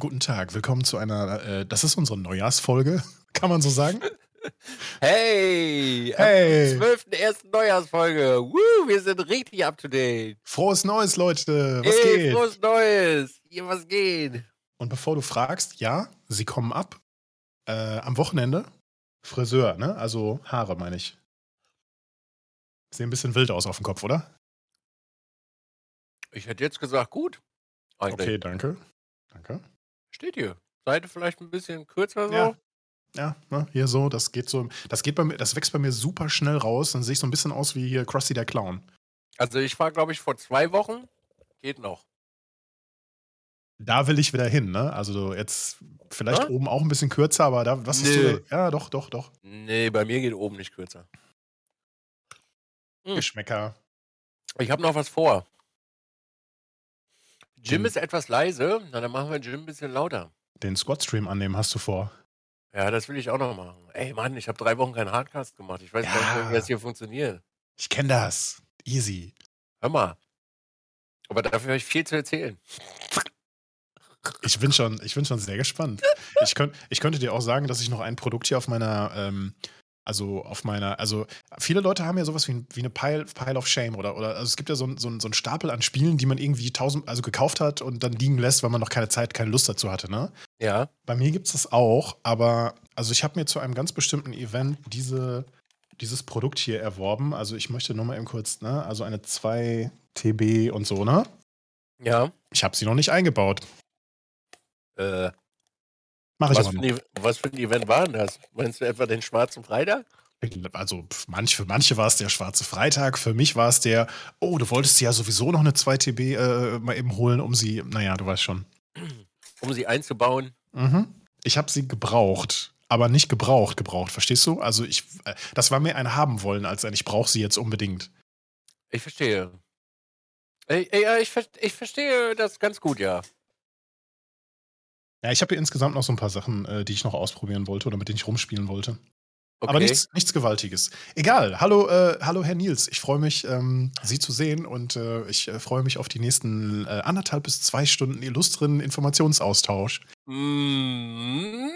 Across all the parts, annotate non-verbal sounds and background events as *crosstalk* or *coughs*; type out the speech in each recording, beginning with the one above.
Guten Tag, willkommen zu einer, äh, das ist unsere Neujahrsfolge, *laughs* kann man so sagen? Hey, *laughs* Hey. am 12.01. Neujahrsfolge. Woo, wir sind richtig up to date. Frohes Neues, Leute, was hey, geht? frohes Neues. Hier, was geht? Und bevor du fragst, ja, sie kommen ab. Äh, am Wochenende Friseur, ne? Also Haare, meine ich. Sehen ein bisschen wild aus auf dem Kopf, oder? Ich hätte jetzt gesagt, gut. Eigentlich. Okay, danke. Danke. Steht hier. Seite vielleicht ein bisschen kürzer so. Ja. Ja, ne, hier so, das geht so, das geht bei mir, das wächst bei mir super schnell raus, dann sehe ich so ein bisschen aus wie hier Krusty der Clown. Also ich war, glaube ich, vor zwei Wochen. Geht noch. Da will ich wieder hin, ne? Also jetzt vielleicht Ja? oben auch ein bisschen kürzer, aber da, was ist Nö. so, ja, doch, doch, doch. Nee, bei mir geht oben nicht kürzer. Hm. Geschmäcker. Ich habe noch was vor. Jim Hm. ist etwas leise. Na, dann machen wir Jim ein bisschen lauter. Den Squad-Stream annehmen hast du vor. Ja, das will ich auch noch machen. Ey, Mann, ich habe drei Wochen keinen Hardcast gemacht. Ich weiß gar nicht, mehr, wie Ja. das hier funktioniert. Ich kenne das. Easy. Hör mal. Aber dafür habe ich viel zu erzählen. Ich bin schon, ich bin schon sehr gespannt. Ich, könnt, ich könnte dir auch sagen, dass ich noch ein Produkt hier auf meiner, ähm, also auf meiner, also viele Leute haben ja sowas wie, wie eine Pile, Pile of Shame oder, oder also es gibt ja so, so, so einen Stapel an Spielen, die man irgendwie tausend, also gekauft hat und dann liegen lässt, weil man noch keine Zeit, keine Lust dazu hatte, ne? Ja. Bei mir gibt es das auch, aber also ich habe mir zu einem ganz bestimmten Event diese, dieses Produkt hier erworben. Also ich möchte nur mal eben kurz, ne? Also eine 2 TB und so, ne? Ja. Ich habe sie noch nicht eingebaut. Äh, Mache ich was, aber für noch. ein, was für ein Event war denn das? Meinst du etwa den schwarzen Freitag? Also manch, für manche war es der schwarze Freitag, für mich war es der, oh, du wolltest ja sowieso noch eine 2 TB äh, mal eben holen, um sie, naja, du weißt schon. Um sie einzubauen? Mhm. Ich habe sie gebraucht, aber nicht gebraucht, gebraucht, verstehst du? Also ich, äh, das war mehr ein haben wollen, als ein ich brauche sie jetzt unbedingt. Ich verstehe. Ich, ver- ich verstehe das ganz gut, ja. Ja, ich habe hier insgesamt noch so ein paar Sachen, äh, die ich noch ausprobieren wollte oder mit denen ich rumspielen wollte. Okay. Aber nichts, nichts Gewaltiges. Egal. Hallo, äh, hallo Herr Nils. Ich freue mich, ähm, Sie zu sehen und äh, ich äh, freue mich auf die nächsten äh, anderthalb bis zwei Stunden illustren Informationsaustausch. Mm,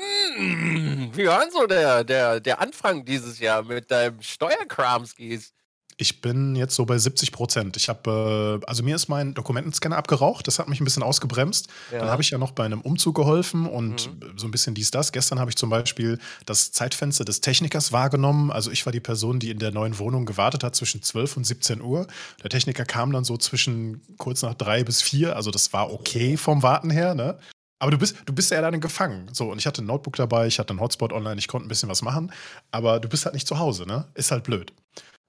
Wie war denn so der, der, der Anfang dieses Jahr mit deinem Steuerkramskis? Ich bin jetzt so bei 70 Prozent. Ich habe, äh, also mir ist mein Dokumentenscanner abgeraucht. Das hat mich ein bisschen ausgebremst. Dann habe ich ja noch bei einem Umzug geholfen und Mhm. so ein bisschen dies, das. Gestern habe ich zum Beispiel das Zeitfenster des Technikers wahrgenommen. Also ich war die Person, die in der neuen Wohnung gewartet hat zwischen 12 und 17 Uhr. Der Techniker kam dann so zwischen kurz nach drei bis vier. Also das war okay vom Warten her, ne? Aber du bist, du bist ja dann gefangen. So, und ich hatte ein Notebook dabei, ich hatte einen Hotspot online, ich konnte ein bisschen was machen, aber du bist halt nicht zu Hause, ne? Ist halt blöd.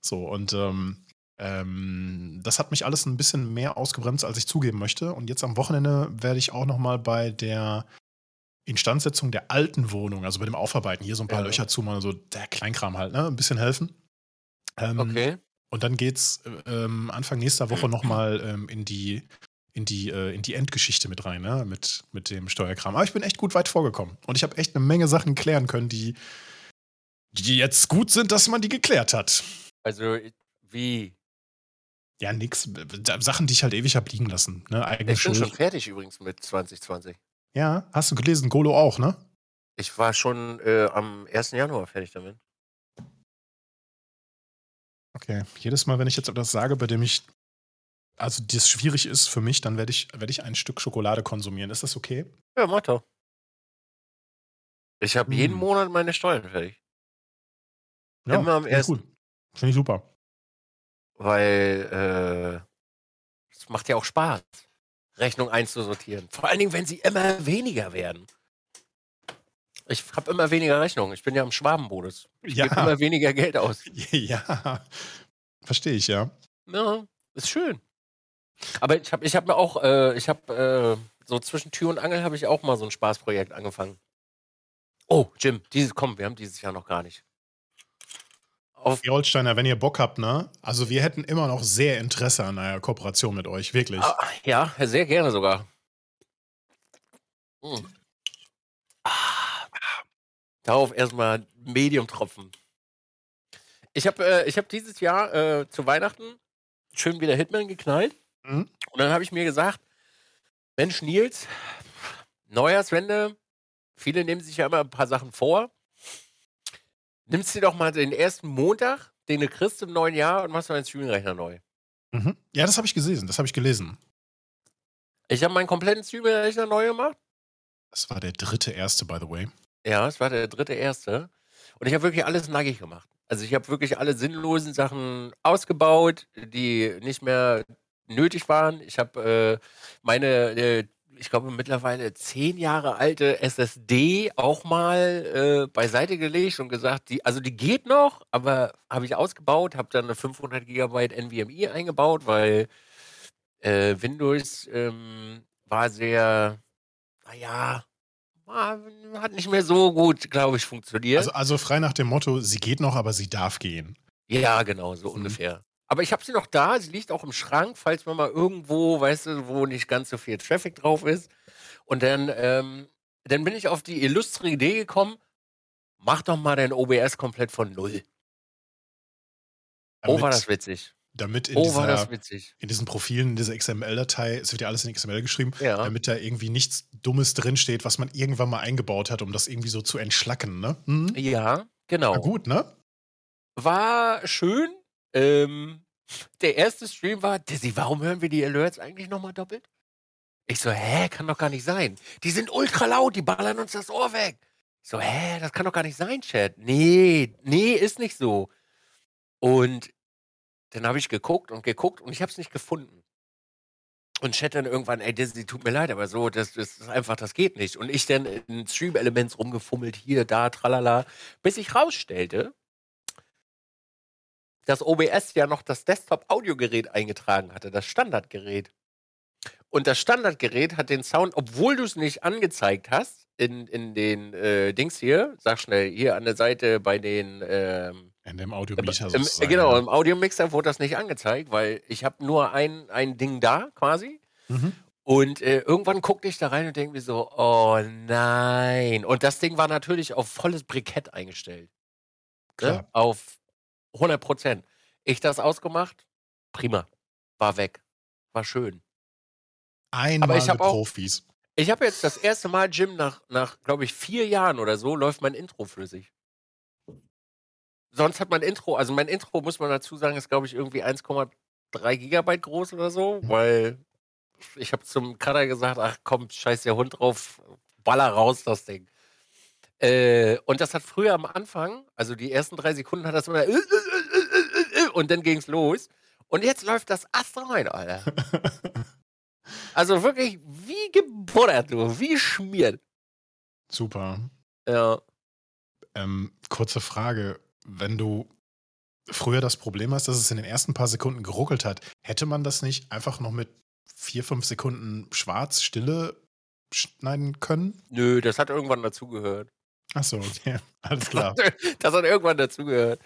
So, und ähm, ähm, das hat mich alles ein bisschen mehr ausgebremst, als ich zugeben möchte. Und jetzt am Wochenende werde ich auch noch mal bei der Instandsetzung der alten Wohnung, also bei dem Aufarbeiten, hier so ein paar Ja. Löcher zumachen, so der Kleinkram halt, ne? Ein bisschen helfen. Ähm, Okay. Und dann geht's äh, ähm, Anfang nächster Woche noch mal ähm, in die in die, äh, in die Endgeschichte mit rein, ne? mit, mit dem Steuerkram. Aber ich bin echt gut weit vorgekommen. Und ich habe echt eine Menge Sachen klären können, die, die jetzt gut sind, dass man die geklärt hat. Also, wie? Ja, nix. äh, Sachen, die ich halt ewig habe liegen lassen. Ne? Eigene Ich bin Schuld. schon fertig übrigens mit 2020. Ja, hast du gelesen, Golo auch, ne? Ich war schon äh, am 1. Januar fertig damit. Okay. Jedes Mal, wenn ich jetzt etwas sage, bei dem ich, also das schwierig ist für mich, dann werde ich, werde ich ein Stück Schokolade konsumieren. Ist das okay? Ja, Motto. Ich habe jeden Hm. Monat meine Steuern fertig. Ja, Immer am finde ich ersten. Finde ich super. Weil äh, es macht ja auch Spaß, Rechnung einzusortieren. Vor allen Dingen, wenn sie immer weniger werden. Ich habe immer weniger Rechnungen. Ich bin ja im Schwabenmodus. Ich Ja. gebe immer weniger Geld aus. *laughs* Ja, verstehe ich, ja. Ja, ist schön. Aber ich habe ich hab mir auch, äh, ich habe äh, so zwischen Tür und Angel habe ich auch mal so ein Spaßprojekt angefangen. Oh, Jim, dieses, komm, wir haben dieses Jahr noch gar nicht. Auf, Ihr Holsteiner, wenn ihr Bock habt, ne? Also wir hätten immer noch sehr Interesse an einer Kooperation mit euch, wirklich. Ah, ja, sehr gerne sogar. Hm. Ah, darauf erstmal Medium-Tropfen. Ich habe äh, ich hab dieses Jahr äh, zu Weihnachten schön wieder Hitman geknallt. Mhm. Und dann habe ich mir gesagt, Mensch, Nils, Neujahrswende, viele nehmen sich ja immer ein paar Sachen vor. Nimmst dir doch mal den ersten Montag, den du kriegst im neuen Jahr und machst deinen Streaming-Rechner neu. Mhm. Ja, das habe ich gelesen. Das habe ich gelesen. Ich habe meinen kompletten Streaming-Rechner neu gemacht. Das war der dritte erste, by the way. Ja, es war der dritte erste. Und ich habe wirklich alles nackig gemacht. Also ich habe wirklich alle sinnlosen Sachen ausgebaut, die nicht mehr nötig waren. Ich habe äh, meine, äh, ich glaube mittlerweile zehn Jahre alte SSD auch mal äh, beiseite gelegt und gesagt, die, also die geht noch, aber habe ich ausgebaut, habe dann eine 500 Gigabyte NVMe eingebaut, weil äh, Windows ähm, war sehr, naja, hat nicht mehr so gut, glaube ich, funktioniert. Also, also frei nach dem Motto, sie geht noch, aber sie darf gehen. Ja, genau, so mhm. ungefähr. Aber ich habe sie noch da, sie liegt auch im Schrank, falls man mal irgendwo, weißt du, wo nicht ganz so viel Traffic drauf ist. Und dann, ähm, dann bin ich auf die illustre Idee gekommen, mach doch mal dein OBS komplett von null. Damit, oh, war das witzig. Damit in, oh, dieser, war das witzig. in diesen Profilen, in dieser XML-Datei, es wird ja alles in XML geschrieben, ja. damit da irgendwie nichts Dummes drinsteht, was man irgendwann mal eingebaut hat, um das irgendwie so zu entschlacken, ne? Hm? Ja, genau. War gut, ne? War schön. Ähm, der erste Stream war, Dizzy, warum hören wir die Alerts eigentlich nochmal doppelt? Ich so, hä, kann doch gar nicht sein. Die sind ultra laut, die ballern uns das Ohr weg. Ich so, hä, das kann doch gar nicht sein, Chat. Nee, nee, ist nicht so. Und dann habe ich geguckt und geguckt und ich habe es nicht gefunden. Und Chat dann irgendwann, ey, Disney, tut mir leid, aber so, das, das ist einfach, das geht nicht. Und ich dann in Stream-Elements rumgefummelt, hier, da, tralala, bis ich rausstellte, dass OBS ja noch das Desktop-Audiogerät eingetragen hatte, das Standardgerät. Und das Standardgerät hat den Sound, obwohl du es nicht angezeigt hast, in, in den äh, Dings hier, sag schnell, hier an der Seite bei den. Ähm, in dem Audiomixer sozusagen. Genau, im Audiomixer wurde das nicht angezeigt, weil ich habe nur ein, ein Ding da quasi. Mhm. Und äh, irgendwann guckte ich da rein und denke mir so, oh nein. Und das Ding war natürlich auf volles Brikett eingestellt. Ne? Auf 100 Prozent. Ich das ausgemacht, prima. War weg. War schön. Einmal ich mit Profis. Ich habe jetzt das erste Mal, Jim, nach, nach glaube ich, vier Jahren oder so, läuft mein Intro flüssig. Sonst hat mein Intro, also mein Intro, muss man dazu sagen, ist, glaube ich, irgendwie 1,3 Gigabyte groß oder so, mhm. weil ich habe zum Cutter gesagt, ach komm, scheiß der Hund drauf, baller raus das Ding. Äh, und das hat früher am Anfang, also die ersten drei Sekunden hat das immer und dann ging es los. Und jetzt läuft das Ast rein, Alter. *laughs* also wirklich wie gebuttert, du, wie schmiert. Super. Ja. Ähm, kurze Frage. Wenn du früher das Problem hast, dass es in den ersten paar Sekunden geruckelt hat, hätte man das nicht einfach noch mit vier, fünf Sekunden schwarz, Stille schneiden können? Nö, das hat irgendwann dazugehört. Ach so, okay. *laughs* Alles klar. das hat irgendwann dazugehört.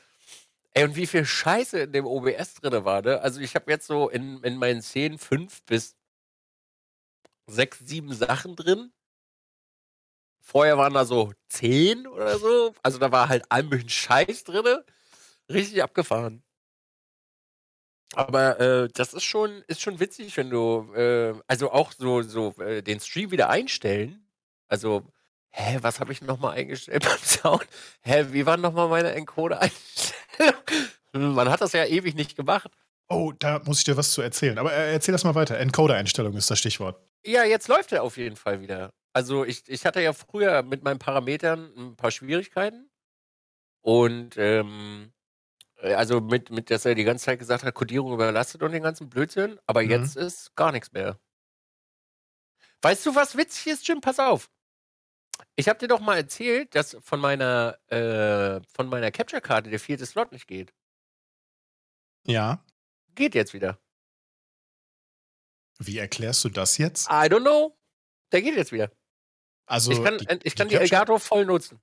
Ey, und wie viel Scheiße in dem OBS drin war, ne? Also ich habe jetzt so in, in meinen Szenen fünf bis sechs, sieben Sachen drin. Vorher waren da so zehn oder so. Also da war halt ein bisschen Scheiß drin. Richtig abgefahren. Aber äh, das ist schon, ist schon witzig, wenn du, äh, also auch so, so äh, den Stream wieder einstellen. Also Hä, was habe ich nochmal eingestellt *laughs* beim Sound? Hä, wie war nochmal meine Encoder-Einstellung? *laughs* Man hat das ja ewig nicht gemacht. Oh, da muss ich dir was zu erzählen. Aber äh, erzähl das mal weiter. Encoder-Einstellung ist das Stichwort. Ja, jetzt läuft er auf jeden Fall wieder. Also ich, ich hatte ja früher mit meinen Parametern ein paar Schwierigkeiten. Und ähm, äh, also mit, mit, dass er die ganze Zeit gesagt hat, Codierung überlastet und den ganzen Blödsinn. Aber mhm. jetzt ist gar nichts mehr. Weißt du, was witzig ist, Jim? Pass auf. Ich habe dir doch mal erzählt, dass von meiner, äh, von meiner Capture-Karte der vierte Slot nicht geht. Ja. Geht jetzt wieder. Wie erklärst du das jetzt? I don't know. Der geht jetzt wieder. Also ich kann die, ich kann die, die Elgato voll nutzen.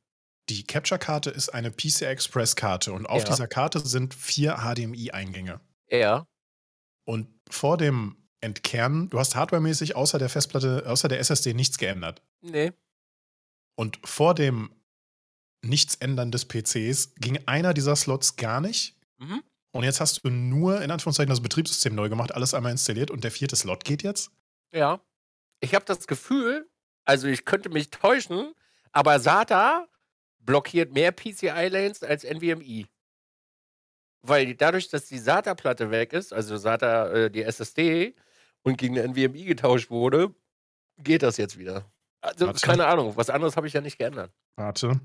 Die Capture-Karte ist eine PCI Express-Karte und auf ja. dieser Karte sind vier HDMI-Eingänge. Ja. Und vor dem Entkernen, du hast hardwaremäßig außer der Festplatte, außer der SSD nichts geändert. Nee. Und vor dem Nichtsändern des PCs ging einer dieser Slots gar nicht. Mhm. Und jetzt hast du nur in Anführungszeichen das Betriebssystem neu gemacht, alles einmal installiert und der vierte Slot geht jetzt? Ja. Ich habe das Gefühl, Also ich könnte mich täuschen, aber SATA blockiert mehr PCI-Lanes als NVMe. Weil dadurch, dass die SATA-Platte weg ist, also SATA, äh, die SSD, und gegen eine NVMe getauscht wurde, geht das jetzt wieder. Also Warte. keine Ahnung, was anderes habe ich ja nicht geändert. Warte.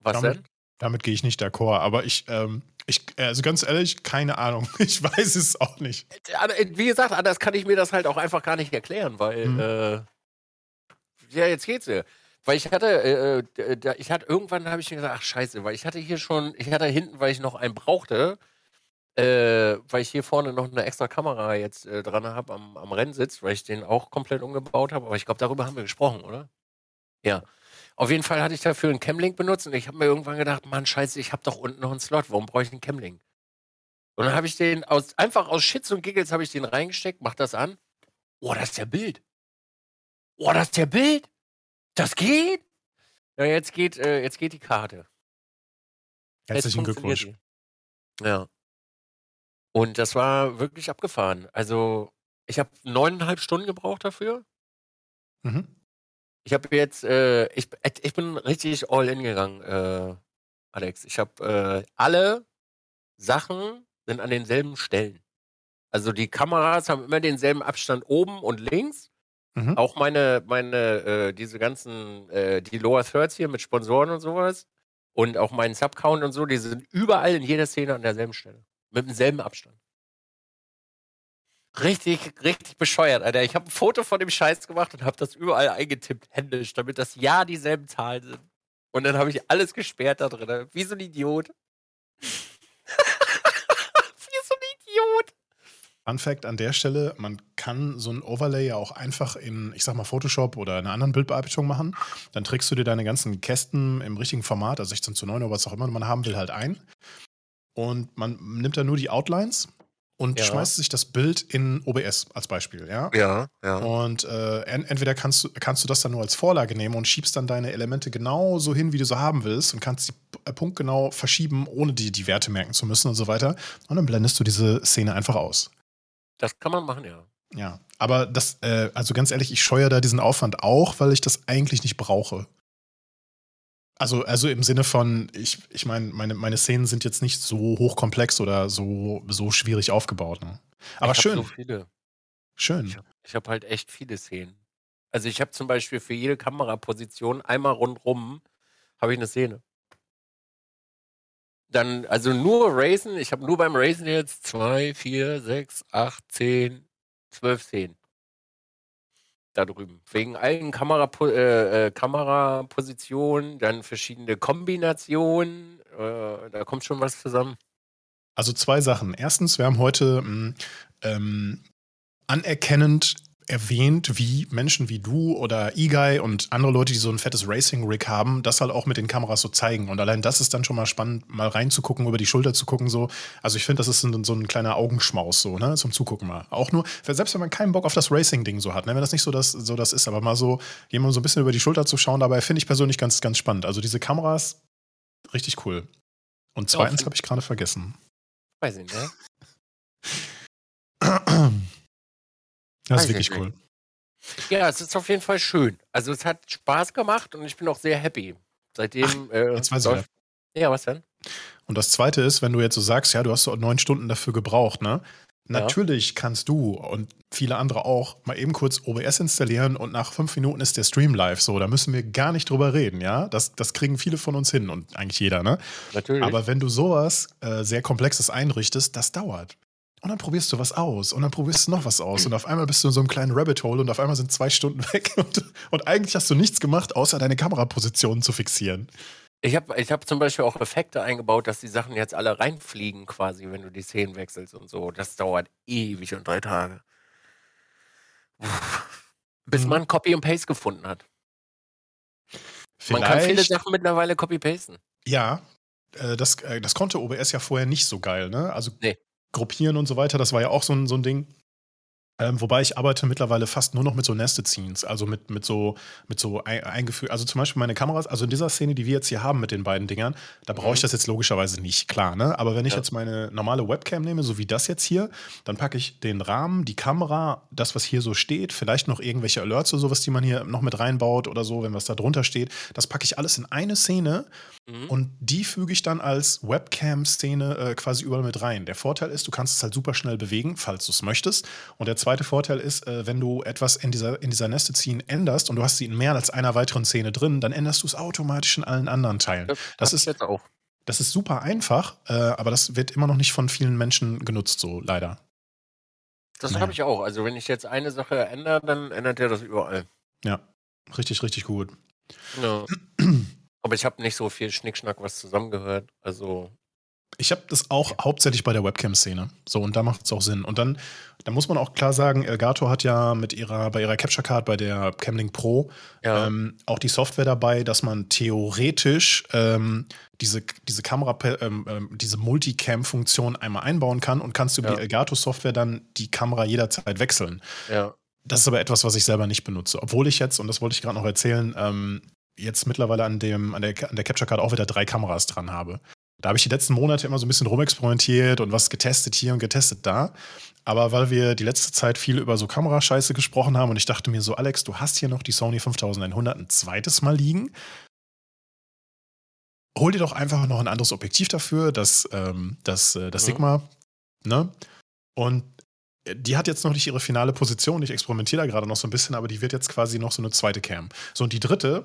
Was Damit- denn? Damit gehe ich nicht d'accord, aber ich, ähm, ich, also ganz ehrlich, keine Ahnung. *laughs* Ich weiß es auch nicht. Äh, Wie gesagt, anders kann ich mir das halt auch einfach gar nicht erklären, weil Mhm. äh, ja, jetzt geht's ja. Weil ich hatte, äh, äh, ich hatte irgendwann habe ich mir gesagt, ach scheiße, weil ich hatte hier schon, ich hatte hinten, weil ich noch einen brauchte, äh, weil ich hier vorne noch eine extra Kamera jetzt äh, dran habe am, am Rennsitz, weil ich den auch komplett umgebaut habe. Aber ich glaube, darüber haben wir gesprochen, oder? Ja. Auf jeden Fall hatte ich dafür einen Camlink benutzt und ich habe mir irgendwann gedacht, Mann, scheiße, ich habe doch unten noch einen Slot, warum brauche ich einen Camlink? Und dann habe ich den aus, einfach aus Shits und Giggles habe ich den reingesteckt, mach das an. Oh, das ist der Bild. Oh, das ist der Bild. Das geht. Ja, jetzt geht, äh, jetzt geht die Karte. Herzlichen Glückwunsch. die. Ja. Und das war wirklich abgefahren. Also, ich habe neuneinhalb Stunden gebraucht dafür. Mhm. Ich habe jetzt, äh, ich, ich bin richtig all in gegangen, äh, Alex. Ich habe äh, alle Sachen sind an denselben Stellen. Also die Kameras haben immer denselben Abstand oben und links. Mhm. Auch meine, meine, äh, diese ganzen, äh, die Lower Thirds hier mit Sponsoren und sowas. Und auch meinen Subcount und so, die sind überall in jeder Szene an derselben Stelle. Mit demselben Abstand. Richtig, richtig bescheuert, Alter. Ich habe ein Foto von dem Scheiß gemacht und habe das überall eingetippt, händisch, damit das ja dieselben Zahlen sind. Und dann habe ich alles gesperrt da drin. Wie so ein Idiot. *laughs* Wie so ein Idiot. Fun Fact an der Stelle: Man kann so ein Overlay ja auch einfach in, ich sag mal, Photoshop oder einer anderen Bildbearbeitung machen. Dann trägst du dir deine ganzen Kästen im richtigen Format, also 16 zu 9 oder was auch immer man haben will, halt ein. Und man nimmt dann nur die Outlines und Ja. schmeißt sich das Bild in OBS als Beispiel, ja. Ja, ja. Und äh, en entweder kannst du, kannst du das dann nur als Vorlage nehmen und schiebst dann deine Elemente genau so hin, wie du sie haben willst und kannst die äh, punktgenau verschieben, ohne die, die Werte merken zu müssen und so weiter. Und dann blendest du diese Szene einfach aus. Das kann man machen, ja. Ja, aber das, äh, also ganz ehrlich, ich scheue da diesen Aufwand auch, weil ich das eigentlich nicht brauche. Also, also im Sinne von, ich, ich meine, meine, meine Szenen sind jetzt nicht so hochkomplex oder so, so schwierig aufgebaut. Ne? Aber ich schön, So viele. schön. Ich habe hab halt echt viele Szenen. Also ich habe zum Beispiel für jede Kameraposition einmal rundrum habe ich eine Szene. Dann, also nur Racen, ich habe nur beim Racen jetzt zwei, vier, sechs, acht, zehn, zwölf Szenen. Da drüben. Wegen allen Kamerapo äh, äh, Kamerapositionen, dann verschiedene Kombinationen. Äh, da kommt schon was zusammen. Also zwei Sachen. Erstens, wir haben heute mh, ähm, anerkennend erwähnt, wie Menschen wie du oder E-Guy und andere Leute, die so ein fettes Racing-Rig haben, das halt auch mit den Kameras so zeigen. Und allein das ist dann schon mal spannend, mal reinzugucken, über die Schulter zu gucken. So. Also ich finde, das ist so, so ein kleiner Augenschmaus so, ne, zum Zugucken mal. Auch nur, selbst wenn man keinen Bock auf das Racing-Ding so hat, ne, wenn das nicht so das, so das ist, aber mal so jemand so ein bisschen über die Schulter zu schauen, dabei finde ich persönlich ganz, ganz spannend. Also diese Kameras, richtig cool. Und zweitens habe ich gerade vergessen. Weiß ich nicht. Ne? *clears throat* *clears throat* Das Weiß ist wirklich ich cool. Ja, es ist auf jeden Fall schön. Also es hat Spaß gemacht und ich bin auch sehr happy. Seitdem. äh, jetzt weiß ich läuft- Ja, was denn? Und das zweite ist, wenn du jetzt so sagst, ja, du hast so neun Stunden dafür gebraucht, ne? Ja. Natürlich kannst du und viele andere auch mal eben kurz OBS installieren und nach fünf Minuten ist der Stream live. So, da müssen wir gar nicht drüber reden, ja? Das, das kriegen viele von uns hin und eigentlich jeder, ne? Natürlich. Aber wenn du sowas äh, sehr Komplexes einrichtest, das dauert. Und dann probierst du was aus und dann probierst du noch was aus und auf einmal bist du in so einem kleinen Rabbit Hole und auf einmal sind zwei Stunden *laughs* weg und, und eigentlich hast du nichts gemacht, außer deine Kamerapositionen zu fixieren. ich habe ich hab zum Beispiel auch Effekte eingebaut, dass die Sachen jetzt alle reinfliegen, quasi, wenn du die Szenen wechselst und so. Das dauert ewig und drei Tage. Bis Mhm. man Copy und Paste gefunden hat. Man kann viele Vielleicht- Sachen mittlerweile copy-pasten. Ja, äh, das, äh, das konnte OBS ja vorher nicht so geil, ne? Also Nee. Gruppieren und so weiter, das war ja auch so ein, so ein Ding. Ähm, wobei ich arbeite mittlerweile fast nur noch mit so Nested Scenes, also mit, mit so, mit so ein, eingefügt. Also zum Beispiel meine Kameras, also in dieser Szene, die wir jetzt hier haben mit den beiden Dingern, da brauche ich Mhm. das jetzt logischerweise nicht, klar, ne? Aber wenn ich Ja. jetzt meine normale Webcam nehme, so wie das jetzt hier, dann packe ich den Rahmen, die Kamera, das, was hier so steht, vielleicht noch irgendwelche Alerts oder sowas, die man hier noch mit reinbaut oder so, wenn was da drunter steht, das packe ich alles in eine Szene Mhm. und die füge ich dann als Webcam-Szene äh, quasi überall mit rein. Der Vorteil ist, du kannst es halt super schnell bewegen, falls du es möchtest. Und der zweite Vorteil ist, äh, wenn du etwas in dieser, in dieser Nested Scene änderst und du hast sie in mehr als einer weiteren Szene drin, dann änderst du es automatisch in allen anderen Teilen. Das, Das ist, jetzt auch. das ist super einfach, äh, aber das wird immer noch nicht von vielen Menschen genutzt, so leider. Das Naja. habe ich auch. Also wenn ich jetzt eine Sache ändere, dann ändert er das überall. Ja, richtig, richtig gut. Ja. *clears throat* Aber ich habe nicht so viel Schnickschnack, was zusammengehört. Also, Ich habe das auch hauptsächlich bei der Webcam-Szene. So, und da macht es auch Sinn. Und dann, da muss man auch klar sagen, Elgato hat ja mit ihrer, bei ihrer Capture Card, bei der Camlink Pro, ja. ähm, auch die Software dabei, dass man theoretisch ähm, diese, diese Kamera, ähm, ähm, diese Multicam-Funktion einmal einbauen kann und kannst über Ja. die Elgato-Software dann die Kamera jederzeit wechseln. ja. Das ist aber etwas, was ich selber nicht benutze. Obwohl ich jetzt, und das wollte ich gerade noch erzählen, ähm, jetzt mittlerweile an, dem, an, der, an der Capture Card auch wieder drei Kameras dran habe. Da habe ich die letzten Monate immer so ein bisschen rumexperimentiert und was getestet hier und getestet da. Aber weil wir die letzte Zeit viel über so Kamerascheiße gesprochen haben und ich dachte mir so, Alex, du hast hier noch die Sony 5100 ein zweites Mal liegen. Hol dir doch einfach noch ein anderes Objektiv dafür, das, ähm, das, äh, das. Sigma. Ne? Und die hat jetzt noch nicht ihre finale Position. Ich experimentiere da gerade noch so ein bisschen, aber die wird jetzt quasi noch so eine zweite Cam. So, und die dritte,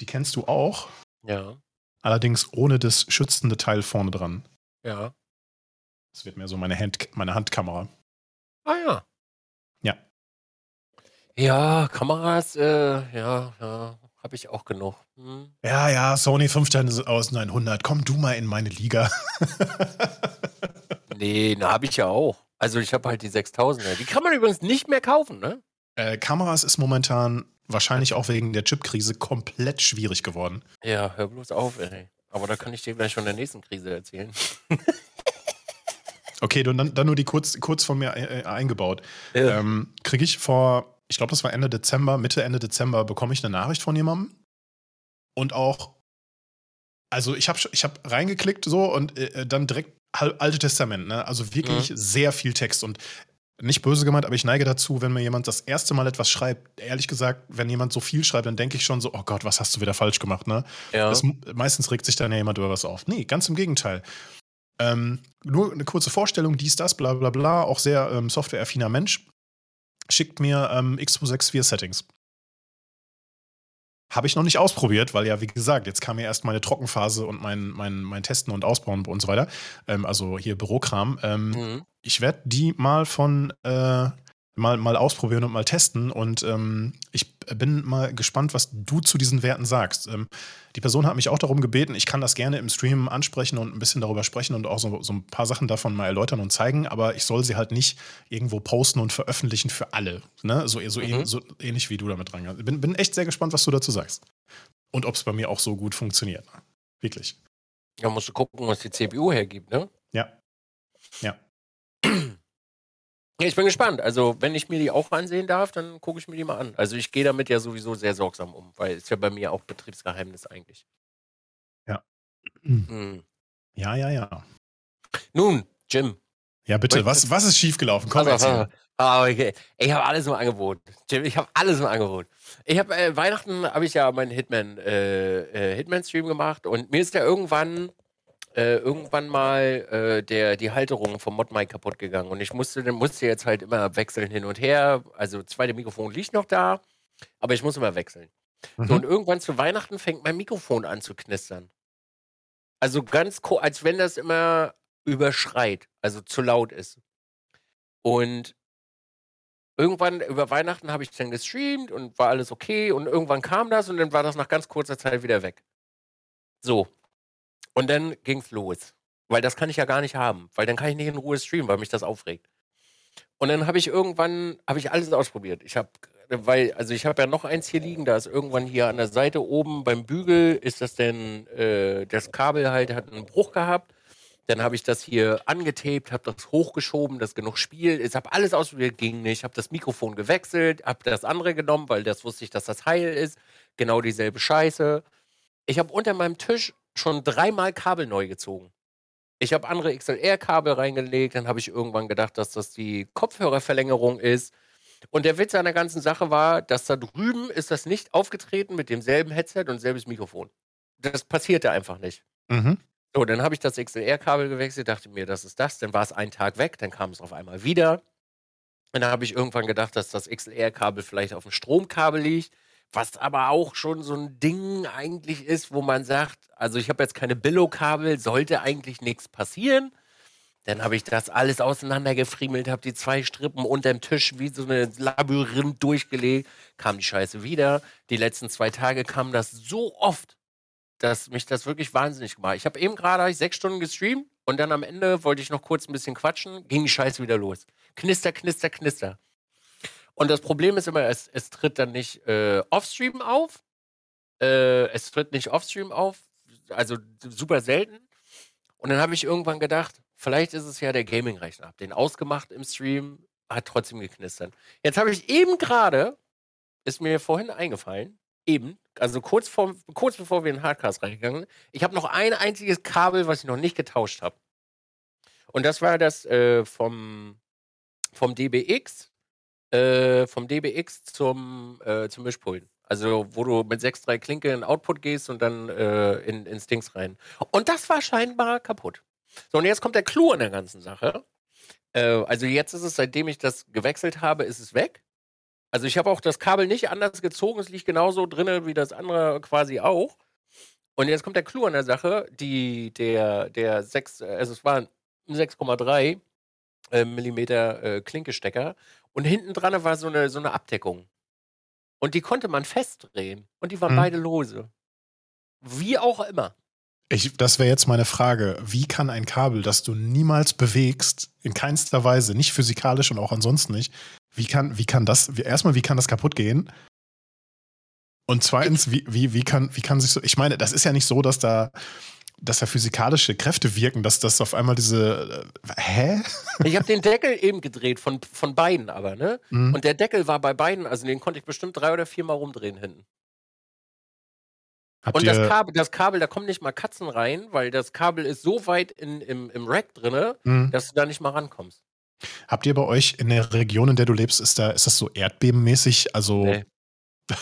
die kennst du auch, Ja. Allerdings ohne das schützende Teil vorne dran. Ja. Das wird mehr so meine, Hand, meine Handkamera. Ah ja. Ja. Ja, Kameras, äh, ja, ja, habe ich auch genug. Hm. Ja, ja, Sony 5100, komm du mal in meine Liga. *laughs* Nee, na, habe ich ja auch. Also ich habe halt die 6000er. Die kann man übrigens nicht mehr kaufen, ne? Äh, Kameras ist momentan wahrscheinlich auch wegen der Chipkrise komplett schwierig geworden. Ja, hör bloß auf, ey. Aber da kann ich dir gleich von der nächsten Krise erzählen. *laughs* Okay, dann, dann nur die kurz, kurz von mir äh, eingebaut. Ja. Ähm, Kriege ich vor, ich glaube, das war Ende Dezember, Mitte, Ende Dezember, bekomme ich eine Nachricht von jemandem. Und auch, also ich habe ich hab reingeklickt so und äh, dann direkt Al- Alte Testament, ne? Also wirklich sehr viel Text und nicht böse gemeint, aber ich neige dazu, wenn mir jemand das erste Mal etwas schreibt, ehrlich gesagt, wenn jemand so viel schreibt, dann denke ich schon so, oh Gott, was hast du wieder falsch gemacht, ne? ja. Das, meistens regt sich dann ja jemand über was auf. Nee, ganz im Gegenteil. Ähm, nur eine kurze Vorstellung, dies, das, bla bla bla, auch sehr ähm, softwareaffiner Mensch, schickt mir ähm, X264 Settings. Habe ich noch nicht ausprobiert, weil ja, wie gesagt, jetzt kam ja erst meine Trockenphase und mein, mein, mein Testen und Ausbauen und so weiter. Ähm, also hier Bürokram. Ähm, Mhm. ich werde die mal von äh, mal, mal ausprobieren und mal testen. Und ähm, ich bin mal gespannt, was du zu diesen Werten sagst. Ähm, die Person hat mich auch darum gebeten, ich kann das gerne im Stream ansprechen und ein bisschen darüber sprechen und auch so, so ein paar Sachen davon mal erläutern und zeigen, aber ich soll sie halt nicht irgendwo posten und veröffentlichen für alle. Ne? So, so, Mhm. so ähnlich wie du damit rangehst. Bin, bin echt sehr gespannt, was du dazu sagst. Und ob es bei mir auch so gut funktioniert. Wirklich. Ja, musst du gucken, was die CPU hergibt, ne? Ja. Ja. *clears throat* Ich bin gespannt. Also, wenn ich mir die auch ansehen darf, dann gucke ich mir die mal an. Also, ich gehe damit ja sowieso sehr sorgsam um, weil es ja bei mir auch Betriebsgeheimnis eigentlich. Ja. Mhm. Ja, ja, ja. Nun, Jim. Ja, bitte, was, was ist schiefgelaufen? Komm, auf, erzähl. *laughs* Ah, okay. Ich habe alles im Angebot. Jim, ich habe alles im Angebot. Ich habe äh, Weihnachten habe ich ja meinen Hitman äh, äh, Hitman Stream gemacht und mir ist ja irgendwann äh, irgendwann mal äh, der die Halterung vom Modmic kaputt gegangen und ich musste musste jetzt halt immer wechseln hin und her. Also zweite Mikrofon liegt noch da, aber ich muss immer wechseln. So, Mhm. und irgendwann zu Weihnachten fängt mein Mikrofon an zu knistern. Also ganz, als wenn das immer überschreit, also zu laut ist. Und irgendwann über Weihnachten habe ich dann gestreamt und war alles okay und irgendwann kam das und dann war das nach ganz kurzer Zeit wieder weg. So. Und dann ging's los. Weil das kann ich ja gar nicht haben, weil dann kann ich nicht in Ruhe streamen, weil mich das aufregt. Und dann habe ich irgendwann, habe ich alles ausprobiert. Ich habe, weil, also ich habe ja noch eins hier liegen, da ist irgendwann hier an der Seite oben beim Bügel, ist das denn, äh, das Kabel halt hat einen Bruch gehabt. Dann habe ich das hier angetaped, habe das hochgeschoben, dass genug Spiel Ich habe alles ausprobiert, ging nicht. Habe das Mikrofon gewechselt, habe das andere genommen, weil das wusste ich, dass das heil ist. Genau dieselbe Scheiße. Ich habe unter meinem Tisch schon dreimal Kabel neu gezogen. Ich habe andere XLR-Kabel reingelegt, dann habe ich irgendwann gedacht, dass das die Kopfhörerverlängerung ist. Und der Witz an der ganzen Sache war, dass da drüben ist das nicht aufgetreten mit demselben Headset und selbes Mikrofon. Das passierte einfach nicht. Mhm. So, dann habe ich das XLR-Kabel gewechselt, dachte mir, das ist das. Dann war es einen Tag weg, dann kam es auf einmal wieder. Und dann habe ich irgendwann gedacht, dass das XLR-Kabel vielleicht auf dem Stromkabel liegt. Was aber auch schon so ein Ding eigentlich ist, wo man sagt, also ich habe jetzt keine Billo-Kabel, sollte eigentlich nichts passieren. Dann habe ich das alles auseinandergefriemelt, habe die zwei Strippen unterm Tisch wie so eine Labyrinth durchgelegt, kam die Scheiße wieder. Die letzten zwei Tage kam das so oft, dass mich das wirklich wahnsinnig gemacht Ich habe eben gerade sechs Stunden gestreamt und dann am Ende wollte ich noch kurz ein bisschen quatschen, ging die Scheiße wieder los. Knister, knister, knister. Und das Problem ist immer, es, es tritt dann nicht äh, offstream auf. Äh, es tritt nicht offstream auf. Also super selten. Und dann habe ich irgendwann gedacht, vielleicht ist es ja der Gaming-Rechner. Hab den ausgemacht im Stream, hat trotzdem geknistert. Jetzt habe ich eben gerade, ist mir vorhin eingefallen, eben, also kurz, vor, kurz bevor wir in Hardcast reingegangen sind, ich habe noch ein einziges Kabel, was ich noch nicht getauscht habe. Und das war das äh, vom, vom DBX äh, vom DBX zum, äh, zum Mischpult. Also, wo du mit 6.3 Klinke in Output gehst und dann äh, in, ins Dings rein. Und das war scheinbar kaputt. So, und jetzt kommt der Clou an der ganzen Sache. Äh, also, jetzt ist es, seitdem ich das gewechselt habe, ist es weg. Also, ich habe auch das Kabel nicht anders gezogen. Es liegt genauso drin wie das andere quasi auch. Und jetzt kommt der Clou an der Sache. Die, der, der 6, also es war ein 6,3 äh, Millimeter äh, Klinkestecker und hinten dran war so eine, so eine Abdeckung. Und die konnte man festdrehen. Und die waren hm. beide lose. Wie auch immer. Ich, das wäre jetzt meine Frage. Wie kann ein Kabel, das du niemals bewegst, in keinster Weise, nicht physikalisch und auch ansonsten nicht, wie kann, wie kann das, wie, erstmal, wie kann das kaputt gehen? Und zweitens, wie, wie, wie, kann, wie kann sich so, ich meine, das ist ja nicht so, dass da dass da physikalische Kräfte wirken, dass das auf einmal diese. Äh, hä? *laughs* Ich habe den Deckel eben gedreht, von, von beiden aber, ne? Mhm. Und der Deckel war bei beiden, also den konnte ich bestimmt drei oder viermal rumdrehen hinten. Habt und das Kabel, das Kabel, da kommen nicht mal Katzen rein, weil das Kabel ist so weit in, im, im Rack drin, mhm. dass du da nicht mal rankommst. Habt ihr bei euch in der Region, in der du lebst, ist, da, ist das so erdbebenmäßig? Also. Nee. *laughs*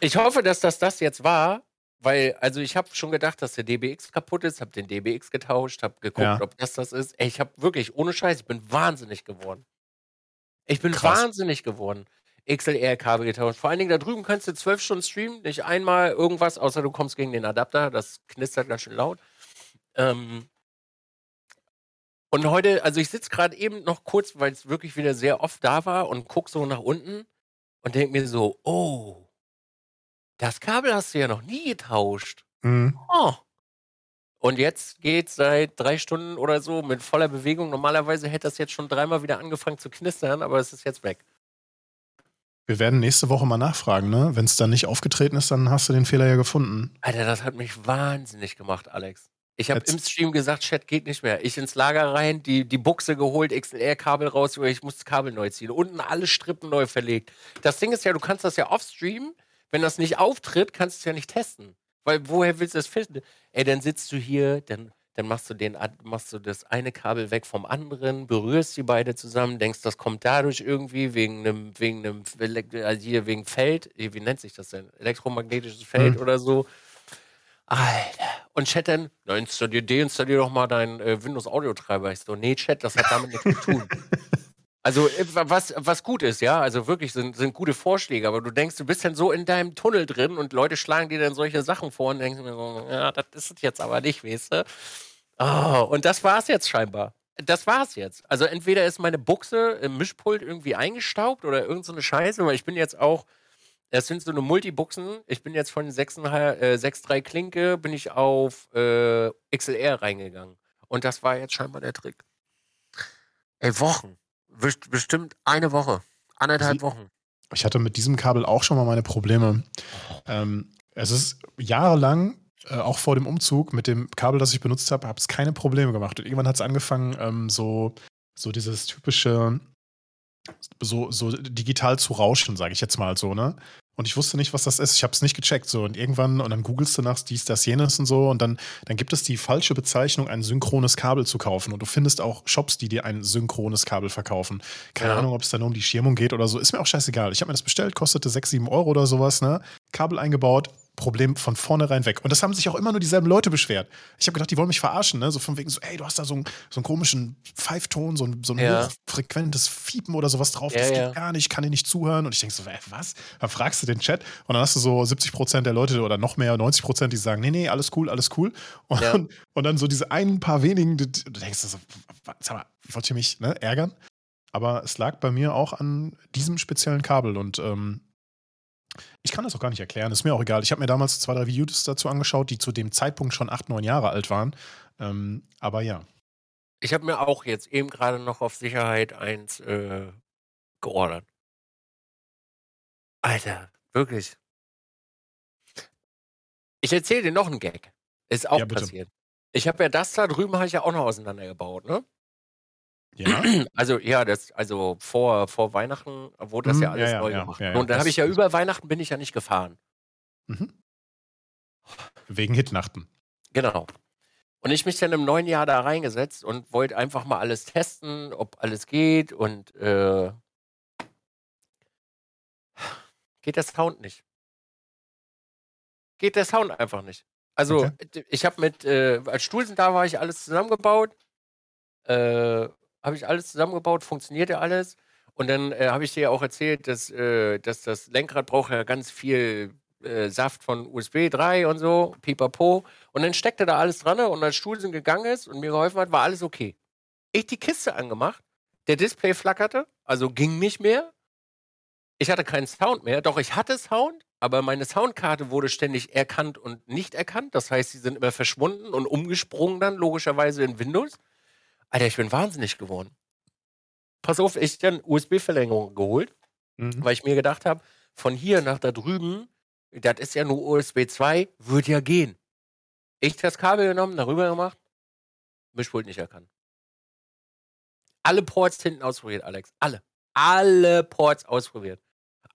ich hoffe, dass das das jetzt war, weil, also ich habe schon gedacht, dass der DBX kaputt ist, habe den DBX getauscht, habe geguckt, ja. ob das das ist. Ey, ich habe wirklich, ohne Scheiß, ich bin wahnsinnig geworden. Ich bin Krass. wahnsinnig geworden. XLR-Kabel getauscht. Vor allen Dingen da drüben kannst du zwölf Stunden streamen, nicht einmal irgendwas, außer du kommst gegen den Adapter. Das knistert ganz schön laut. Ähm und heute, also ich sitze gerade eben noch kurz, weil es wirklich wieder sehr oft da war und gucke so nach unten und denke mir so, oh, das Kabel hast du ja noch nie getauscht. Mhm. Oh. Und jetzt geht seit drei Stunden oder so mit voller Bewegung. Normalerweise hätte das jetzt schon dreimal wieder angefangen zu knistern, aber es ist jetzt weg. Wir werden nächste Woche mal nachfragen, ne? Wenn es dann nicht aufgetreten ist, dann hast du den Fehler ja gefunden. Alter, das hat mich wahnsinnig gemacht, Alex. Ich habe im Stream gesagt, Chat geht nicht mehr. Ich ins Lager rein, die, die Buchse geholt, XLR-Kabel raus, ich muss das Kabel neu ziehen. Unten alle Strippen neu verlegt. Das Ding ist ja, du kannst das ja off-streamen wenn das nicht auftritt, kannst du es ja nicht testen. Weil woher willst du das finden? Ey, dann sitzt du hier, dann, dann machst du den, machst du das eine Kabel weg vom anderen, berührst die beide zusammen, denkst, das kommt dadurch irgendwie wegen einem, wegen einem, also hier wegen Feld, wie nennt sich das denn? Elektromagnetisches Feld mhm. oder so. Alter. Und Chat dann, na, installier, deinstallier doch mal deinen äh, Windows-Audio-Treiber. Ich so, nee, Chat, das hat damit nichts zu tun. *laughs* Also äh, was, was gut ist, ja, also wirklich sind, sind gute Vorschläge, aber du denkst, du bist dann so in deinem Tunnel drin und Leute schlagen dir dann solche Sachen vor und denkst mir so, ja, das ist es jetzt aber nicht, weißt du? Oh, und das war es jetzt scheinbar. Das war es jetzt. Also entweder ist meine Buchse im Mischpult irgendwie eingestaubt oder irgend so eine Scheiße, weil ich bin jetzt auch, das sind so eine Multibuchsen. Ich bin jetzt von 6.3 äh, Klinke, bin ich auf äh, XLR reingegangen. Und das war jetzt scheinbar der Trick. Ey, Wochen. Bestimmt eine Woche. Anderthalb Wochen. Ich hatte mit diesem Kabel auch schon mal meine Probleme. Ähm, es ist jahrelang äh, auch vor dem Umzug mit dem Kabel, das ich benutzt habe, habe es keine Probleme gemacht. Und irgendwann hat es angefangen, ähm, so, so dieses typische, so, so digital zu rauschen, sage ich jetzt mal so, ne? Und ich wusste nicht, was das ist. Ich habe es nicht gecheckt. So. Und irgendwann, und dann googelst du nach dies, das, jenes und so. Und dann, dann gibt es die falsche Bezeichnung, ein synchrones Kabel zu kaufen. Und du findest auch Shops, die dir ein synchrones Kabel verkaufen. Keine ja. Ahnung, ob es da nur um die Schirmung geht oder so. Ist mir auch scheißegal. Ich habe mir das bestellt, kostete 6, 7 Euro oder sowas, ne? Kabel eingebaut, Problem von vornherein weg. Und das haben sich auch immer nur dieselben Leute beschwert. Ich habe gedacht, die wollen mich verarschen, ne? So von wegen so, ey, du hast da so einen, so einen komischen Pfeifton, so ein, so ein ja. hochfrequentes Fiepen oder sowas drauf. Ja, das geht gar nicht, kann dir nicht zuhören. Und ich denke so, was? Dann fragst du den Chat und dann hast du so 70 Prozent der Leute oder noch mehr, 90 Prozent, die sagen, nee, nee, alles cool, alles cool. Und, ja. und dann so diese ein paar wenigen, du, du denkst so, sag mal, wollt ihr mich ne, ärgern? Aber es lag bei mir auch an diesem speziellen Kabel und ähm, ich kann das auch gar nicht erklären, ist mir auch egal. Ich habe mir damals zwei, drei Videos dazu angeschaut, die zu dem Zeitpunkt schon acht, neun Jahre alt waren. Ähm, aber ja. Ich habe mir auch jetzt eben gerade noch auf Sicherheit eins äh, geordert. Alter, wirklich. Ich erzähle dir noch einen Gag. Ist auch ja, passiert. Ich habe ja das da drüben habe ich ja auch noch auseinandergebaut, ne? Ja. *clears throat* Also ja, das, also vor, vor Weihnachten wurde das mhm, ja alles ja, neu ja, gemacht. Ja, und dann habe ich ja über Weihnachten bin ich ja nicht gefahren. Mhm. Wegen Hitnachten. Genau. Und ich mich dann im neuen Jahr da reingesetzt und wollte einfach mal alles testen, ob alles geht und äh, geht der Sound nicht. Geht der Sound einfach nicht. Also okay. ich habe mit, äh, als Stuhlsen da war ich alles zusammengebaut. Äh, habe ich alles zusammengebaut, funktioniert ja alles. Und dann äh, habe ich dir ja auch erzählt, dass, äh, dass das Lenkrad braucht ja ganz viel äh, Saft von USB 3 und so, pipapo. Und dann steckte da alles dran und als Stuhlsinn gegangen ist und mir geholfen hat, war alles okay. Ich die Kiste angemacht, der Display flackerte, also ging nicht mehr. Ich hatte keinen Sound mehr, doch ich hatte Sound, aber meine Soundkarte wurde ständig erkannt und nicht erkannt. Das heißt, sie sind immer verschwunden und umgesprungen dann, logischerweise in Windows. Alter, ich bin wahnsinnig geworden. Pass auf, ich dann USB-Verlängerung geholt, mhm. weil ich mir gedacht habe, von hier nach da drüben, das ist ja nur USB 2, wird ja gehen. Ich das Kabel genommen, darüber gemacht, Mischpult nicht erkannt. Alle Ports hinten ausprobiert, Alex. Alle. Alle Ports ausprobiert.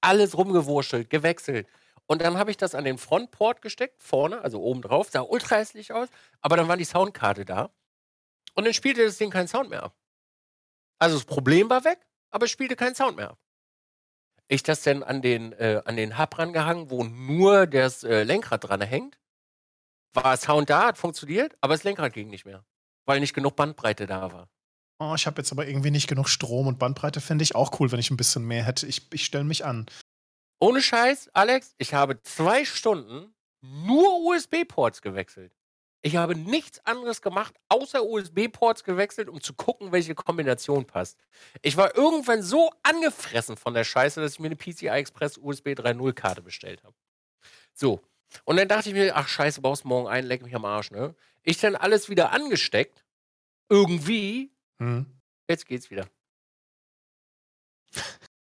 Alles rumgewurschtelt, gewechselt. Und dann habe ich das an den Frontport gesteckt, vorne, also oben drauf, sah ultra hässlich aus, aber dann war die Soundkarte da. Und dann spielte das Ding keinen Sound mehr ab. Also das Problem war weg, aber es spielte keinen Sound mehr ab. Ich das dann an den, äh, an den Hub rangehangen, wo nur das äh, Lenkrad dran hängt. War Sound da, hat funktioniert, aber das Lenkrad ging nicht mehr, weil nicht genug Bandbreite da war. Oh, ich habe jetzt aber irgendwie nicht genug Strom und Bandbreite fände ich auch cool, wenn ich ein bisschen mehr hätte. Ich, ich stelle mich an. Ohne Scheiß, Alex, ich habe zwei Stunden nur USB-Ports gewechselt. Ich habe nichts anderes gemacht, außer USB-Ports gewechselt, um zu gucken, welche Kombination passt. Ich war irgendwann so angefressen von der Scheiße, dass ich mir eine PCI Express USB 3.0 Karte bestellt habe. So. Und dann dachte ich mir, ach scheiße, baust morgen ein, leck mich am Arsch, ne? Ich dann alles wieder angesteckt. Irgendwie. Hm. Jetzt geht's wieder.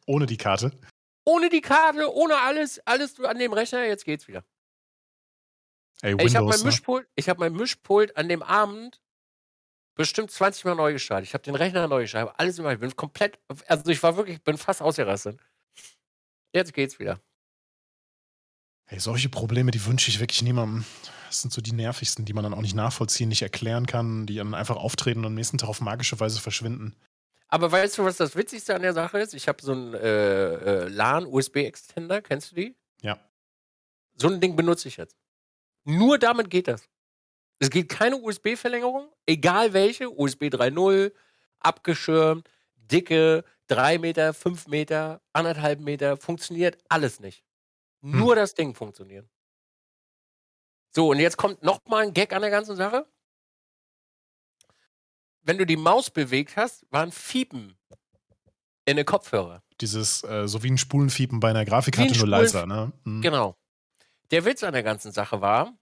Ohne die Karte? Ohne die Karte, ohne alles, alles an dem Rechner, jetzt geht's wieder. Ey, Windows, ich habe mein, ne? Mischpult, hab mein Mischpult an dem Abend bestimmt 20 Mal neu gestartet. Ich habe den Rechner neu gestartet, alles immer. Ich bin komplett, also ich war wirklich, bin fast ausgerastet. Jetzt geht's wieder. Hey, solche Probleme, die wünsche ich wirklich niemandem. Das sind so die nervigsten, die man dann auch nicht nachvollziehen, nicht erklären kann, die dann einfach auftreten und am nächsten Tag auf magische Weise verschwinden. Aber weißt du, was das Witzigste an der Sache ist? Ich habe so einen äh, äh, LAN-USB-Extender, kennst du die? Ja. So ein Ding benutze ich jetzt. Nur damit geht das. Es geht keine USB-Verlängerung, egal welche, USB 3.0, abgeschirmt, dicke, 3 Meter, 5 Meter, anderthalb Meter, funktioniert alles nicht. Hm. Nur das Ding funktioniert. So, und jetzt kommt nochmal ein Gag an der ganzen Sache. Wenn du die Maus bewegt hast, war ein Fiepen in den Kopfhörer. Dieses, äh, so wie ein Spulenfiepen bei einer Grafikkarte, nur leiser, ne? Mhm. Genau. Der Witz an der ganzen Sache war,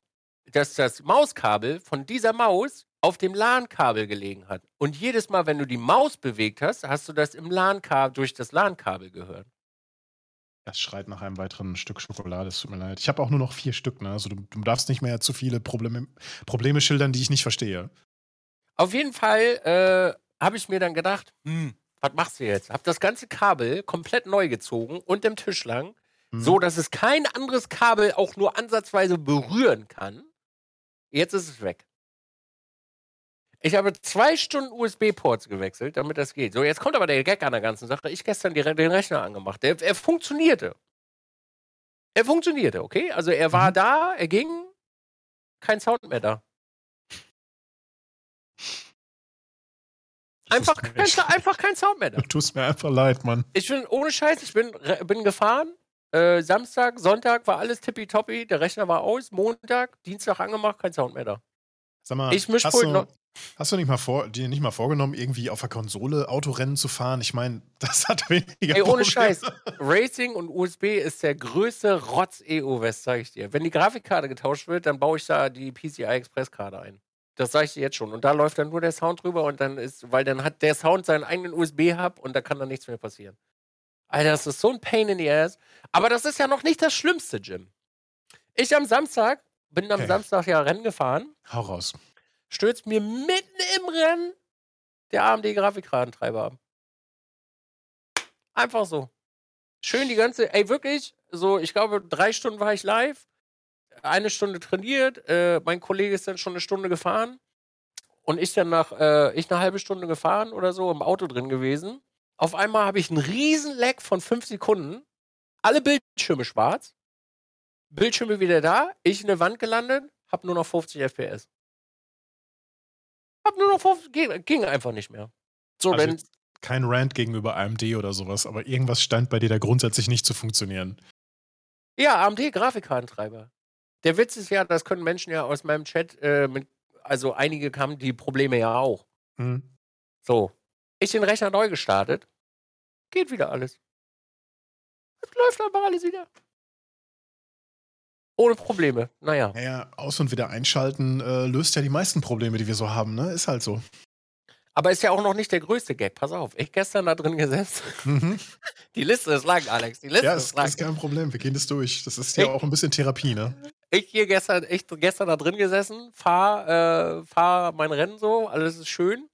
dass das Mauskabel von dieser Maus auf dem LAN-Kabel gelegen hat. Und jedes Mal, wenn du die Maus bewegt hast, hast du das im LAN-Kabel durch das LAN-Kabel gehört. Es schreit nach einem weiteren Stück Schokolade, es tut mir leid. Ich habe auch nur noch vier Stück, ne? Also du, du darfst nicht mehr zu viele Probleme, Probleme schildern, die ich nicht verstehe. Auf jeden Fall äh, habe ich mir dann gedacht, hm, was machst du jetzt? Hab das ganze Kabel komplett neu gezogen und dem Tisch lang, hm. so dass es kein anderes Kabel auch nur ansatzweise berühren kann. Jetzt ist es weg. Ich habe zwei Stunden USB-Ports gewechselt, damit das geht. So, jetzt kommt aber der Gag an der ganzen Sache. Ich gestern direkt den Rechner angemacht. Der, er funktionierte. Er funktionierte, okay? Also er war mhm. da, er ging, kein Sound mehr da. Einfach kein, einfach kein Sound mehr da. Du tust mir einfach leid, Mann. Ich bin, ohne Scheiß, ich bin, bin gefahren. Äh, Samstag, Sonntag war alles tippitoppi. Der Rechner war aus. Montag, Dienstag angemacht, kein Sound mehr da. Sag mal, ich hast, du, noch hast du nicht mal vor, dir nicht mal vorgenommen, irgendwie auf der Konsole Autorennen zu fahren? Ich meine, *laughs* das hat weniger Ey, ohne Scheiß. Racing und USB ist der größte Rotz-EU-West, sag ich dir. Wenn die Grafikkarte getauscht wird, dann baue ich da die PCI Express-Karte ein. Das sage ich dir jetzt schon. Und da läuft dann nur der Sound drüber und dann ist, weil dann hat der Sound seinen eigenen USB-Hub und da kann dann nichts mehr passieren. Alter, das ist so ein Pain in the ass. Aber das ist ja noch nicht das Schlimmste, Jim. Ich am Samstag bin am okay. Samstag ja Rennen gefahren. Hau raus. Stürzt mir mitten im Rennen der AMD-Grafikkartentreiber ab. Einfach so. Schön die ganze, ey, wirklich, so, ich glaube, drei Stunden war ich live, eine Stunde trainiert, äh, mein Kollege ist dann schon eine Stunde gefahren und ich dann nach, äh, ich eine halbe Stunde gefahren oder so im Auto drin gewesen. Auf einmal habe ich einen riesen Leck von fünf Sekunden, alle Bildschirme schwarz, Bildschirme wieder da, ich in eine Wand gelandet, hab nur noch 50 FPS. Hab nur noch 50, ging, ging einfach nicht mehr. So, also wenn. Kein Rant gegenüber AMD oder sowas, aber irgendwas stand bei dir da grundsätzlich nicht zu funktionieren. Ja, AMD Grafikkartentreiber. Der Witz ist ja, das können Menschen ja aus meinem Chat, äh, mit, also einige haben die Probleme ja auch. Hm. So. Ich den Rechner neu gestartet. Geht wieder alles. Es läuft aber alles wieder. Ohne Probleme. Naja. Naja, aus- und wieder einschalten äh, löst ja die meisten Probleme, die wir so haben, ne? Ist halt so. Aber ist ja auch noch nicht der größte Gag. Pass auf, ich gestern da drin gesessen. Mhm. *laughs* Die Liste ist lang, Alex. Die Liste ja, ist lang. ist kein Problem. Wir gehen das durch. Das ist ja ich, auch ein bisschen Therapie, ne? Ich hier gestern, ich gestern da drin gesessen, fahr, äh, fahr mein Rennen so, alles ist schön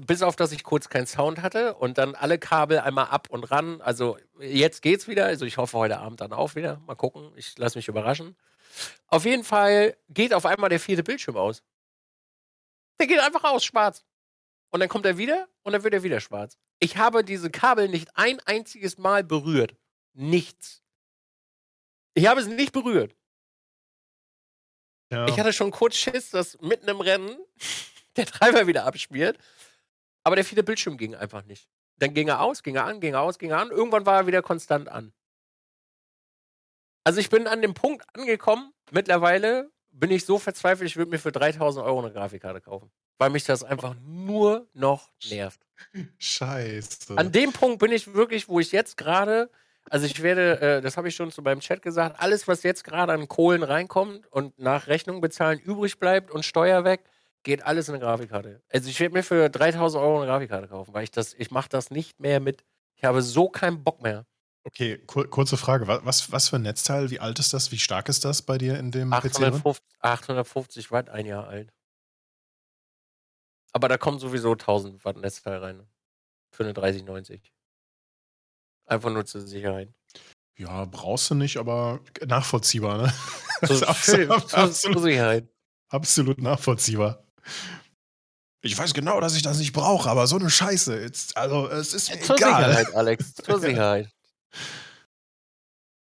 bis auf, dass ich kurz keinen Sound hatte und dann alle Kabel einmal ab und ran. Also jetzt geht's wieder. Also ich hoffe heute Abend dann auch wieder. Mal gucken. Ich lasse mich überraschen. Auf jeden Fall geht auf einmal der vierte Bildschirm aus. Der geht einfach aus, schwarz. Und dann kommt er wieder und dann wird er wieder schwarz. Ich habe diese Kabel nicht ein einziges Mal berührt. Nichts. Ich habe es nicht berührt. Ja. Ich hatte schon kurz Schiss, dass mitten im Rennen der Treiber wieder abspielt aber der viele Bildschirm ging einfach nicht. Dann ging er aus, ging er an, ging er aus, ging er an. Irgendwann war er wieder konstant an. Also ich bin an dem Punkt angekommen, mittlerweile bin ich so verzweifelt, ich würde mir für 3000 Euro eine Grafikkarte kaufen. Weil mich das einfach nur noch nervt. Scheiße. An dem Punkt bin ich wirklich, wo ich jetzt gerade, also ich werde, äh, das habe ich schon zu meinem Chat gesagt, alles, was jetzt gerade an Kohlen reinkommt und nach Rechnung bezahlen übrig bleibt und Steuer weg, geht alles in eine Grafikkarte. Also ich werde mir für 3000 Euro eine Grafikkarte kaufen, weil ich das, ich mache das nicht mehr mit. Ich habe so keinen Bock mehr. Okay, kur kurze Frage. Was, was für ein Netzteil? Wie alt ist das? Wie stark ist das bei dir in dem 850, PC? 850 Watt, ein Jahr alt. Aber da kommt sowieso 1000 Watt Netzteil rein. Für eine 3090. Einfach nur zur Sicherheit. Ja, brauchst du nicht, aber nachvollziehbar, ne? *laughs* Zur, absolut, Sicherheit. Absolut nachvollziehbar. Ich weiß genau, dass ich das nicht brauche, aber so eine Scheiße. Jetzt, also, es ist mir Zur egal. Sicherheit, Alex. Zur *laughs* Sicherheit.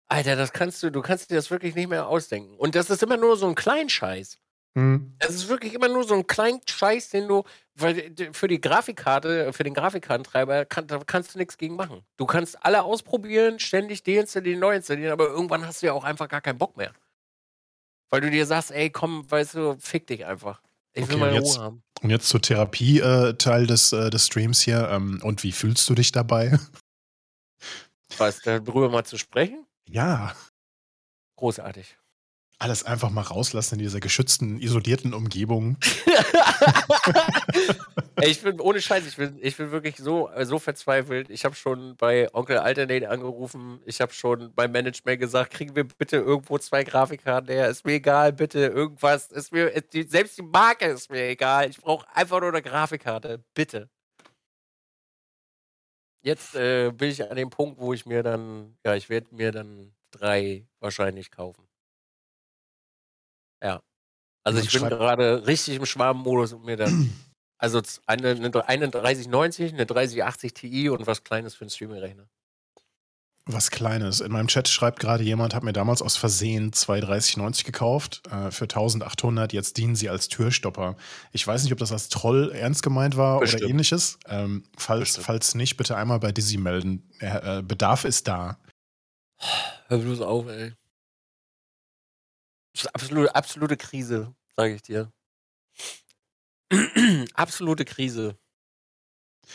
Alter, das kannst du, du kannst dir das wirklich nicht mehr ausdenken. Und das ist immer nur so ein Kleinscheiß. Hm. Es ist wirklich immer nur so ein kleiner Scheiß, den du, weil für die Grafikkarte, für den Grafikkartentreiber kann, da kannst du nichts gegen machen. Du kannst alle ausprobieren, ständig deinstallieren, neu installieren, aber irgendwann hast du ja auch einfach gar keinen Bock mehr. Weil du dir sagst, ey, komm, weißt du, fick dich einfach. Ich okay, will meine jetzt, Ruhe haben. Und jetzt zur Therapie-Teil äh, des, äh, des Streams hier. Ähm, und wie fühlst du dich dabei? Was, darüber mal zu sprechen? Ja. Großartig. Alles einfach mal rauslassen in dieser geschützten, isolierten Umgebung. *laughs* Ich bin ohne Scheiß, ich bin, ich bin wirklich so, so verzweifelt. Ich habe schon bei Onkel Alternate angerufen. Ich habe schon beim Management gesagt, kriegen wir bitte irgendwo zwei Grafikkarten her. Ist mir egal, bitte irgendwas. Ist mir, selbst die Marke ist mir egal. Ich brauche einfach nur eine Grafikkarte. Bitte. Jetzt äh, bin ich an dem Punkt, wo ich mir dann, ja, ich werde mir dann drei wahrscheinlich kaufen. Ja. Also ich bin gerade richtig im Schwarmmodus und mir dann, *clears throat* also eine, eine 3090, eine 3080 Ti und was Kleines für einen Streaming-Rechner. Was Kleines. In meinem Chat schreibt gerade jemand, hat mir damals aus Versehen zwei 3090 gekauft äh, für 1800. Jetzt dienen sie als Türstopper. Ich weiß nicht, ob das als Troll ernst gemeint war Bestimmt. oder ähnliches. Ähm, falls, falls nicht, bitte einmal bei Dizzy melden. Äh, Bedarf ist da. Hör bloß auf, ey. Absolute, absolute Krise, sage ich dir. *clears throat* absolute Krise.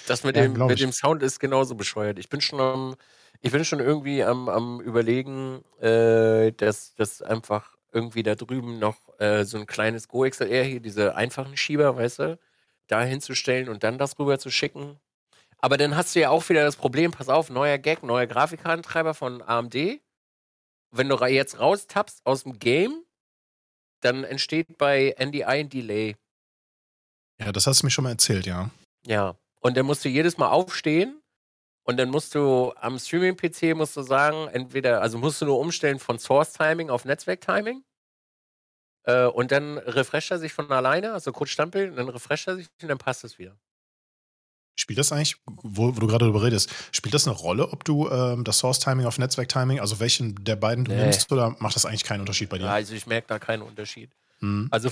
Das mit, ja, dem, mit dem Sound ist genauso bescheuert. Ich bin schon am, ich bin schon irgendwie am, am überlegen, äh, dass das einfach irgendwie da drüben noch äh, so ein kleines Go XLR hier, diese einfachen Schieber, weißt du, da hinzustellen und dann das rüber zu schicken. Aber dann hast du ja auch wieder das Problem, pass auf, neuer Gag, neuer Grafikkartentreiber von AMD. Wenn du jetzt raustappst aus dem Game, dann entsteht bei NDI ein Delay. Ja, das hast du mir schon mal erzählt, ja. Ja. Und dann musst du jedes Mal aufstehen und dann musst du am Streaming-PC musst du sagen, entweder, also musst du nur umstellen von Source-Timing auf Netzwerk-Timing. Äh, und dann refresht er sich von alleine, also kurz Stampel, dann refresht er sich und dann passt es wieder. Spielt das eigentlich, wo, wo, du gerade darüber redest, spielt das eine Rolle, ob du ähm, das Source-Timing auf Netzwerk-Timing, also welchen der beiden du nee. nimmst, oder macht das eigentlich keinen Unterschied bei dir? Ja, also ich merke da keinen Unterschied. Mhm. Also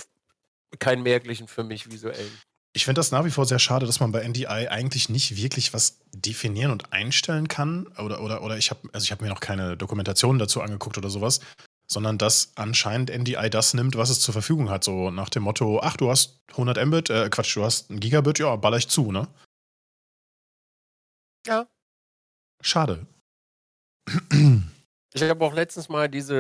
keinen merklichen für mich visuell. Ich finde das nach wie vor sehr schade, dass man bei NDI eigentlich nicht wirklich was definieren und einstellen kann. Oder, oder, oder ich habe also ich hab mir noch keine Dokumentation dazu angeguckt oder sowas, sondern dass anscheinend NDI das nimmt, was es zur Verfügung hat. So nach dem Motto, ach, du hast 100 Mbit, äh, Quatsch, du hast ein Gigabit, ja, baller ich zu, ne? Ja. Schade. Ich habe auch letztens mal diese,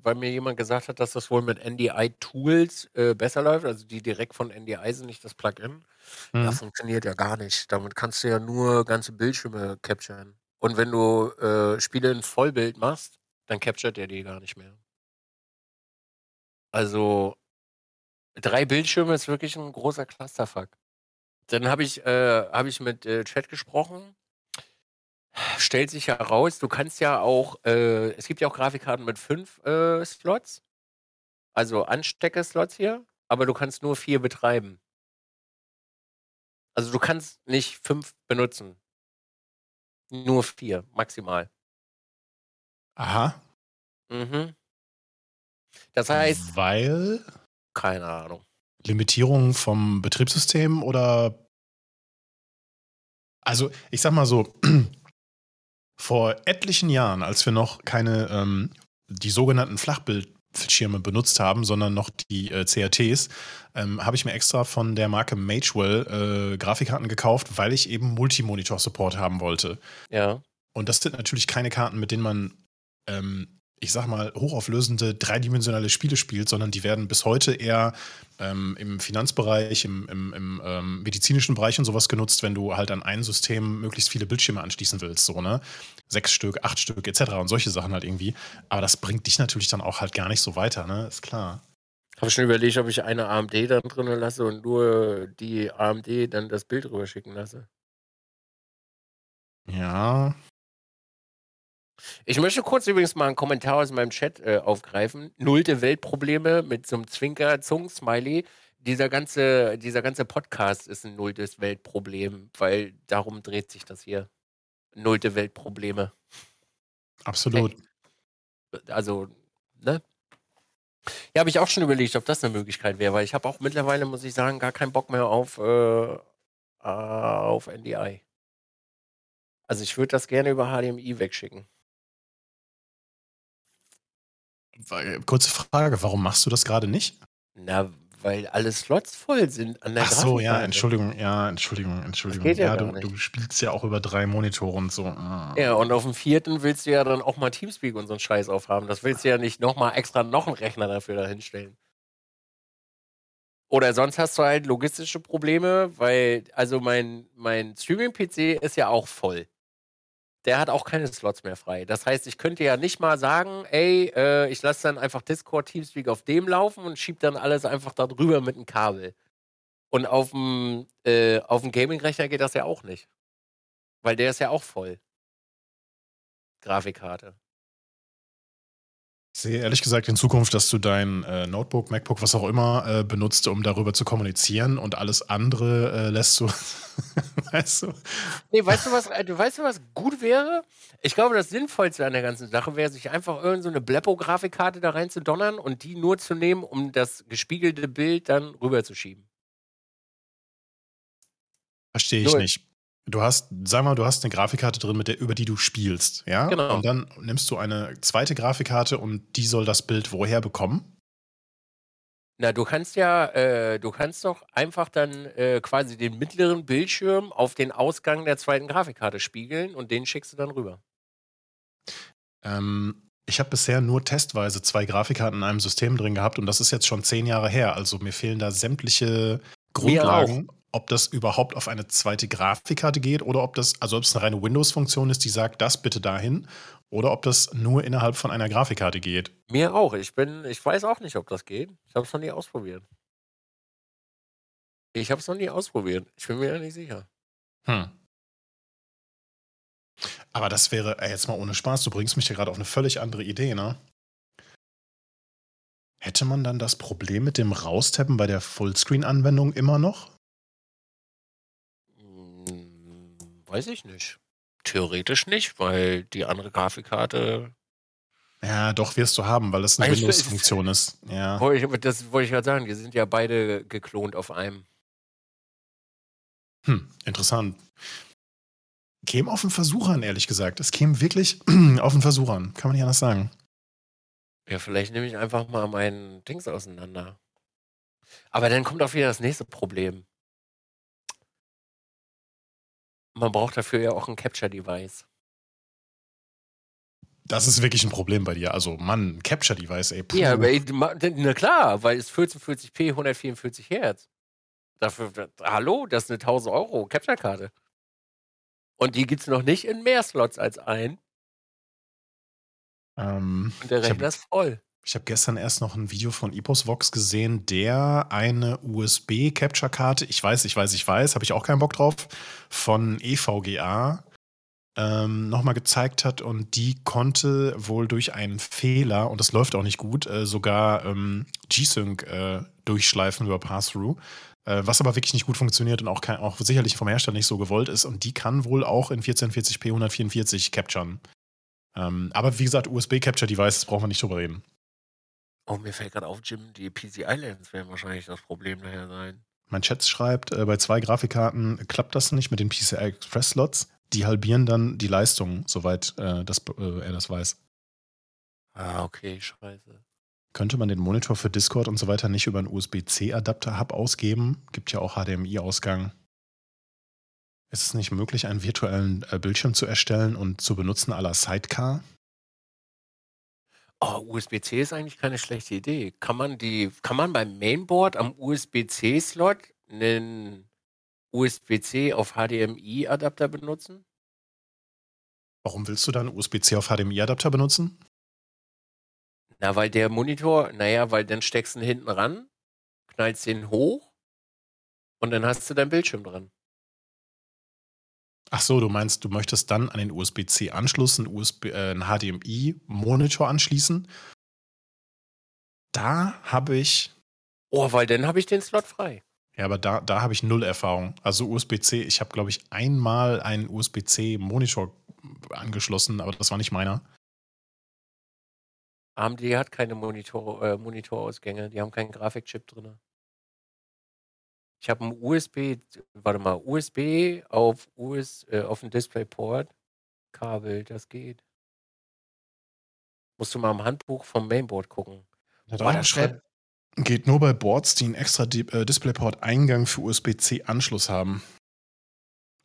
äh, weil mir jemand gesagt hat, dass das wohl mit NDI-Tools äh, besser läuft, also die direkt von NDI sind, nicht das Plugin. Mhm. Das funktioniert ja gar nicht. Damit kannst du ja nur ganze Bildschirme capturen. Und wenn du äh, Spiele in Vollbild machst, dann capturet der die gar nicht mehr. Also drei Bildschirme ist wirklich ein großer Clusterfuck. Dann habe ich, äh, hab ich mit äh, Chat gesprochen. Stellt sich heraus, du kannst ja auch, äh, es gibt ja auch Grafikkarten mit fünf äh, Slots, also Anstecker-Slots hier, aber du kannst nur vier betreiben. Also du kannst nicht fünf benutzen. Nur vier, maximal. Aha. Mhm. Das heißt. Weil? Keine Ahnung. Limitierung vom Betriebssystem oder also ich sag mal so, *clears throat* vor etlichen Jahren, als wir noch keine ähm, die sogenannten Flachbildschirme benutzt haben, sondern noch die äh, CRTs, ähm, habe ich mir extra von der Marke Magewell äh, Grafikkarten gekauft, weil ich eben Multimonitor-Support haben wollte. Ja. Und das sind natürlich keine Karten, mit denen man ähm, ich sag mal, hochauflösende, dreidimensionale Spiele spielt, sondern die werden bis heute eher ähm, im Finanzbereich, im, im, im ähm, medizinischen Bereich und sowas genutzt, wenn du halt an ein System möglichst viele Bildschirme anschließen willst, so, ne? Sechs Stück, acht Stück, etc. und solche Sachen halt irgendwie. Aber das bringt dich natürlich dann auch halt gar nicht so weiter, ne? Ist klar. Habe schon überlegt, ob ich eine AMD dann drin lasse und nur die AMD dann das Bild rüberschicken lasse. Ja, ich möchte kurz übrigens mal einen Kommentar aus meinem Chat äh, aufgreifen. Nullte Weltprobleme mit so einem Zwinker-Zungen-Smiley. Dieser ganze, dieser ganze Podcast ist ein nulltes Weltproblem, weil darum dreht sich das hier. Nullte Weltprobleme. Absolut. Hey. Also, ne? Ja, habe ich auch schon überlegt, ob das eine Möglichkeit wäre, weil ich habe auch mittlerweile, muss ich sagen, gar keinen Bock mehr auf, äh, auf NDI. Also ich würde das gerne über HDMI wegschicken. Kurze Frage, warum machst du das gerade nicht? Na, weil alle Slots voll sind an der Ach so, ja. Entschuldigung, ja, Entschuldigung, Entschuldigung. ja ja, du, du spielst ja auch über drei Monitore und so. Ah. Ja, und auf dem vierten willst du ja dann auch mal Teamspeak und so einen Scheiß aufhaben. Das willst du ja nicht nochmal extra noch einen Rechner dafür dahinstellen. Oder sonst hast du halt logistische Probleme, weil, also mein, mein Streaming-PC ist ja auch voll. Der hat auch keine Slots mehr frei. Das heißt, ich könnte ja nicht mal sagen, ey, äh, ich lasse dann einfach Discord Teamspeak auf dem laufen und schieb dann alles einfach da drüber mit einem Kabel. Und auf dem, äh, auf dem Gaming-Rechner geht das ja auch nicht. Weil der ist ja auch voll. Grafikkarte. Ich sehe ehrlich gesagt in Zukunft, dass du dein äh, Notebook, MacBook, was auch immer äh, benutzt, um darüber zu kommunizieren und alles andere äh, lässt du, *laughs* weißt du? Nee, weißt du was, äh, du weißt du, was gut wäre? Ich glaube, das Sinnvollste an der ganzen Sache wäre, sich einfach irgendeine so eine Bleppo-Grafikkarte da rein zu donnern und die nur zu nehmen, um das gespiegelte Bild dann rüberzuschieben. Verstehe ich Null. nicht. Du hast, sag mal, du hast eine Grafikkarte drin, mit der, über die du spielst, ja? Genau. Und dann nimmst du eine zweite Grafikkarte und die soll das Bild woher bekommen? Na, du kannst ja, äh, du kannst doch einfach dann äh, quasi den mittleren Bildschirm auf den Ausgang der zweiten Grafikkarte spiegeln und den schickst du dann rüber. Ähm, ich habe bisher nur testweise zwei Grafikkarten in einem System drin gehabt und das ist jetzt schon zehn Jahre her. Also mir fehlen da sämtliche Grundlagen, ob das überhaupt auf eine zweite Grafikkarte geht oder ob das, also ob es eine reine Windows-Funktion ist, die sagt, das bitte dahin, oder ob das nur innerhalb von einer Grafikkarte geht. Mir auch. Ich bin, ich weiß auch nicht, ob das geht. Ich habe es noch nie ausprobiert. Ich habe es noch nie ausprobiert. Ich bin mir ja nicht sicher. Hm. Aber das wäre, ey, jetzt mal ohne Spaß, du bringst mich ja gerade auf eine völlig andere Idee, ne? Hätte man dann das Problem mit dem Raustappen bei der Fullscreen-Anwendung immer noch? Hm, weiß ich nicht. Theoretisch nicht, weil die andere Grafikkarte. Ja, doch wirst du haben, weil das eine Eigentlich- Windows-Funktion *laughs* ist. Ja. Das wollte ich gerade sagen. Die sind ja beide geklont auf einem. Hm, interessant. Käme auf den Versuch an, ehrlich gesagt. Es käme wirklich *clears throat* auf den Versuch an. Kann man nicht anders sagen. Ja, vielleicht nehme ich einfach mal meinen Dings auseinander. Aber dann kommt auch wieder das nächste Problem. Man braucht dafür ja auch ein Capture-Device. Das ist wirklich ein Problem bei dir. Also, Mann, Capture-Device, ey. Puh. Ja, ma- na klar, weil es 1440p, 144 Hertz. Dafür, da- hallo, das ist eine 1000 Euro Capture-Karte. Und die gibt es noch nicht in mehr Slots als ein. ähm, Und der Rechner ist voll. Ich habe gestern erst noch ein Video von EposVox gesehen, der eine USB-Capture-Karte, ich weiß, ich weiß, ich weiß, habe ich auch keinen Bock drauf, von EVGA ähm, nochmal gezeigt hat und die konnte wohl durch einen Fehler, und das läuft auch nicht gut, äh, sogar ähm, G-Sync äh, durchschleifen über Pass-Through. Äh, was aber wirklich nicht gut funktioniert und auch, kein, auch sicherlich vom Hersteller nicht so gewollt ist. Und die kann wohl auch in 1440p 144 capturen. Ähm, aber wie gesagt, USB-Capture-Devices brauchen wir nicht drüber reden. Oh, mir fällt gerade auf, Jim, die PCI-Lens werden wahrscheinlich das Problem daher sein. Mein Chat schreibt, äh, bei zwei Grafikkarten klappt das nicht mit den PCI Express Slots. Die halbieren dann die Leistung, soweit äh, das, äh, er das weiß. Ah, okay, scheiße. Könnte man den Monitor für Discord und so weiter nicht über einen USB-C-Adapter-Hub ausgeben? Gibt ja auch HDMI-Ausgang. Ist es nicht möglich, einen virtuellen äh, Bildschirm zu erstellen und zu benutzen à la Sidecar? Oh, USB-C ist eigentlich keine schlechte Idee. Kann man die, kann man beim Mainboard am USB-C-Slot einen USB-C auf HDMI-Adapter benutzen? Warum willst du dann USB-C auf HDMI-Adapter benutzen? Na, weil der Monitor, naja, weil dann steckst du ihn hinten ran, knallst den hoch und dann hast du deinen Bildschirm dran. Ach so, du meinst, du möchtest dann an den USB-C-Anschluss einen, USB, äh, einen HDMI-Monitor anschließen? Da habe ich, Oh, weil dann habe ich den Slot frei. ja, aber da, da habe ich null Erfahrung. Also USB-C, ich habe, glaube ich, einmal einen USB-C-Monitor angeschlossen, aber das war nicht meiner. AMD hat keine Monitor, äh, Monitorausgänge, die haben keinen Grafikchip drin. Ich habe ein USB, warte mal, USB auf US, äh, auf dem DisplayPort Kabel, das geht. Musst du mal im Handbuch vom Mainboard gucken. Ja, Boah, das schreib, Geht nur bei Boards, die einen extra Di äh, DisplayPort-Eingang für USB-C-Anschluss haben.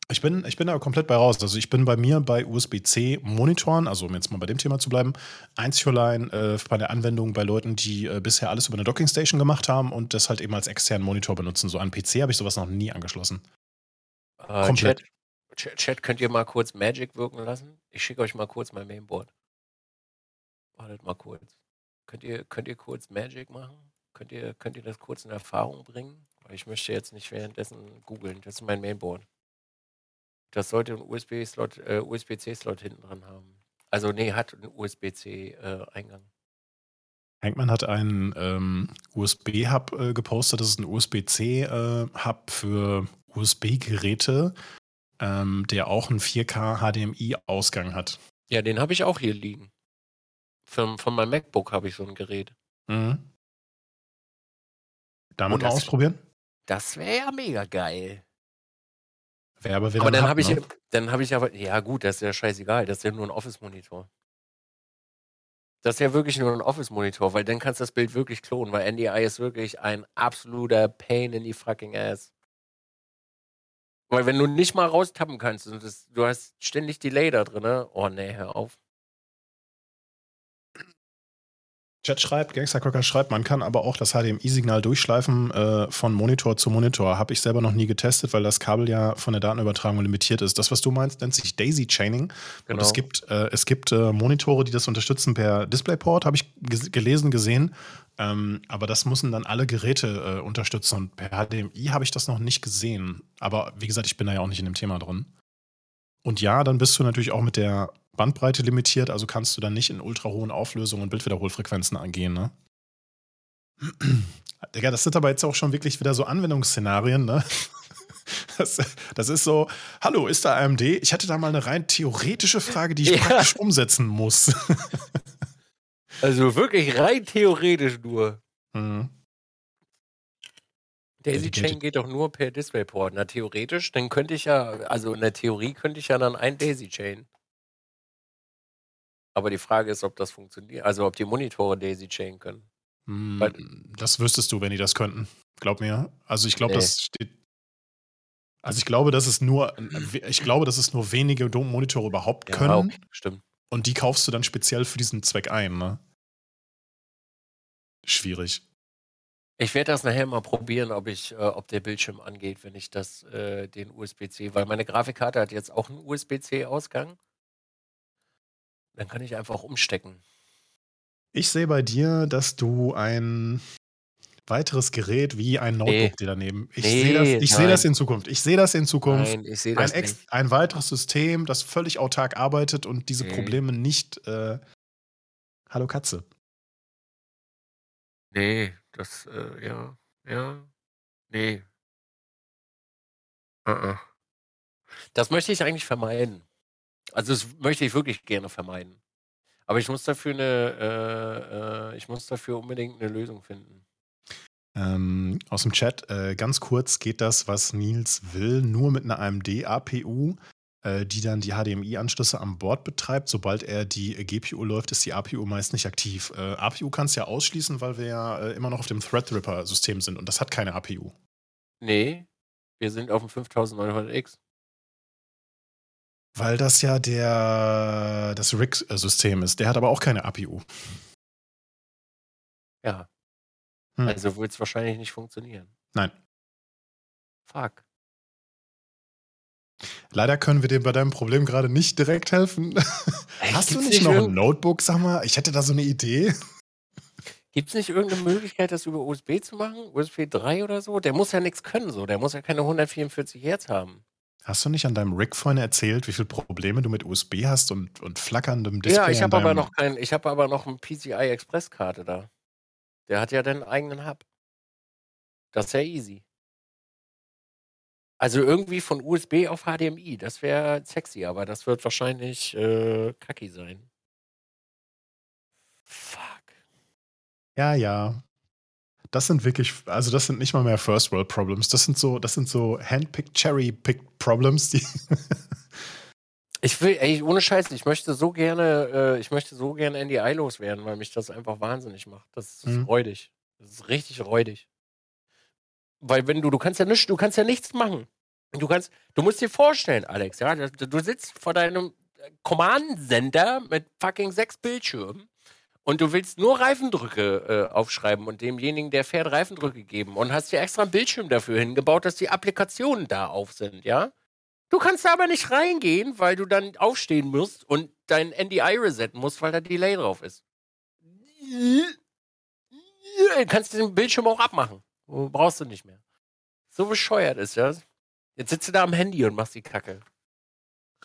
Ich bin, ich bin da komplett bei raus. Also ich bin bei mir bei USB-C-Monitoren, also um jetzt mal bei dem Thema zu bleiben, einzig allein äh, bei der Anwendung bei Leuten, die äh, bisher alles über eine Dockingstation gemacht haben und das halt eben als externen Monitor benutzen. So an PC habe ich sowas noch nie angeschlossen. Äh, Komplett. Chat, Chat, könnt ihr mal kurz Magic wirken lassen? Ich schicke euch mal kurz mein Mainboard. Wartet mal kurz. Könnt ihr, könnt ihr kurz Magic machen? Könnt ihr, könnt ihr das kurz in Erfahrung bringen? Ich möchte jetzt nicht währenddessen googeln. Das ist mein Mainboard. Das sollte einen USB-Slot, äh, USB-C-Slot hinten dran haben. Also nee, hat einen USB-C-Eingang. Äh, Hankman hat einen ähm, USB-Hub äh, gepostet. Das ist ein USB-C-Hub äh, für USB-Geräte, ähm, der auch einen 4K HDMI-Ausgang hat. Ja, den habe ich auch hier liegen. Von, von meinem MacBook habe ich so ein Gerät. Mhm. Damit oh, mal ausprobieren? Das wäre ja mega geil. Wäre aber aber dann habe ich, ne? dann habe ich aber, ja gut, das ist ja scheißegal, das ist ja nur ein Office-Monitor. Das ist ja wirklich nur ein Office-Monitor, weil dann kannst du das Bild wirklich klonen, weil NDI ist wirklich ein absoluter Pain in the fucking ass. Weil wenn du nicht mal raustappen kannst und das, du hast ständig Delay da drin, ne? oh nee, hör auf. Chat schreibt, Gangstercracker schreibt, man kann aber auch das HDMI-Signal durchschleifen äh, von Monitor zu Monitor. Habe ich selber noch nie getestet, weil das Kabel ja von der Datenübertragung limitiert ist. Das, was du meinst, nennt sich Daisy Chaining. Genau. Und es gibt, äh, es gibt äh, Monitore, die das unterstützen per DisplayPort, habe ich gelesen, gesehen. Ähm, aber das müssen dann alle Geräte äh, unterstützen. Und per HDMI habe ich das noch nicht gesehen. Aber wie gesagt, ich bin da ja auch nicht in dem Thema drin. Und ja, dann bist du natürlich auch mit der Bandbreite limitiert, also kannst du dann nicht in ultra hohen Auflösungen und Bildwiederholfrequenzen angehen, ne? *clears throat* Digga, das sind aber jetzt auch schon wirklich wieder so Anwendungsszenarien, ne? *laughs* Das, das, ist so, hallo, ist da AMD? Ich hätte da mal eine rein theoretische Frage, die ich ja. praktisch umsetzen muss. *laughs* Also wirklich rein theoretisch nur. Mhm. Daisy Chain geht doch nur per DisplayPort. Na, theoretisch, dann könnte ich ja, also in der Theorie könnte ich ja dann ein Daisy Chain. Aber die Frage ist, ob das funktioniert. Also ob die Monitore Daisy Chain können. Mm, das wüsstest du, wenn die das könnten. Glaub mir. Also ich glaube, nee. das steht. Also ich glaube, dass es nur, ich glaube, dass es nur wenige Monitore überhaupt können. Ja, okay, stimmt. Und die kaufst du dann speziell für diesen Zweck ein, ne? Schwierig. Ich werde das nachher mal probieren, ob ich, äh, ob der Bildschirm angeht, wenn ich das, äh, den USB-C, weil meine Grafikkarte hat jetzt auch einen USB-C-Ausgang. Dann kann ich einfach umstecken. Ich sehe bei dir, dass du ein weiteres Gerät wie ein Notebook nee. dir daneben. Ich nee, sehe das, ich seh das in Zukunft. Ich sehe das in Zukunft. Nein, ich sehe das ein, nicht. ein weiteres System, das völlig autark arbeitet und diese nee. Probleme nicht. Äh, Hallo Katze. Nee, das, äh, ja, ja, nee. Uh -uh. Das möchte ich eigentlich vermeiden. Also das möchte ich wirklich gerne vermeiden. Aber ich muss dafür eine, äh, äh, ich muss dafür unbedingt eine Lösung finden. Ähm, aus dem Chat, äh, ganz kurz geht das, was Nils will, nur mit einer AMD-APU, äh, die dann die HDMI-Anschlüsse am Board betreibt. Sobald er die GPU läuft, ist die APU meist nicht aktiv. Äh, APU kannst du ja ausschließen, weil wir ja äh, immer noch auf dem Threadripper-System sind und das hat keine APU. Nee, wir sind auf dem 5900X. Weil das ja der das RIG-System ist. Der hat aber auch keine APU. Ja. Hm. Also wird es wahrscheinlich nicht funktionieren. Nein. Fuck. Leider können wir dir bei deinem Problem gerade nicht direkt helfen. Hey, Hast du nicht, nicht noch ein Notebook, sag mal? Ich hätte da so eine Idee. Gibt es nicht irgendeine Möglichkeit, das über USB zu machen? USB 3 oder so? Der muss ja nichts können, so. Der muss ja keine 144 Hertz haben. Hast du nicht an deinem Rig vorhin erzählt, wie viele Probleme du mit USB hast und, und flackerndem Display? Ja, ich habe aber noch kein, ich habe aber noch eine PCI Express Karte da. Der hat ja den eigenen Hub. Das ist ja easy. Also irgendwie von USB auf HDMI, das wäre sexy, aber das wird wahrscheinlich äh, kacki sein. Fuck. Ja, ja das sind wirklich, also das sind nicht mal mehr First World Problems. Das sind so, das sind so Handpicked, Cherry-Picked Problems, die. *laughs* ich will, ey, ohne Scheiß, ich möchte so gerne, äh, ich möchte so gerne NDI loswerden, weil mich das einfach wahnsinnig macht. Das ist mhm. freudig. Das ist richtig räudig. Weil wenn du, du kannst ja nichts, du kannst ja nichts machen. Du kannst, du musst dir vorstellen, Alex, ja, du sitzt vor deinem Command-Sender mit fucking sechs Bildschirmen und du willst nur Reifendrücke äh, aufschreiben und demjenigen, der fährt, Reifendrücke geben und hast dir extra einen Bildschirm dafür hingebaut, dass die Applikationen da auf sind, ja? Du kannst da aber nicht reingehen, weil du dann aufstehen musst und dein NDI resetten musst, weil da Delay drauf ist. Du kannst den Bildschirm auch abmachen. Brauchst du nicht mehr. So bescheuert ist das. Jetzt sitzt du da am Handy und machst die Kacke.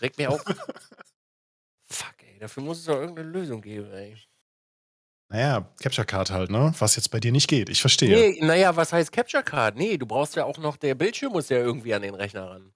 Regt mich auf. *laughs* Fuck, ey. Dafür muss es doch irgendeine Lösung geben, ey. Naja, Capture Card halt, ne? Was jetzt bei dir nicht geht. Ich verstehe. Nee, naja, was heißt Capture Card? Nee, du brauchst ja auch noch, der Bildschirm muss ja irgendwie an den Rechner ran.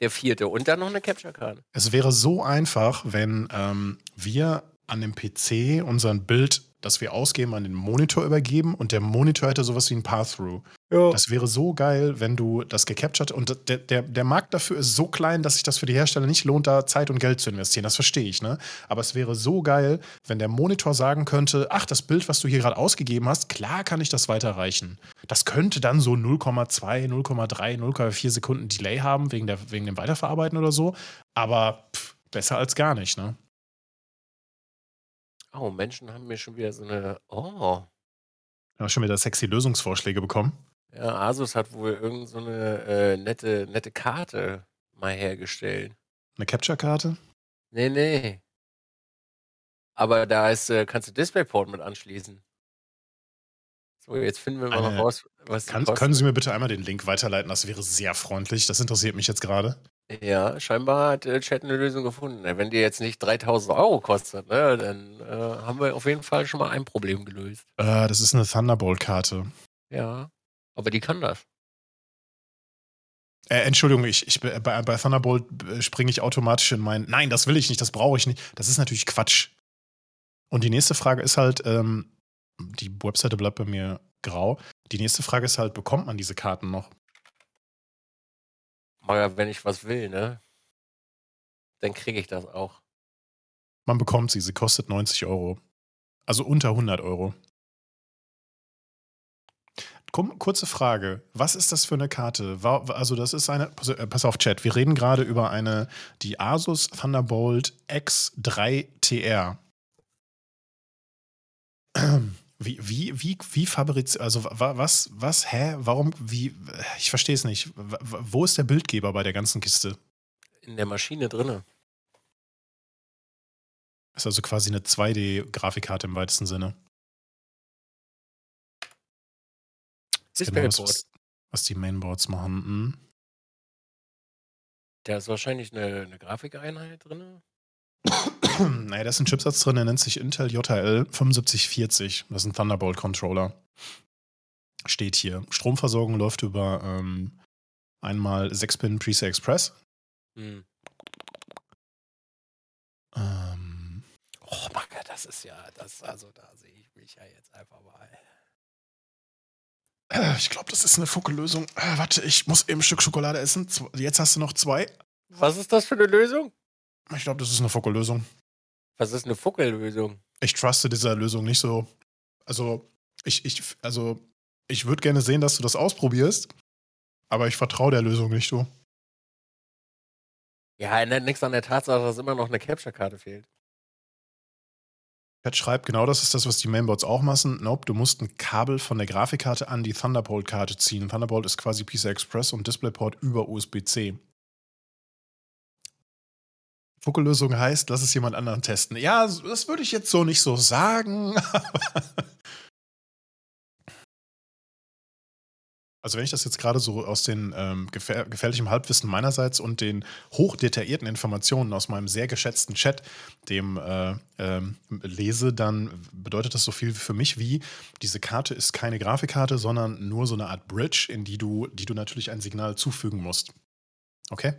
Der vierte. Und dann noch eine Capture Card. Es wäre so einfach, wenn ähm, wir an dem PC unseren Bild das wir ausgeben, an den Monitor übergeben und der Monitor hätte sowas wie ein Path-Through. Ja. Das wäre so geil, wenn du das gecaptured und der, der, der Markt dafür ist so klein, dass sich das für die Hersteller nicht lohnt, da Zeit und Geld zu investieren. Das verstehe ich, ne? Aber es wäre so geil, wenn der Monitor sagen könnte: Ach, das Bild, was du hier gerade ausgegeben hast, klar kann ich das weiterreichen. Das könnte dann so 0,2, 0,3, 0,4 Sekunden Delay haben, wegen, der, wegen dem Weiterverarbeiten oder so. Aber pff, besser als gar nicht, ne? Oh, Menschen haben mir schon wieder so eine. Oh. Ja, schon wieder sexy Lösungsvorschläge bekommen. Ja, Asus hat wohl irgend so eine äh, nette, nette Karte mal hergestellt. Eine Capture-Karte? Nee, nee. Aber da ist, äh, kannst du DisplayPort mit anschließen. So, jetzt finden wir mal Eine, raus, was kann, Können Sie mir bitte einmal den Link weiterleiten? Das wäre sehr freundlich. Das interessiert mich jetzt gerade. Ja, scheinbar hat äh, Chat eine Lösung gefunden. Wenn die jetzt nicht 3000 Euro kostet, ne, dann äh, haben wir auf jeden Fall schon mal ein Problem gelöst. Äh, das ist eine Thunderbolt-Karte. Ja, aber die kann das. Äh, Entschuldigung, ich, ich, bei, bei Thunderbolt äh, springe ich automatisch in mein. Nein, das will ich nicht, das brauche ich nicht. Das ist natürlich Quatsch. Und die nächste Frage ist halt, ähm, die Webseite bleibt bei mir grau. Die nächste Frage ist halt, bekommt man diese Karten noch? Mal, wenn ich was will, ne? Dann kriege ich das auch. Man bekommt sie, sie kostet 90 Euro. Also unter 100 Euro. Kurze Frage. Was ist das für eine Karte? Also, das ist eine. Äh, pass auf, Chat. Wir reden gerade über eine, die Asus Thunderbolt X3 TR. *clears throat* *clears throat* Wie, wie, wie, wie fabriziert, also was, was, hä, warum, wie, ich verstehe es nicht. Wo ist der Bildgeber bei der ganzen Kiste? In der Maschine drinne. Ist also quasi eine 2D-Grafikkarte im weitesten Sinne. Genau was, was, die Mainboards machen. Hm? Da ist wahrscheinlich eine, eine Grafikeinheit drin. *coughs* naja, da ist ein Chipsatz drin, der nennt sich Intel JL 7540. Das ist ein Thunderbolt-Controller. Steht hier. Stromversorgung läuft über ähm, einmal 6-Pin PCI Express. Hm. Ähm, oh, Macke, das ist ja, das, also da sehe ich mich ja jetzt einfach mal. Äh, ich glaube, das ist eine Fucke-Lösung. Äh, warte, ich muss eben ein Stück Schokolade essen. Jetzt hast du noch zwei. Was ist das für eine Lösung? Ich glaube, das ist eine Fucke-Lösung. Was ist eine Fuckel-Lösung? Ich truste dieser Lösung nicht so. Also, ich, ich, also, ich würde gerne sehen, dass du das ausprobierst, aber ich vertraue der Lösung nicht, du. Ja, ändert nichts an der Tatsache, dass immer noch eine Capture-Karte fehlt. Chat schreibt, genau das ist das, was die Mainboards auch machen. Nope, du musst ein Kabel von der Grafikkarte an die Thunderbolt-Karte ziehen. Thunderbolt ist quasi PCI Express und DisplayPort über USB-C. Fuckellösung heißt, lass es jemand anderen testen. Ja, das würde ich jetzt so nicht so sagen. *laughs* also wenn ich das jetzt gerade so aus den ähm, gefähr gefährlichem Halbwissen meinerseits und den hochdetaillierten Informationen aus meinem sehr geschätzten Chat dem äh, ähm, lese, dann bedeutet das so viel für mich wie, diese Karte ist keine Grafikkarte, sondern nur so eine Art Bridge, in die du, die du natürlich ein Signal zufügen musst. Okay?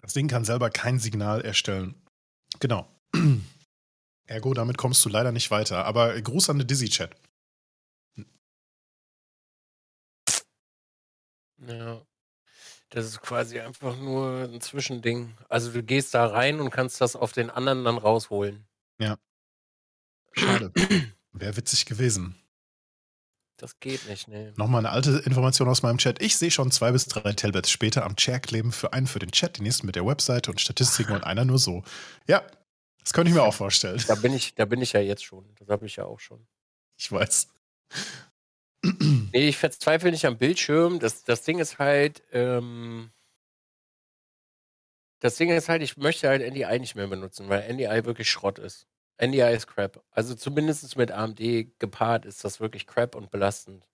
Das Ding kann selber kein Signal erstellen. Genau. *clears throat* Ergo, damit kommst du leider nicht weiter. Aber Gruß an den Dizzy-Chat. Ja. Das ist quasi einfach nur ein Zwischending. Also du gehst da rein und kannst das auf den anderen dann rausholen. Ja. *clears throat* Schade. Wäre witzig gewesen. Das geht nicht, ne. Nochmal eine alte Information aus meinem Chat. Ich sehe schon zwei bis drei Tablets später am Chair kleben für einen für den Chat, die nächsten mit der Webseite und Statistiken und einer nur so. Ja, das könnte ich mir auch vorstellen. Da bin ich, da bin ich ja jetzt schon. Das habe ich ja auch schon. Ich weiß. Nee, ich verzweifle nicht am Bildschirm. Das, das Ding ist halt, ähm, das Ding ist halt, ich möchte halt NDI nicht mehr benutzen, weil NDI wirklich Schrott ist. NDI ist Crap. Also zumindest mit AMD gepaart ist das wirklich Crap und belastend.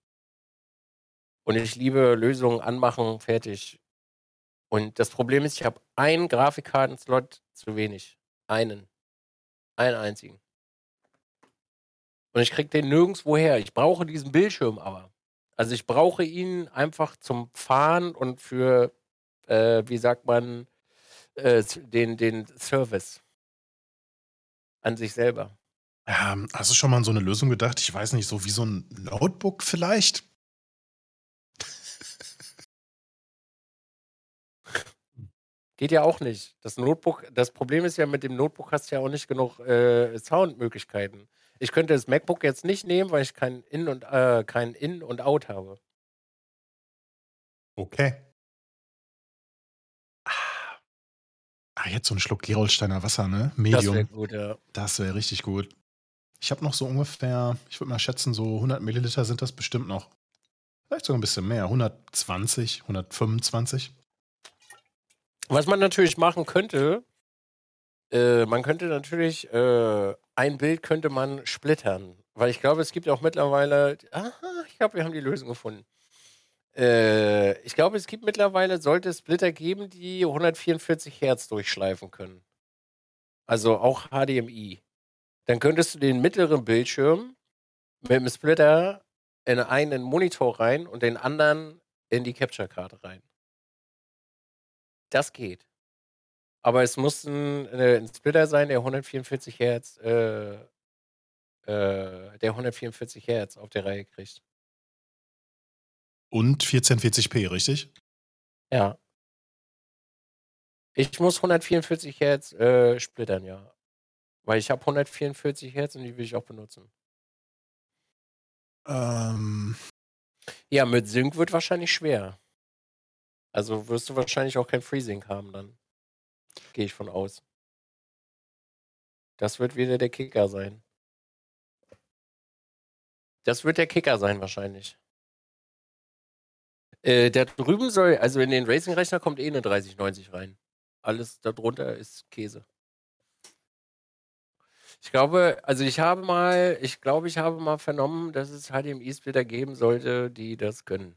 Und ich liebe Lösungen anmachen, fertig. Und das Problem ist, ich habe einen Grafikkartenslot zu wenig. Einen. Einen einzigen. Und ich kriege den nirgendwo her. Ich brauche diesen Bildschirm aber. Also ich brauche ihn einfach zum Fahren und für, äh, wie sagt man, äh, den, den Service an sich selber. Ja, hast du schon mal an so eine Lösung gedacht? Ich weiß nicht, so wie so ein Notebook vielleicht? Geht ja auch nicht. Das Notebook, das Problem ist ja, mit dem Notebook hast du ja auch nicht genug äh, Soundmöglichkeiten. Ich könnte das MacBook jetzt nicht nehmen, weil ich kein In und äh, kein In und Out habe. Okay. Jetzt so ein Schluck Gerolsteiner Wasser, ne? Medium. Das wäre gut, ja. Das wäre richtig gut. Ich habe noch so ungefähr, ich würde mal schätzen, so 100 Milliliter sind das bestimmt noch. Vielleicht sogar ein bisschen mehr. 120, 125. Was man natürlich machen könnte, äh, man könnte natürlich, äh, ein Bild könnte man splittern. Weil ich glaube, es gibt auch mittlerweile, aha, ich glaube, wir haben die Lösung gefunden. Äh, ich glaube, es gibt mittlerweile, sollte es Splitter geben, die 144 Hertz durchschleifen können. Also auch HDMI. Dann könntest du den mittleren Bildschirm mit dem Splitter in einen Monitor rein und den anderen in die Capture-Karte rein. Das geht. Aber es muss ein, äh, ein Splitter sein, der 144 Hertz, äh, äh, der 144 Hertz auf der Reihe kriegt. Und 1440p, richtig? Ja. Ich muss 144 Hertz äh, splittern, ja. Weil ich habe 144 Hertz und die will ich auch benutzen. Ähm. Ja, mit Sync wird wahrscheinlich schwer. Also wirst du wahrscheinlich auch kein Freezing haben dann. Gehe ich von aus. Das wird wieder der Kicker sein. Das wird der Kicker sein wahrscheinlich. Äh, da drüben soll, also in den Racing-Rechner kommt eh eine 3090 rein. Alles darunter ist Käse. Ich glaube, also ich habe mal, ich glaube, ich habe mal vernommen, dass es HDMI-Splitter geben sollte, die das können.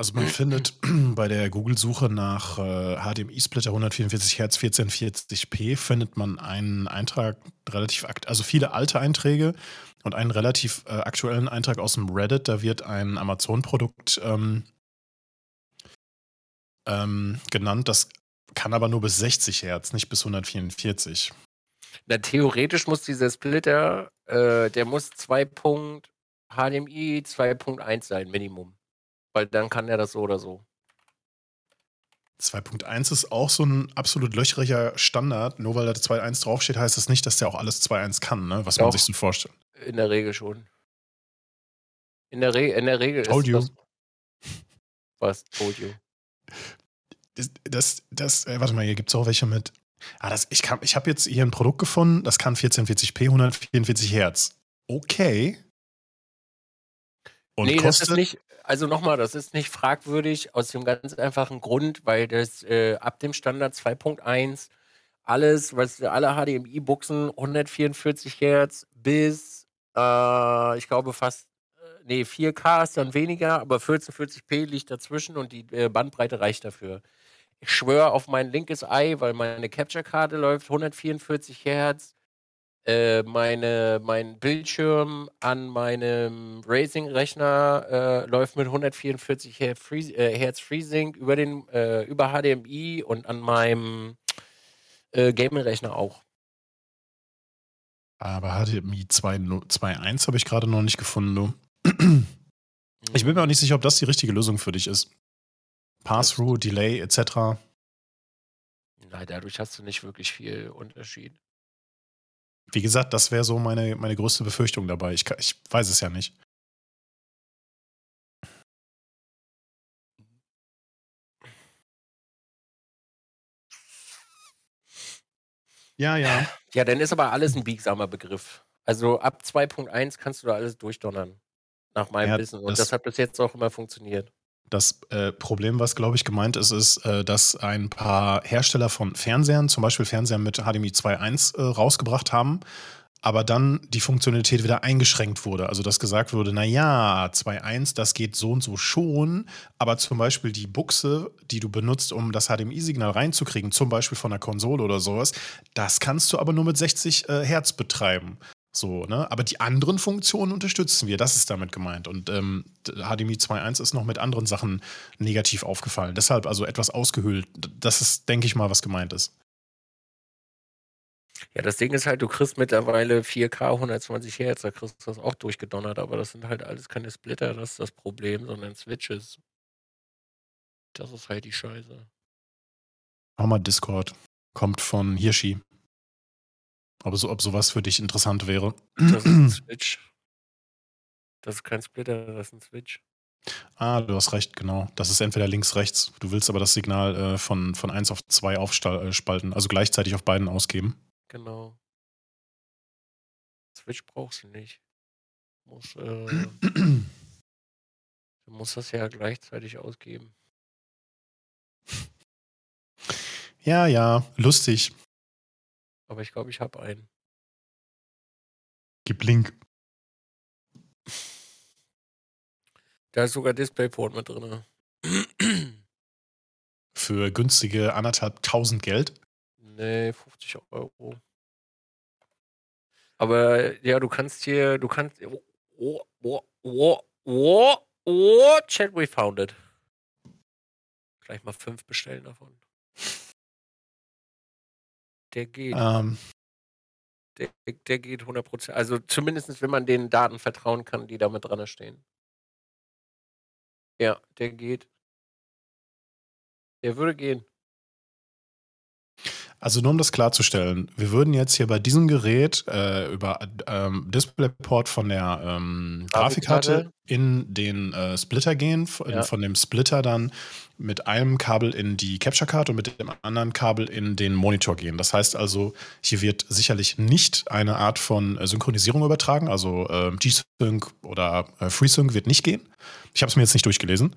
Also man findet *clears throat* bei der Google-Suche nach äh, HDMI-Splitter 144 Hertz 1440p findet man einen Eintrag relativ also viele alte Einträge und einen relativ äh, aktuellen Eintrag aus dem Reddit. Da wird ein Amazon-Produkt ähm, ähm, genannt. Das kann aber nur bis 60 Hertz, nicht bis 144. Na, theoretisch muss dieser Splitter, äh, der muss 2. HDMI 2.1 sein, Minimum. Weil dann kann er das so oder so. 2.1 ist auch so ein absolut löchriger Standard. Nur weil da 2.1 draufsteht, heißt das nicht, dass der auch alles 2.1 kann, ne? was Doch, man sich so vorstellt. In der Regel schon. In der, Re in der Regel told ist you. das. *laughs* Was? Told you. Das, das, das äh, warte mal, hier gibt es auch welche mit. Ah, das, ich ich habe jetzt hier ein Produkt gefunden, das kann 1440p, 144 Hertz. Okay. Und nee, kostet, das ist nicht, also nochmal, das ist nicht fragwürdig aus dem ganz einfachen Grund, weil das äh, ab dem Standard 2.1 alles, was alle HDMI-Buchsen 144 Hertz bis, äh, ich glaube fast, äh, nee, 4K ist dann weniger, aber 1440p liegt dazwischen und die äh, Bandbreite reicht dafür. Ich schwöre auf mein linkes Ei, weil meine Capture-Karte läuft 144 Hertz äh, meine, mein Bildschirm an meinem Racing-Rechner äh, läuft mit 144 Hertz, Free, äh, Hertz FreeSync über, den, äh, über HDMI und an meinem äh, Gaming-Rechner auch. Aber HDMI 2.1 habe ich gerade noch nicht gefunden, du. *clears throat* Ich bin mir auch nicht sicher, ob das die richtige Lösung für dich ist. Pass-Through, Delay etc. Nein, dadurch hast du nicht wirklich viel Unterschied. Wie gesagt, das wäre so meine, meine größte Befürchtung dabei. Ich, ich weiß es ja nicht. Ja, ja. Ja, dann ist aber alles ein biegsamer Begriff. Also ab 2.1 kannst du da alles durchdonnern. Nach meinem Ja, Wissen. Und das- das hat bis jetzt auch immer funktioniert. Das äh, Problem, was glaube ich gemeint ist, ist, äh, dass ein paar Hersteller von Fernsehern, zum Beispiel Fernseher mit HDMI 2.1 äh, rausgebracht haben, aber dann die Funktionalität wieder eingeschränkt wurde. Also dass gesagt wurde, naja, 2.1, das geht so und so schon, aber zum Beispiel die Buchse, die du benutzt, um das HDMI-Signal reinzukriegen, zum Beispiel von der Konsole oder sowas, das kannst du aber nur mit 60 äh, Hertz betreiben. So, ne? Aber die anderen Funktionen unterstützen wir. Das ist damit gemeint. Und ähm, HDMI 2.1 ist noch mit anderen Sachen negativ aufgefallen. Deshalb also etwas ausgehöhlt. Das ist, denke ich mal, was gemeint ist. Ja, das Ding ist halt, du kriegst mittlerweile 4K 120 Hertz, da kriegst du das auch durchgedonnert, aber das sind halt alles keine Splitter, das ist das Problem, sondern Switches. Das ist halt die Scheiße. Auch mal Discord. Kommt von Hirschi. Ob, so, ob sowas für dich interessant wäre. Das ist ein *clears throat* Switch. Das ist kein Splitter, das ist ein Switch. Ah, du hast recht, genau. Das ist entweder links, rechts. Du willst aber das Signal äh, von, von 1 auf 2 aufspalten, also gleichzeitig auf beiden ausgeben. Genau. Switch brauchst du nicht. Du musst, äh, *clears throat* du musst das ja gleichzeitig ausgeben. ja, ja, lustig. Aber ich glaube, ich habe einen. Gib Link. Da ist sogar DisplayPort mit drin. Für günstige anderthalb tausend Geld. Nee, 50 Euro. Aber ja, du kannst hier, du kannst. Oh, oh, oh, oh, oh, oh, Chat, we found it. Gleich mal fünf bestellen davon. Der geht. Ähm, Der, der geht 100%. Also zumindest, wenn man den Daten vertrauen kann, die da mit dran stehen. Ja, der geht. Der würde gehen. Also nur um das klarzustellen, wir würden jetzt hier bei diesem Gerät äh, über ähm, DisplayPort von der ähm, Grafikkarte Grafikkarte. in den äh, Splitter gehen, von, Ja. von dem Splitter dann mit einem Kabel in die Capture-Card und mit dem anderen Kabel in den Monitor gehen. Das heißt also, hier wird sicherlich nicht eine Art von äh, Synchronisierung übertragen, also äh, G-Sync oder äh, FreeSync wird nicht gehen. Ich habe es mir jetzt nicht durchgelesen.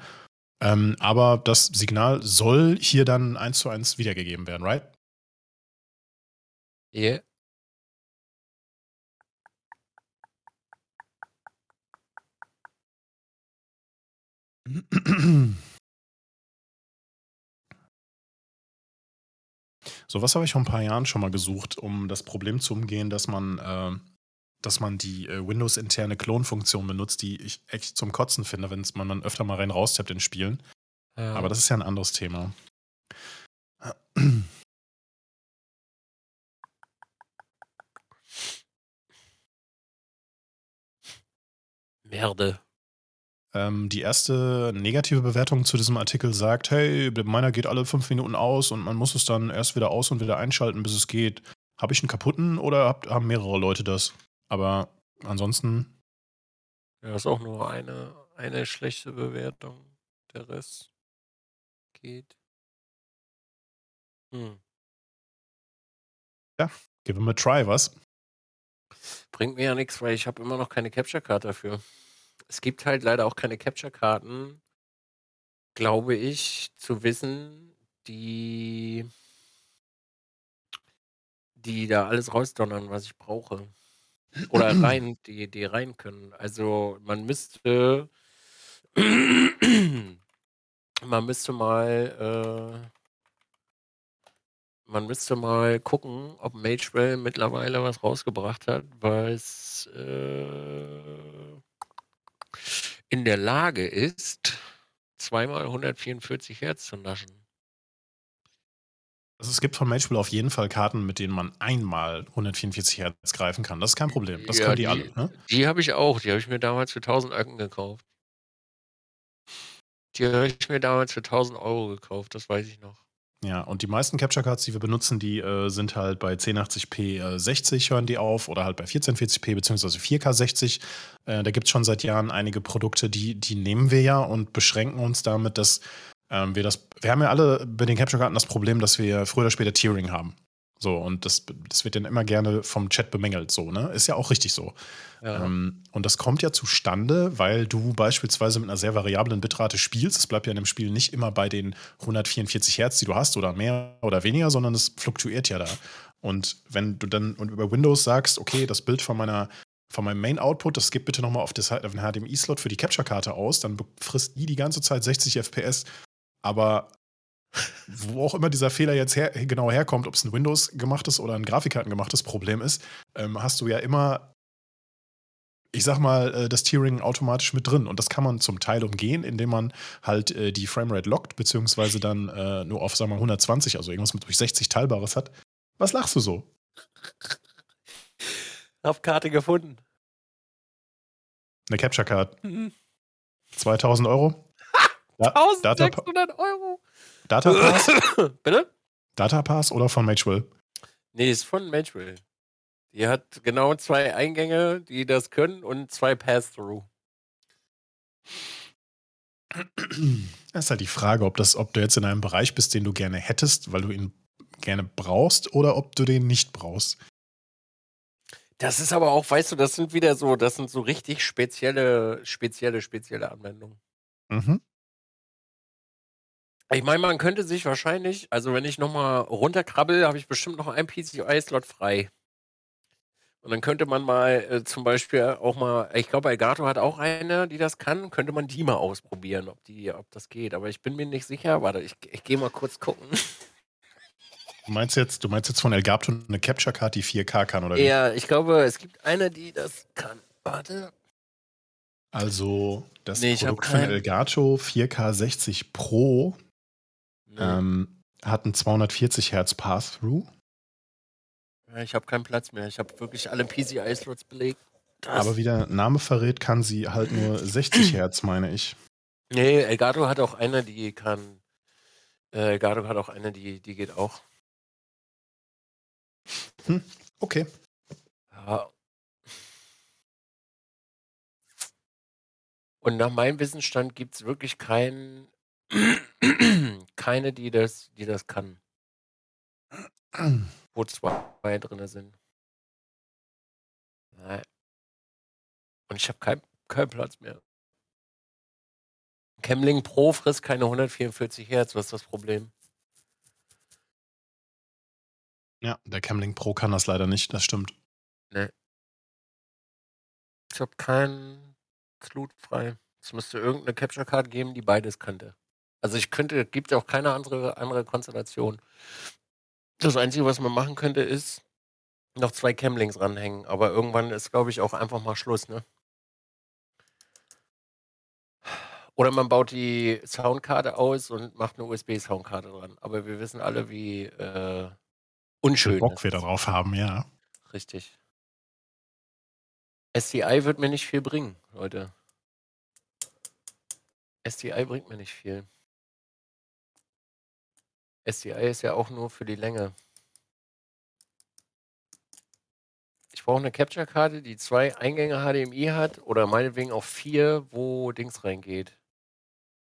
Ähm, aber das Signal soll hier dann eins zu eins wiedergegeben werden, right? Yeah. So was habe ich vor ein paar Jahren schon mal gesucht, um das Problem zu umgehen, dass man, äh, dass man die äh, Windows-interne Klonfunktion benutzt, die ich echt zum Kotzen finde, wenn man dann öfter mal rein raustappt in Spielen. Ja. Aber das ist ja ein anderes Thema. Merde. Ähm, die erste negative Bewertung zu diesem Artikel sagt, hey, meiner geht alle fünf Minuten aus und man muss es dann erst wieder aus und wieder einschalten, bis es geht. Habe ich einen kaputten oder habt, haben mehrere Leute das? Aber ansonsten, Ja, ist auch nur eine, eine schlechte Bewertung. Der Rest geht. Hm. give him a try, was? Bringt mir ja nichts, weil ich habe immer noch keine Capture-Card dafür. Es gibt halt leider auch keine Capture-Karten, glaube ich, zu wissen, die, die da alles rausdonnern, was ich brauche. Oder *clears throat* rein, die, die rein können. Also man müsste, *clears throat* man müsste mal, äh, man müsste mal gucken, ob Magewell mittlerweile was rausgebracht hat, was äh, in der Lage ist, zweimal 144 Hertz zu naschen. Also es gibt von Magewell auf jeden Fall Karten, mit denen man einmal 144 Hertz greifen kann. Das ist kein Problem. Das Ja, können die, die- alle. Ne? Die habe ich auch. Die habe ich mir damals für 1000 Öcken gekauft. Die habe ich mir damals für 1000 Euro gekauft, das weiß ich noch. Ja, und die meisten Capture Cards, die wir benutzen, die äh, sind halt bei 1080p äh, 60 hören die auf oder halt bei 1440p bzw. 4K 60. Äh, da gibt es schon seit Jahren einige Produkte, die, die nehmen wir ja und beschränken uns damit, dass ähm, wir das. Wir haben ja alle bei den Capture Karten das Problem, dass wir früher oder später Tiering haben. So, und das, das wird dann immer gerne vom Chat bemängelt, so, ne? Ist ja auch richtig so. Ja. Ähm, und das kommt ja zustande, weil du beispielsweise mit einer sehr variablen Bitrate spielst. Es bleibt ja in dem Spiel nicht immer bei den 144 Hertz, die du hast, oder mehr oder weniger, sondern es fluktuiert ja da. Und wenn du dann und über Windows sagst, okay, das Bild von meiner von meinem Main-Output, das gibt bitte nochmal auf, auf den HDMI-Slot für die Capture-Karte aus, dann frisst die die ganze Zeit 60 FPS. Aber wo auch immer dieser Fehler jetzt her, genau herkommt, ob es ein Windows gemachtes oder ein Grafikkarten gemachtes Problem ist, ähm, hast du ja immer, ich sag mal, äh, das Tiering automatisch mit drin. Und das kann man zum Teil umgehen, indem man halt äh, die Framerate lockt, beziehungsweise dann äh, nur auf, sagen wir mal, 120, also irgendwas mit durch 60 Teilbares hat. Was lachst du so? Auf Karte gefunden. Eine Capture Card. Mhm. 2000 Euro? 1600 Euro. Datapass? *coughs* Bitte? Datapass oder von Magewell? Nee, ist von Magewell. Die hat genau zwei Eingänge, die das können und zwei Pass-Through. Das ist halt die Frage, ob, das, ob du jetzt in einem Bereich bist, den du gerne hättest, weil du ihn gerne brauchst, oder ob du den nicht brauchst. Das ist aber auch, weißt du, das sind wieder so, das sind so richtig spezielle, spezielle, spezielle Anwendungen. Mhm. Ich meine, man könnte sich wahrscheinlich, also wenn ich nochmal runterkrabbel, habe ich bestimmt noch einen PCI-Slot frei. Und dann könnte man mal äh, zum Beispiel auch mal, ich glaube, Elgato hat auch eine, die das kann, könnte man die mal ausprobieren, ob, die, ob das geht. Aber ich bin mir nicht sicher. Warte, ich, ich gehe mal kurz gucken. Du meinst jetzt, du meinst jetzt von Elgato eine Capture Card, die 4K kann, oder wie? Ja, ich glaube, es gibt eine, die das kann. Warte. Also, das nee, Produkt von Elgato 4K 60 Pro ähm, hat einen 240 Hertz Pass-Through. Ja, ich habe keinen Platz mehr. Ich habe wirklich alle PCI-Slots belegt. Das Aber wie der Name verrät, kann sie halt nur 60 *clears throat* Hertz, meine ich. Nee, Elgato hat auch eine, die kann. Äh, Elgato hat auch eine, die, die geht auch. Hm, okay. Ja. Und nach meinem Wissensstand gibt es wirklich keinen *clears throat* keine, die das, die das kann. Wo zwei drin sind. Nein. Und ich habe keinen kein Platz mehr. Camling Pro frisst keine 144 Hertz, was ist das Problem? Ja, der Camling Pro kann das leider nicht, das stimmt. Nee. Ich habe keinen Slot frei. Es müsste irgendeine Capture Card geben, die beides könnte. Also ich könnte, gibt ja auch keine andere, andere Konstellation. Das Einzige, was man machen könnte, ist noch zwei Camlings ranhängen. Aber irgendwann ist, glaube ich, auch einfach mal Schluss, ne? Oder man baut die Soundkarte aus und macht eine USB-Soundkarte dran. Aber wir wissen alle, wie äh, unschön. Bock wir darauf haben, ja. Richtig. SCI wird mir nicht viel bringen, Leute. SCI bringt mir nicht viel. SDI ist ja auch nur für die Länge. Ich brauche eine Capture-Karte, die zwei Eingänge HDMI hat oder meinetwegen auch vier, wo Dings reingeht.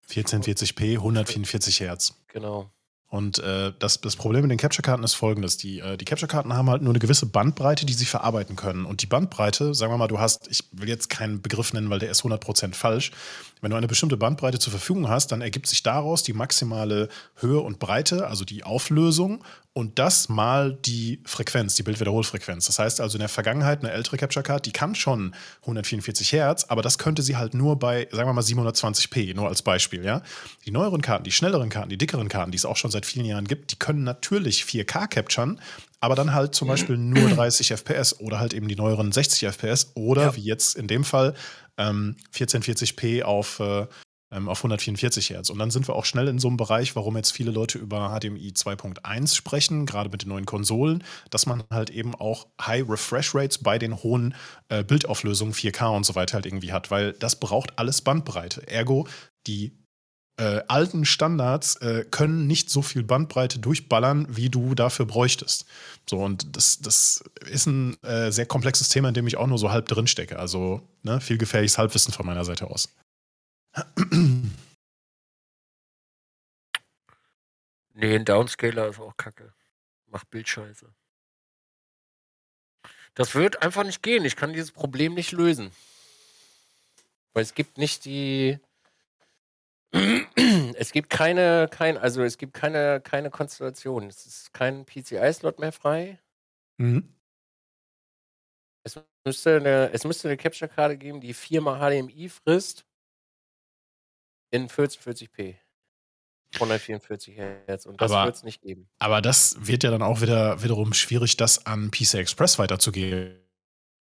1440p, 144 Hertz. Genau. Und äh, das, das Problem mit den Capture-Karten ist folgendes. Die, äh, die Capture-Karten haben halt nur eine gewisse Bandbreite, die sie verarbeiten können. Und die Bandbreite, sagen wir mal, du hast, ich will jetzt keinen Begriff nennen, weil der ist 100% falsch. Wenn du eine bestimmte Bandbreite zur Verfügung hast, dann ergibt sich daraus die maximale Höhe und Breite, also die Auflösung und das mal die Frequenz, die Bildwiederholfrequenz. Das heißt also in der Vergangenheit eine ältere Capture Card, die kann schon 144 Hertz, aber das könnte sie halt nur bei, sagen wir mal 720p, nur als Beispiel, ja. Die neueren Karten, die schnelleren Karten, die dickeren Karten, die es auch schon seit vielen Jahren gibt, die können natürlich 4K capturen, aber dann halt zum Beispiel nur 30 FPS oder halt eben die neueren 60 FPS oder ja. wie jetzt in dem Fall ähm, 1440p auf äh, ähm, auf 144 Hertz. Und dann sind wir auch schnell in so einem Bereich, warum jetzt viele Leute über HDMI 2.1 sprechen, gerade mit den neuen Konsolen, dass man halt eben auch High Refresh Rates bei den hohen äh, Bildauflösungen 4K und so weiter halt irgendwie hat, weil das braucht alles Bandbreite. Ergo, die äh, alten Standards äh, können nicht so viel Bandbreite durchballern, wie du dafür bräuchtest. So, und das, das ist ein äh, sehr komplexes Thema, in dem ich auch nur so halb drin stecke. Also ne, viel gefährliches Halbwissen von meiner Seite aus. *clears throat* Nee, ein Downscaler ist auch kacke. Macht Bildscheiße. Das wird einfach nicht gehen. Ich kann dieses Problem nicht lösen. Weil es gibt nicht die. Es gibt keine, kein, also es gibt keine, keine Konstellation. Es ist kein PCI-Slot mehr frei. Mhm. Es müsste eine, es müsste eine Capture-Karte geben, die viermal HDMI frisst in 1440p. 144 Hertz. Und das wird es nicht geben. Aber das wird ja dann auch wieder wiederum schwierig, das an PCI Express weiterzugeben,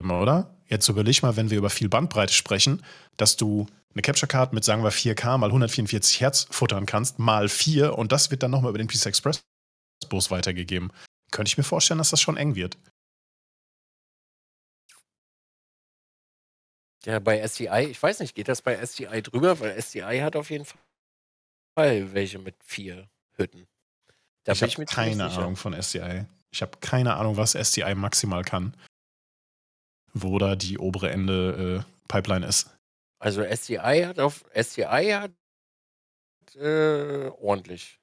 oder? Jetzt überleg mal, wenn wir über viel Bandbreite sprechen, dass du eine Capture Card mit, sagen wir, 4K mal 144 Hertz futtern kannst, mal 4 und das wird dann nochmal über den PCI Express Bus weitergegeben. Könnte ich mir vorstellen, dass das schon eng wird. Ja, bei SDI, ich weiß nicht, geht das bei SDI drüber? Weil SDI hat auf jeden Fall Fall welche mit vier Hütten. Da ich habe keine Ahnung von SDI. Ich habe keine Ahnung, was SDI maximal kann. Wo da die obere Ende äh, Pipeline ist. Also SDI hat auf SDI hat äh, ordentlich.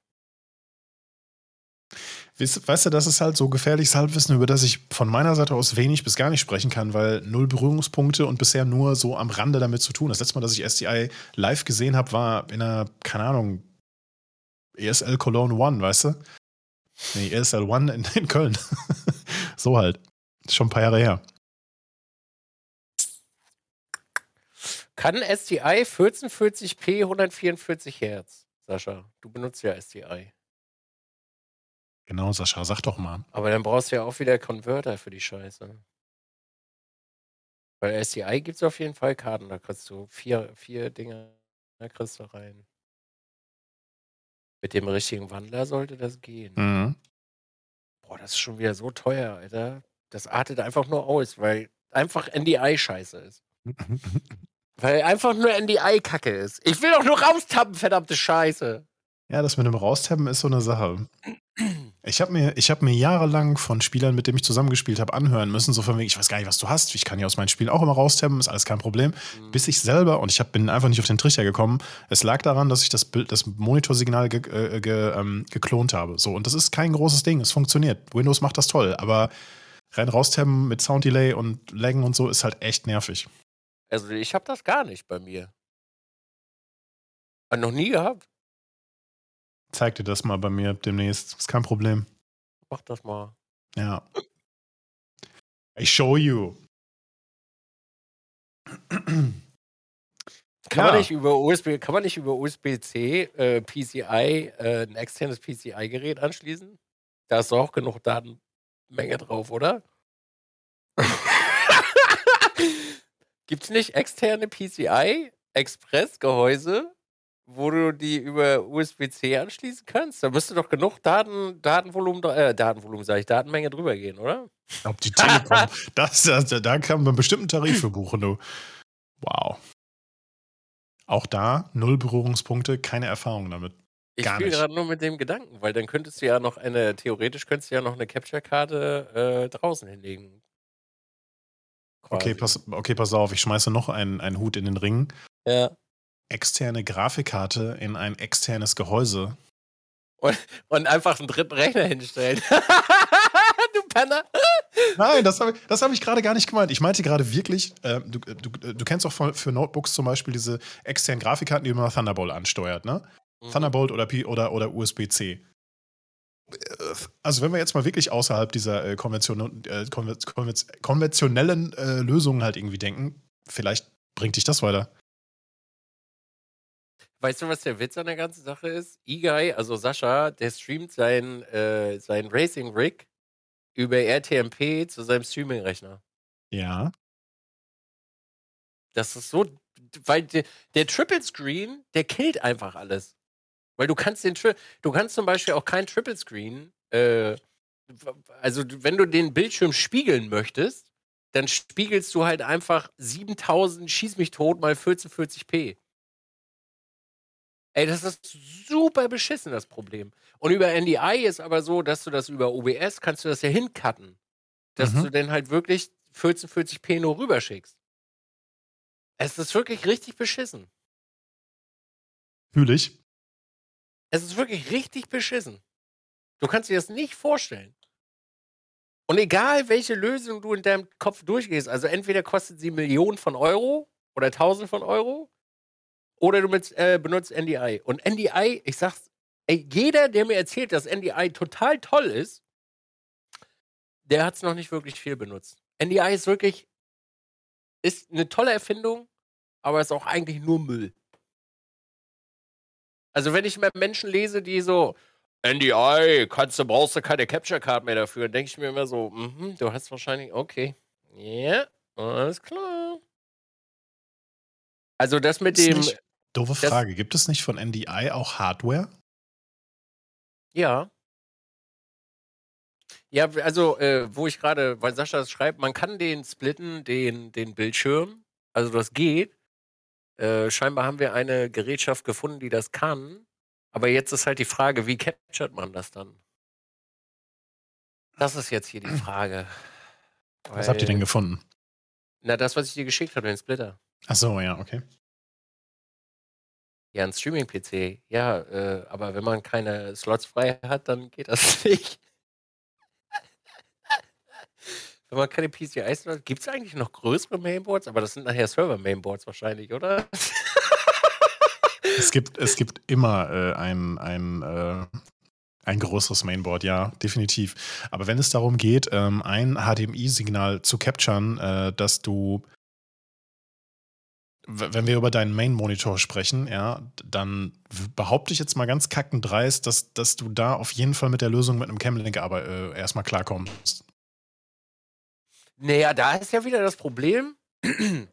Weißt, weißt, du, das ist halt so gefährliches Halbwissen, über das ich von meiner Seite aus wenig bis gar nicht sprechen kann, weil null Berührungspunkte und bisher nur so am Rande damit zu tun. Das letzte Mal, dass ich SDI live gesehen habe, war in einer, keine Ahnung, ESL Cologne One, weißt du? Nee, ESL One in, in Köln. *laughs* so halt. Schon ein paar Jahre her. Kann SDI 1440p 144 Hertz? Sascha, du benutzt ja SDI. Genau, Sascha, sag doch mal. Aber dann brauchst du ja auch wieder Converter für die Scheiße. Bei SDI gibt es auf jeden Fall Karten, da kriegst du vier, vier Dinge, da kriegst du rein. Mit dem richtigen Wandler sollte das gehen. Mhm. Boah, das ist schon wieder so teuer, Alter. Das artet einfach nur aus, weil einfach NDI scheiße ist. *laughs* weil einfach nur NDI kacke ist. Ich will doch nur raustappen, verdammte Scheiße. Ja, das mit dem Raustappen ist so eine Sache. Ich habe mir, hab mir jahrelang von Spielern, mit denen ich zusammengespielt habe, anhören müssen, so von wegen, ich weiß gar nicht, was du hast, ich kann ja aus meinen Spielen auch immer raustappen, ist alles kein Problem. Mhm. Bis ich selber, und ich hab, bin einfach nicht auf den Trichter gekommen, es lag daran, dass ich das Bild, das Monitorsignal ge, äh, ge, ähm, geklont habe. So, und das ist kein großes Ding, es funktioniert. Windows macht das toll, aber rein raustappen mit Sounddelay und Laggen und so ist halt echt nervig. Also ich habe das gar nicht bei mir. Hat noch nie gehabt zeig dir das mal bei mir demnächst. Ist kein Problem. Mach das mal. Ja. I show you. Kann, ja. man nicht über USB, kann man nicht über USB-C äh, PCI äh, ein externes PCI-Gerät anschließen? Da ist auch genug Datenmenge drauf, oder? Gibt es nicht externe PCI-Express-Gehäuse, wo du die über USB-C anschließen kannst. Da müsste doch genug Daten, Datenvolumen, äh, Datenvolumen, sage ich, Datenmenge drüber gehen, oder? Ob die Telekom, *laughs* das, das, da kann man einen bestimmten Tarif für buchen, du. Wow. Auch da null Berührungspunkte, keine Erfahrung damit. Ich spiele gerade nur mit dem Gedanken, weil dann könntest du ja noch eine, theoretisch könntest du ja noch eine Capture-Karte äh, draußen hinlegen. Okay pass, okay, pass auf, ich schmeiße noch einen, einen Hut in den Ring. Ja externe Grafikkarte in ein externes Gehäuse. Und, und einfach einen dritten Rechner hinstellen. *laughs* du Penner. Nein, das habe ich, hab ich gerade gar nicht gemeint. Ich meinte gerade wirklich, äh, du, du, du kennst auch für Notebooks zum Beispiel diese externen Grafikkarten, die man Thunderbolt ansteuert, ne? Mhm. Thunderbolt oder, oder, oder USB-C. Also wenn wir jetzt mal wirklich außerhalb dieser äh, konvention, äh, konventionellen äh, Lösungen halt irgendwie denken, vielleicht bringt dich das weiter. Weißt du, was der Witz an der ganzen Sache ist? E-Guy, also Sascha, der streamt sein, äh, sein Racing Rig über RTMP zu seinem Streaming-Rechner. Ja. Das ist so, weil der, der Triple Screen, der killt einfach alles. Weil du kannst den, du kannst zum Beispiel auch kein Triple Screen, äh, also wenn du den Bildschirm spiegeln möchtest, dann spiegelst du halt einfach 7000 Schieß mich tot mal 1440p. Ey, das ist super beschissen, das Problem. Und über NDI ist aber so, dass du das über OBS kannst du das ja hincutten. Dass Mhm. du dann halt wirklich 1440p nur rüberschickst. Es ist wirklich richtig beschissen. Fühle ich. Es ist wirklich richtig beschissen. Du kannst dir das nicht vorstellen. Und egal, welche Lösung du in deinem Kopf durchgehst, also entweder kostet sie Millionen von Euro oder Tausend von Euro, oder du mit, äh, benutzt NDI. Und NDI, ich sag's, ey, jeder, der mir erzählt, dass NDI total toll ist, der hat es noch nicht wirklich viel benutzt. NDI ist wirklich, ist eine tolle Erfindung, aber ist auch eigentlich nur Müll. Also wenn ich mal Menschen lese, die so, NDI, kannst du, brauchst du keine Capture Card mehr dafür, denke ich mir immer so, mhm, du hast wahrscheinlich, okay. Ja, alles klar. Also das mit dem, nicht- Doofe Frage. Gibt es nicht von NDI auch Hardware? ja. Ja, also, äh, wo ich gerade, weil Sascha das schreibt, man kann den splitten, den, den Bildschirm. Also das geht. Äh, scheinbar haben wir eine Gerätschaft gefunden, die das kann. Aber jetzt ist halt die Frage, wie capturet man das dann? Das ist jetzt hier die *clears throat* Frage. Was habt ihr denn Weil- gefunden? Na, das, was ich dir geschickt habe, den Splitter. Ach so, ja, okay. Ja, ein Streaming-PC. Ja, äh, aber wenn man keine Slots frei hat, dann geht das *laughs* nicht. Wenn man keine PCIs hat, gibt es eigentlich noch größere Mainboards? Aber das sind nachher Server-Mainboards wahrscheinlich, oder? Es gibt, es gibt immer äh, ein, ein, äh, ein größeres Mainboard, ja, definitiv. Aber wenn es darum geht, ähm, ein HDMI-Signal zu capturen, äh, dass du, wenn wir über deinen Main-Monitor sprechen, ja, dann behaupte ich jetzt mal ganz kackend dreist, dass, dass du da auf jeden Fall mit der Lösung mit einem Camlink aber äh, erstmal klarkommst. Naja, da ist ja wieder das Problem, *clears throat*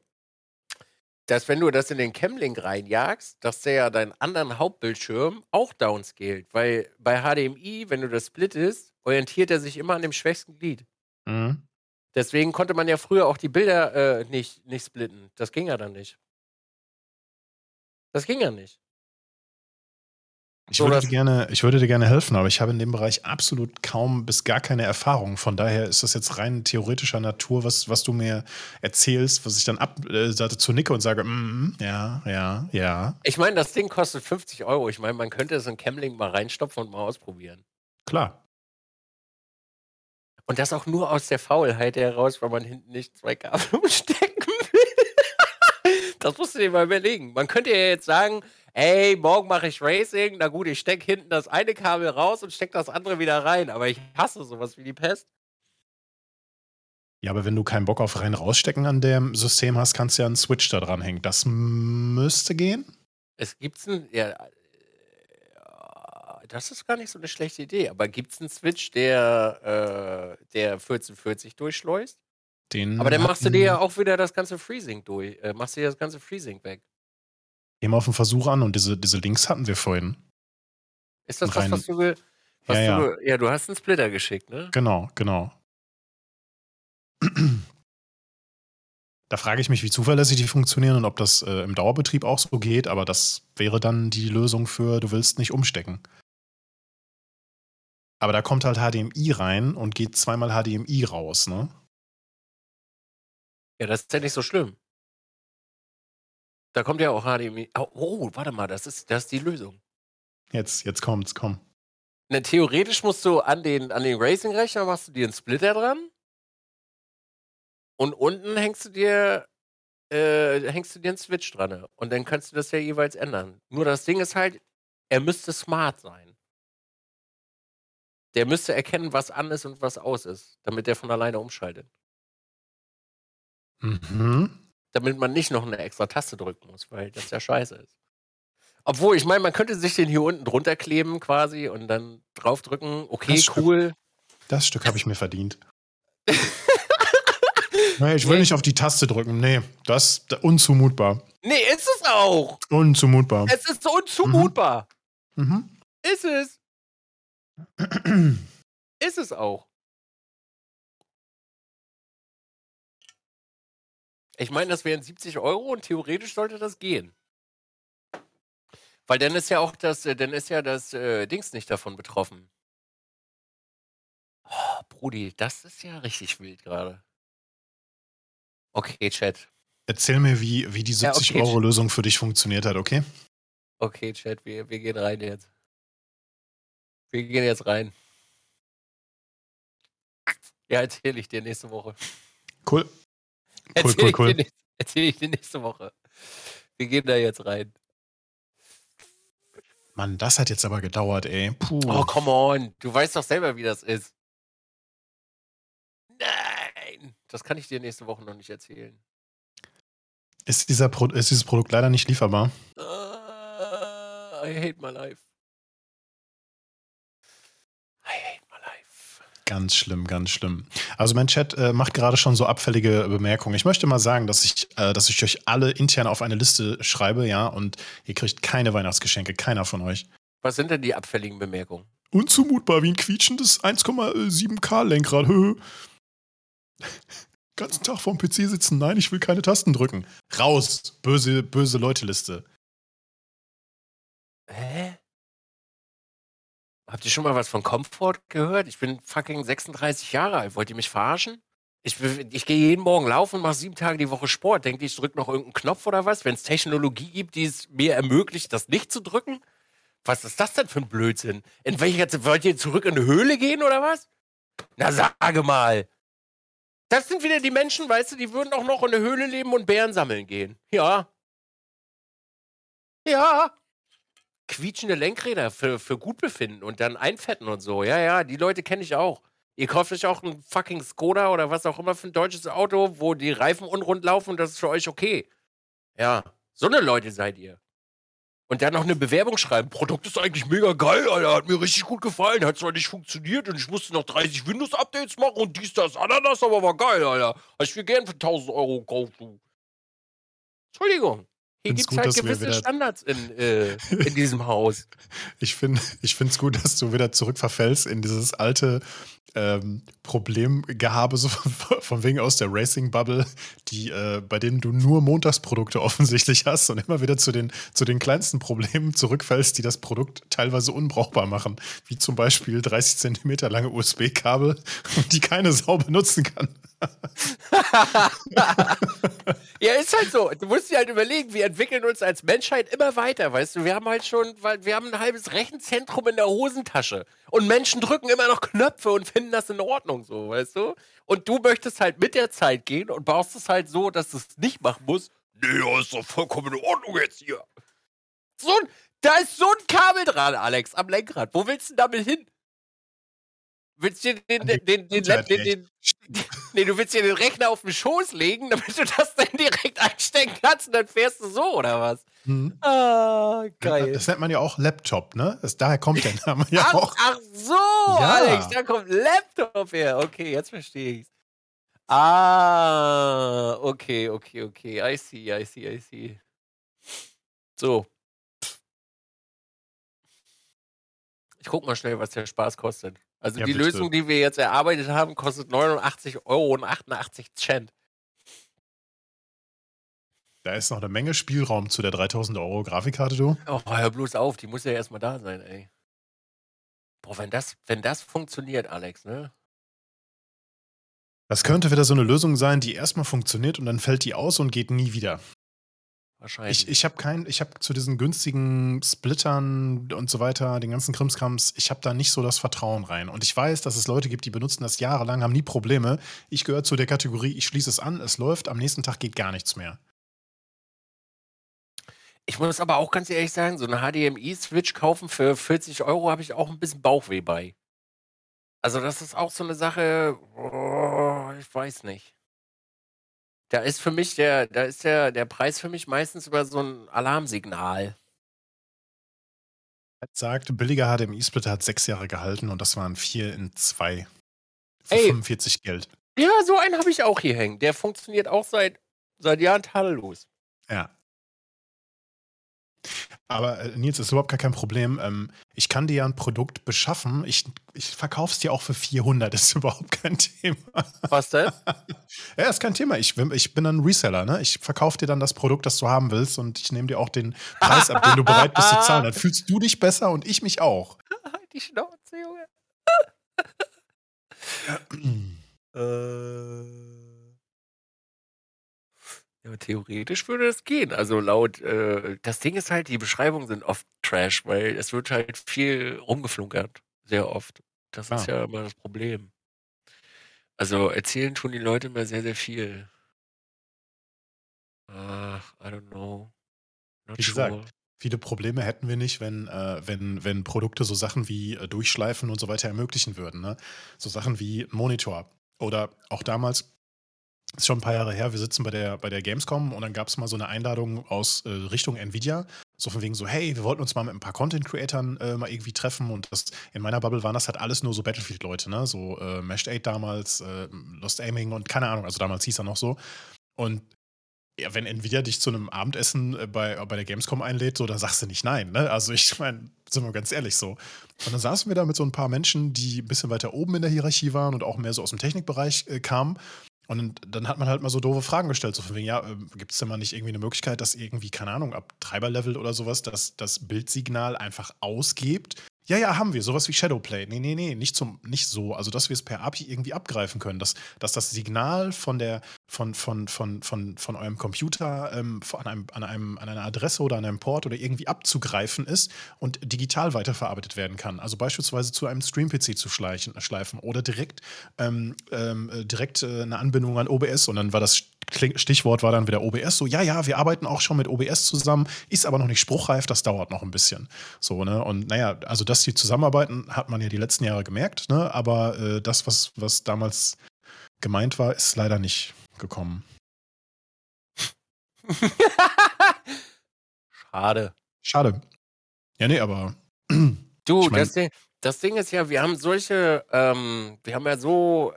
dass wenn du das in den Camlink reinjagst, dass der ja deinen anderen Hauptbildschirm auch downscaled. Weil bei HDMI, wenn du das splittest, orientiert er sich immer an dem schwächsten Glied. Mhm. Deswegen konnte man ja früher auch die Bilder äh, nicht, nicht splitten. Das ging ja dann nicht. Das ging ja nicht. Ich, würde dir gerne, ich würde dir gerne helfen, aber ich habe in dem Bereich absolut kaum bis gar keine Erfahrung. Von daher ist das jetzt rein theoretischer Natur, was, was du mir erzählst, was ich dann ab äh, dazu nicke und sage, mm, ja, ja, ja, Ich meine, das Ding kostet 50 Euro. Ich meine, man könnte es in Camlink mal reinstopfen und mal ausprobieren. klar. Und das auch nur aus der Faulheit heraus, weil man hinten nicht zwei Kabel *laughs* umstecken will. das musst du dir mal überlegen. Man könnte ja jetzt sagen, ey, morgen mache ich Racing. Na gut, ich stecke hinten das eine Kabel raus und stecke das andere wieder rein. Aber ich hasse sowas wie die Pest. Ja, aber wenn du keinen Bock auf rein rausstecken an dem System hast, kannst du ja einen Switch da dran hängen. Das müsste gehen. Es gibt's ein, ja, äh, das ist gar nicht so eine schlechte Idee, aber gibt es einen Switch, der, äh, der 1440 durchschleust? Den Aber dann machst du dir ja auch wieder das ganze Freezing durch, äh, machst dir das ganze Freezing weg. Wir auf den Versuch an und diese, diese Links hatten wir vorhin. Ist das Rein- das, was du, was Ja, du, ge- ja, du hast einen Splitter geschickt, ne? Genau, genau. Da frage ich mich, wie zuverlässig die funktionieren und ob das äh, im Dauerbetrieb auch so geht, aber das wäre dann die Lösung für, du willst nicht umstecken. Aber da kommt halt HDMI rein und geht zweimal HDMI raus, ne? Ja, das ist ja nicht so schlimm. Da kommt ja auch HDMI. Oh, oh, warte mal, das ist, das ist die Lösung. Jetzt, jetzt kommt's, komm. Ne, theoretisch musst du an den, an den Racing-Rechner machst du dir einen Splitter dran. Und unten hängst du dir, äh, hängst du dir einen Switch dran. Und dann kannst du das ja jeweils ändern. Nur das Ding ist halt, er müsste smart sein. Der müsste erkennen, was an ist und was aus ist, damit der von alleine umschaltet. Mhm. Damit man nicht noch eine extra Taste drücken muss, weil das ja scheiße ist. Obwohl, ich meine, man könnte sich den hier unten drunter kleben quasi und dann draufdrücken. Okay, Das cool. Das Stück habe ich mir verdient. *laughs* nee, ich will Nee. nicht auf die Taste drücken. Nee, das ist unzumutbar. Nee, ist es auch. Unzumutbar. Es ist so unzumutbar. Mhm. Ist es. *clears throat* Ist es auch. Ich meine, das wären 70 Euro und theoretisch sollte das gehen. Weil dann ist ja auch das, äh, dann ist ja das äh, Dings nicht davon betroffen. Oh, Brudi, das ist ja richtig wild gerade. Okay, Chat. Erzähl mir, wie, wie die Ja, okay, 70-Euro-Lösung für dich funktioniert hat, okay? Okay, Chat, wir, wir gehen rein jetzt. Wir gehen jetzt rein. Ja, erzähle ich dir nächste Woche. Cool. Cool, Erzähl cool, ich cool. dir, nächste- erzähl ich dir nächste Woche. Wir gehen da jetzt rein. Mann, das hat jetzt aber gedauert, ey. Puh. Oh, come on. Du weißt doch selber, wie das ist. Nein. Das kann ich dir nächste Woche noch nicht erzählen. Ist, dieser Pro ist dieses Produkt leider nicht lieferbar? Ah, I hate my life. I hate my life. Ganz schlimm, ganz schlimm. Also mein Chat äh, macht gerade schon so abfällige Bemerkungen. Ich möchte mal sagen, dass ich, äh, dass ich euch alle intern auf eine Liste schreibe, ja, und ihr kriegt keine Weihnachtsgeschenke, keiner von euch. Was sind denn die abfälligen Bemerkungen? Unzumutbar wie ein quietschendes 1,7K Lenkrad. *laughs* Ganzen Tag vorm PC sitzen. Nein, ich will keine Tasten drücken. Raus. Böse, böse Leute-Liste. Hä? Habt ihr schon mal was von Comfort gehört? Ich bin fucking 36 Jahre alt. Wollt ihr mich verarschen? Ich, ich gehe jeden Morgen laufen und mache sieben Tage die Woche Sport. Denkt ihr, ich drücke noch irgendeinen Knopf oder was? Wenn es Technologie gibt, die es mir ermöglicht, das nicht zu drücken? Was ist das denn für ein Blödsinn? In welcher wollt ihr zurück in eine Höhle gehen oder was? Na sage mal. Das sind wieder die Menschen, weißt du, die würden auch noch in eine Höhle leben und Bären sammeln gehen. Ja. Ja quietschende Lenkräder für, für Gutbefinden und dann einfetten und so. Ja, ja, die Leute kenne ich auch. Ihr kauft euch auch ein fucking Skoda oder was auch immer für ein deutsches Auto, wo die Reifen unrund laufen und das ist für euch okay. Ja, so eine Leute seid ihr. Und dann noch eine Bewerbung schreiben. Produkt ist eigentlich mega geil, Alter. Hat mir richtig gut gefallen. Hat zwar nicht funktioniert und ich musste noch 30 Windows-Updates machen und dies, das, Ananas, aber war geil, Alter. Hab ich mir gern für 1000 Euro gekauft, du. Entschuldigung. Hier gibt es halt gewisse wieder- Standards in, äh, *laughs* in diesem Haus. Ich finde ich es gut, dass du wieder zurückverfällst in dieses alte ähm, Problemgehabe, so von, von wegen aus der Racing-Bubble, die, äh, bei denen du nur Montagsprodukte offensichtlich hast und immer wieder zu den, zu den kleinsten Problemen zurückfällst, die das Produkt teilweise unbrauchbar machen. Wie zum Beispiel 30 Zentimeter lange USB-Kabel, die keine Sau benutzen kann. *laughs* Ja, ist halt so. Du musst dir halt überlegen, wir entwickeln uns als Menschheit immer weiter, weißt du? Wir haben halt schon, weil wir haben ein halbes Rechenzentrum in der Hosentasche. Und Menschen drücken immer noch Knöpfe und finden das in Ordnung, so, weißt du? Und du möchtest halt mit der Zeit gehen und baust es halt so, dass du es nicht machen musst. Nee, ist doch vollkommen in Ordnung jetzt hier. So da ist so ein Kabel dran, Alex, am Lenkrad. Wo willst du denn damit hin? Willst du den, den, den, den, den, *laughs* Nee, du willst dir den Rechner auf den Schoß legen, *laughs* damit du das dann direkt einstecken kannst und dann fährst du so, oder was? Hm. Ah, geil. Das nennt man ja auch Laptop, ne? Das, daher kommt der *laughs* Name ja Ach, auch. ach so, Ja. Alex, da kommt Laptop her. Okay, jetzt verstehe ich's. Ah, okay, okay, okay. I see, I see, I see. So. Ich guck mal schnell, was der Spaß kostet. Also Ja, die bitte. Lösung, die wir jetzt erarbeitet haben, kostet 89 Euro und 88 Cent. Da ist noch eine Menge Spielraum zu der 3000 Euro Grafikkarte, du. Oh, hör bloß auf, die muss ja erstmal da sein, ey. Boah, wenn das, wenn das funktioniert, Alex, ne? Das könnte wieder so eine Lösung sein, die erstmal funktioniert und dann fällt die aus und geht nie wieder. Wahrscheinlich. Ich, ich habe kein, ich habe zu diesen günstigen Splittern und so weiter, den ganzen Krimskrams, ich habe da nicht so das Vertrauen rein. Und ich weiß, dass es Leute gibt, die benutzen das jahrelang, haben nie Probleme. Ich gehöre zu der Kategorie, ich schließe es an, es läuft, am nächsten Tag geht gar nichts mehr. Ich muss aber auch ganz ehrlich sagen, so eine HDMI-Switch kaufen für 40 Euro habe ich auch ein bisschen Bauchweh bei. Also das ist auch so eine Sache, oh, ich weiß nicht. Da ist für mich der, da ist der, der Preis für mich meistens über so ein Alarmsignal. Sagt, billiger HDMI-Splitter hat sechs Jahre gehalten und das waren vier in zwei. Für Ey. 45 Geld. Ja, so einen habe ich auch hier hängen. Der funktioniert auch seit, seit Jahren tadellos. Ja. Aber äh, Nils, ist überhaupt gar kein Problem. Ähm, ich kann dir ja ein Produkt beschaffen. Ich, ich verkaufe es dir auch für 400. Das ist *laughs* überhaupt kein Thema. Was denn? *laughs* ja, ist kein Thema. Ich, ich bin ein Reseller. Ne? Ich verkaufe dir dann das Produkt, das du haben willst und ich nehme dir auch den Preis ab, den du bereit bist zu zahlen. Dann fühlst du dich besser und ich mich auch. Halt *laughs* die Schnauze, Junge. *clears throat* äh. Ja, theoretisch würde das gehen. Also laut, äh, das Ding ist halt, die Beschreibungen sind oft Trash, weil es wird halt viel rumgeflunkert. Sehr oft. Das ist ja immer das Problem. Also erzählen tun die Leute immer sehr, sehr viel. Ach, I don't know. Not Wie gesagt, sure. viele Probleme hätten wir nicht, wenn, äh, wenn, wenn Produkte so Sachen wie äh, Durchschleifen und so weiter ermöglichen würden. Ne? So Sachen wie Monitor. Oder auch damals ist schon ein paar Jahre her, wir sitzen bei der, bei der Gamescom und dann gab es mal so eine Einladung aus äh, Richtung Nvidia. So von wegen so, hey, wir wollten uns mal mit ein paar Content-Creatern äh, mal irgendwie treffen und das, in meiner Bubble waren das halt alles nur so Battlefield-Leute, ne? So äh, Mashed 8 damals, äh, Lost Aiming und keine Ahnung, also damals hieß er noch so. Und ja, wenn Nvidia dich zu einem Abendessen äh, bei, bei der Gamescom einlädt, so, dann sagst du nicht nein. Ne? Also ich meine, sind wir ganz ehrlich so. Und dann saßen wir da mit so ein paar Menschen, die ein bisschen weiter oben in der Hierarchie waren und auch mehr so aus dem Technikbereich äh, kamen. Und dann hat man halt mal so doofe Fragen gestellt, so von wegen, ja, ähm, gibt es denn mal nicht irgendwie eine Möglichkeit, dass irgendwie, keine Ahnung, ab Treiberlevel oder sowas, dass das Bildsignal einfach ausgibt ja, ja, haben wir. Sowas wie Shadowplay. Nee, nee, nee, nicht, zum, nicht so. Also, dass wir es per API irgendwie abgreifen können. Dass, dass das Signal von, der, von, von, von, von, von eurem Computer ähm, an, einem, an, einem, an einer Adresse oder an einem Port oder irgendwie abzugreifen ist und digital weiterverarbeitet werden kann. Also beispielsweise zu einem Stream-PC zu schleichen, schleifen oder direkt, ähm, ähm, direkt äh, eine Anbindung an OBS. Und dann war das Stichwort war dann wieder OBS. So, ja, ja, wir arbeiten auch schon mit OBS zusammen, ist aber noch nicht spruchreif, das dauert noch ein bisschen. So, ne? Und naja, also dass die zusammenarbeiten, hat man ja die letzten Jahre gemerkt, ne? Aber äh, das, was, was damals gemeint war, ist leider nicht gekommen. *laughs* Schade. Schade. Ja, nee, aber. *clears throat* Du, ich mein, das, Ding, das Ding ist ja, wir haben solche, ähm, wir haben ja so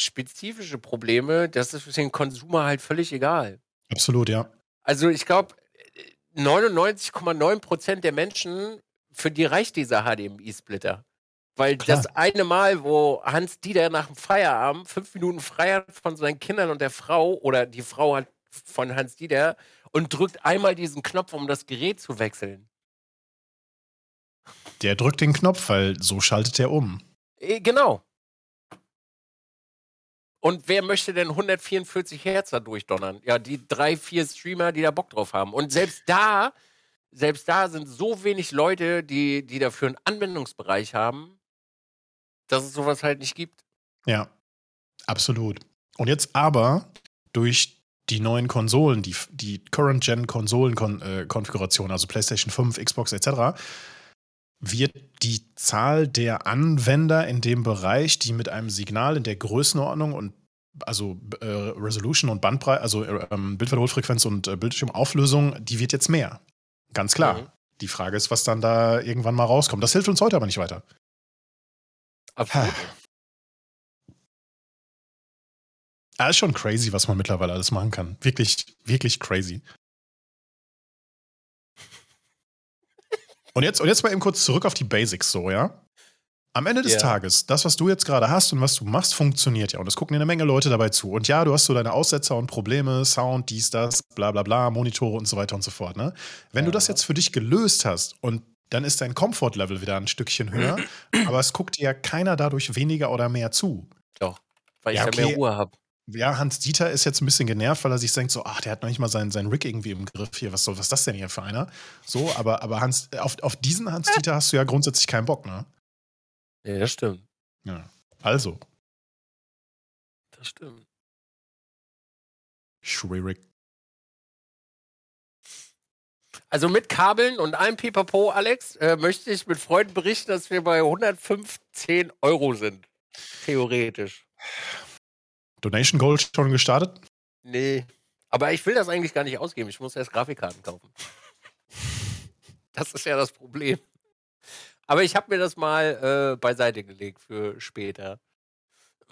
spezifische Probleme, das ist für den Konsumer halt völlig egal. Absolut, ja. Also ich glaube, 99,9% der Menschen, für die reicht dieser HDMI-Splitter. Weil Klar. das eine Mal, wo Hans Dieter nach dem Feierabend fünf Minuten frei hat von seinen Kindern und der Frau oder die Frau hat von Hans Dieter und drückt einmal diesen Knopf, um das Gerät zu wechseln. Der drückt den Knopf, weil so schaltet er um. Äh, genau. Und wer möchte denn 144 Hertz da durchdonnern? Ja, die drei, vier Streamer, die da Bock drauf haben. Und selbst da, selbst da sind so wenig Leute, die, die dafür einen Anwendungsbereich haben, dass es sowas halt nicht gibt. Ja, absolut. Und jetzt aber durch die neuen Konsolen, die, die Current-Gen-Konsolen-Konfiguration, also PlayStation 5, Xbox etc., wird die Zahl der Anwender in dem Bereich, die mit einem Signal in der Größenordnung und also äh, Resolution und Bandbreite, also äh, Bildwiederholfrequenz und äh, Bildschirmauflösung, die wird jetzt mehr. Ganz klar. Mhm. Die Frage ist, was dann da irgendwann mal rauskommt. Das hilft uns heute aber nicht weiter. Absolut. Ah, ist schon crazy, was man mittlerweile alles machen kann. Wirklich, wirklich crazy. Und jetzt, und jetzt mal eben kurz zurück auf die Basics so, ja? Am Ende des yeah. Tages, das, was du jetzt gerade hast und was du machst, funktioniert ja. Und es gucken dir eine Menge Leute dabei zu. Und ja, du hast so deine Aussetzer und Probleme, Sound, dies, das, bla bla bla, Monitore und so weiter und so fort. Ne? Wenn ja. du das jetzt für dich gelöst hast und dann ist dein Komfortlevel wieder ein Stückchen höher, *clears throat* aber es guckt dir ja keiner dadurch weniger oder mehr zu. Doch, weil ich ja, okay. ja mehr Ruhe habe ja, Hans Dieter ist jetzt ein bisschen genervt, weil er sich denkt, so, ach, der hat noch nicht mal seinen, seinen Rick irgendwie im Griff hier. Was soll, was ist das denn hier für einer? So, aber, aber Hans, auf, auf diesen Hans Dieter hast du ja grundsätzlich keinen Bock, ne? Ja, das stimmt. Ja. Also. Das stimmt. Schwierig. Also mit Kabeln und einem Pipapo, Alex, äh, möchte ich mit Freunden berichten, dass wir bei 115 Euro sind. Theoretisch. Donation Goal schon gestartet? Nee. Aber ich will das eigentlich gar nicht ausgeben. Ich muss erst Grafikkarten kaufen. *laughs* Das ist ja das Problem. Aber ich habe mir das mal äh, beiseite gelegt für später. *clears throat*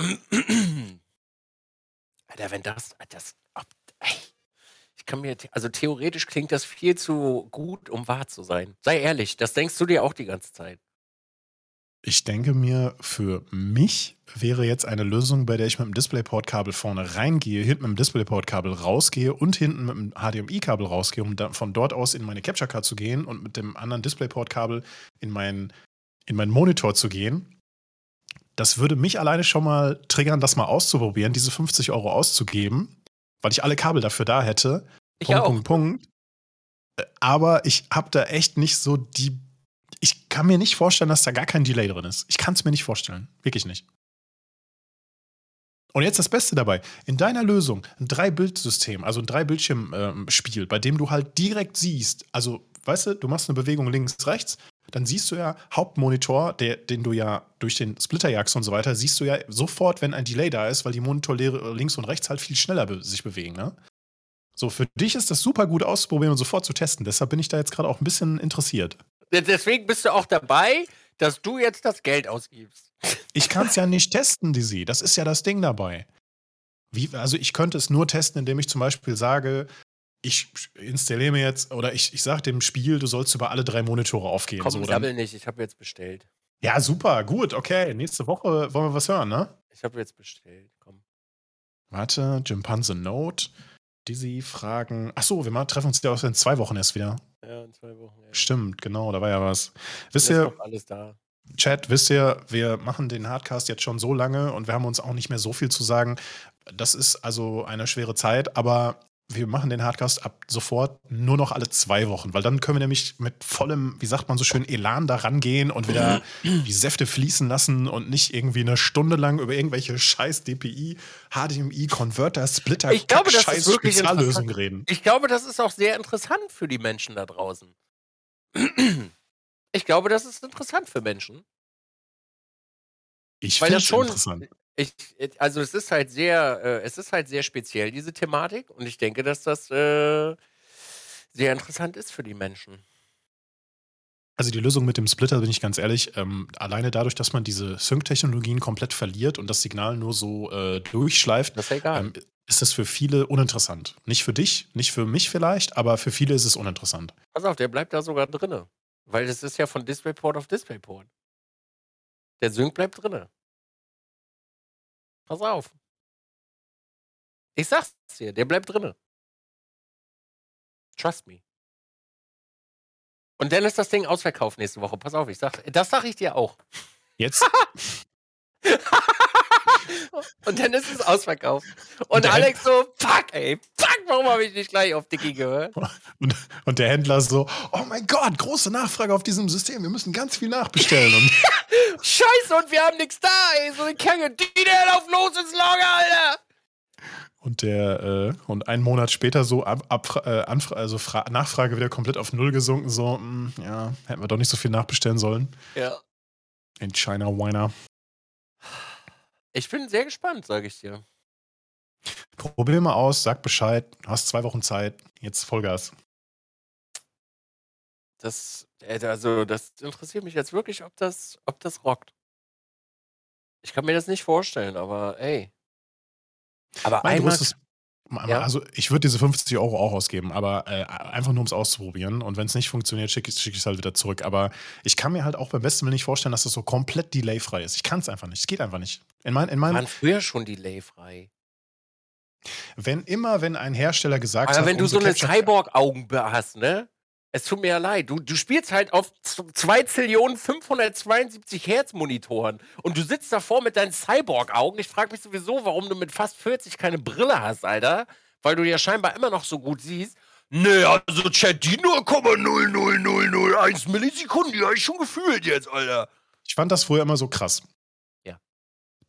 Alter, wenn das. das ey, ich ich kann mir, also theoretisch klingt das viel zu gut, um wahr zu sein. Sei ehrlich, das denkst du dir auch die ganze Zeit. Ich denke mir, für mich wäre jetzt eine Lösung, bei der ich mit dem DisplayPort-Kabel vorne reingehe, hinten mit dem DisplayPort-Kabel rausgehe und hinten mit dem HDMI-Kabel rausgehe, um dann von dort aus in meine Capture Card zu gehen und mit dem anderen DisplayPort-Kabel in meinen, in meinen Monitor zu gehen. Das würde mich alleine schon mal triggern, das mal auszuprobieren, diese 50 Euro auszugeben, weil ich alle Kabel dafür da hätte. Ich Punkt, auch. Punkt, Punkt. Äh, Aber ich habe da echt nicht so die ich kann mir nicht vorstellen, dass da gar kein Delay drin ist. Ich kann es mir nicht vorstellen. Wirklich nicht. Und jetzt das Beste dabei. In deiner Lösung ein Drei-Bild-System, also ein Drei-Bildschirm-Spiel, bei dem du halt direkt siehst, also, weißt du, du machst eine Bewegung links, rechts, dann siehst du ja Hauptmonitor, der, den du ja durch den Splitter jagst und so weiter, siehst du ja sofort, wenn ein Delay da ist, weil die Monitorlehre links und rechts halt viel schneller be sich bewegen, ne? So, für dich ist das super gut auszuprobieren und sofort zu testen. Deshalb bin ich da jetzt gerade auch ein bisschen interessiert. Deswegen bist du auch dabei, dass du jetzt das Geld ausgibst. Ich kann es ja nicht testen, Dizzy. Das ist ja das Ding dabei. Wie, also ich könnte es nur testen, indem ich zum Beispiel sage, ich installiere mir jetzt oder ich, ich sage dem Spiel, du sollst über alle drei Monitore aufgehen. Komm, so, dann, sabbel nicht, ich habe jetzt bestellt. ja, super, gut, okay. Nächste Woche wollen wir was hören, ne? Ich habe jetzt bestellt. Komm. Warte, Jimpanse Note, Dizzy Fragen. Achso, wir mal, treffen uns ja auch in zwei Wochen erst wieder. Ja, in zwei Wochen. Ja. Stimmt, genau, da war ja was. Wisst ihr, alles da. Chat, wisst ihr, wir machen den Hardcast jetzt schon so lange und wir haben uns auch nicht mehr so viel zu sagen. Das ist also eine schwere Zeit, aber wir machen den Hardcast ab sofort nur noch alle zwei Wochen, weil dann können wir nämlich mit vollem, wie sagt man so schön, Elan da rangehen und wieder die Säfte fließen lassen und nicht irgendwie eine Stunde lang über irgendwelche scheiß DPI, HDMI, Converter, Splitter, Ich glaube, ist scheiß Speziallösungen reden. Ich glaube, das ist auch sehr interessant für die Menschen da draußen. Ich glaube, das ist interessant für Menschen. Ich finde das es schon- interessant. Ich, also es ist halt sehr, äh, es ist halt sehr speziell, diese Thematik. Und ich denke, dass das äh, sehr interessant ist für die Menschen. Also die Lösung mit dem Splitter, bin ich ganz ehrlich, ähm, alleine dadurch, dass man diese Sync-Technologien komplett verliert und das Signal nur so äh, durchschleift, Das ist ähm, ist das für viele uninteressant. Nicht für dich, nicht für mich vielleicht, aber für viele ist es uninteressant. Pass auf, der bleibt da sogar drinne. Weil das ist ja von DisplayPort auf DisplayPort. Der Sync bleibt drinne. Pass auf. Ich sag's dir, der bleibt drinne. Trust me. Und dann ist das Ding ausverkauft nächste Woche. Pass auf, ich sag, das sag ich dir auch. Jetzt, *laughs* *laughs* Und dann ist es ausverkauft. Und der Alex so, fuck, ey, fuck, warum habe ich nicht gleich auf Dicky gehört? und, und der Händler so, oh mein Gott, große Nachfrage auf diesem System, wir müssen ganz viel nachbestellen. Und *laughs* Scheiße, und wir haben nichts da, ey, so eine Känge. Die, der lauf los ins Lager, Alter. Und der äh, und einen Monat später so ab, ab, äh, also Fra Nachfrage wieder komplett auf Null gesunken. So, mh, ja, hätten wir doch nicht so viel nachbestellen sollen. Ja. In China Winer. Ich bin sehr gespannt, sage ich dir. Probier mal aus, sag Bescheid. Hast zwei Wochen Zeit. Jetzt Vollgas. Das, äh, also, das interessiert mich jetzt wirklich, ob das, ob das rockt. Ich kann mir das nicht vorstellen, aber ey. Aber Mein einmal. größtes, Ja? also ich würde diese 50 Euro auch ausgeben, aber äh, einfach nur um es auszuprobieren. Und wenn es nicht funktioniert, schicke ich es halt wieder zurück. Aber ich kann mir halt auch beim besten Willen nicht vorstellen, dass das so komplett delayfrei ist. Ich kann es einfach nicht. Es geht einfach nicht. In, mein, in meinem, waren früher schon delayfrei. wenn immer, wenn ein Hersteller gesagt Aber hat, wenn du so eine Cyborg-Augen hast, ne? Es tut mir ja leid. Du, du spielst halt auf 2 Zillionen 572 Hertz Monitoren und du sitzt davor mit deinen Cyborg-Augen. Ich frage mich sowieso, warum du mit fast 40 keine Brille hast, Alter. Weil du ja scheinbar immer noch so gut siehst. Nee, also Chat, die 0,00001 Millisekunden, die habe ich schon gefühlt jetzt, Alter. Ich fand das früher immer so krass.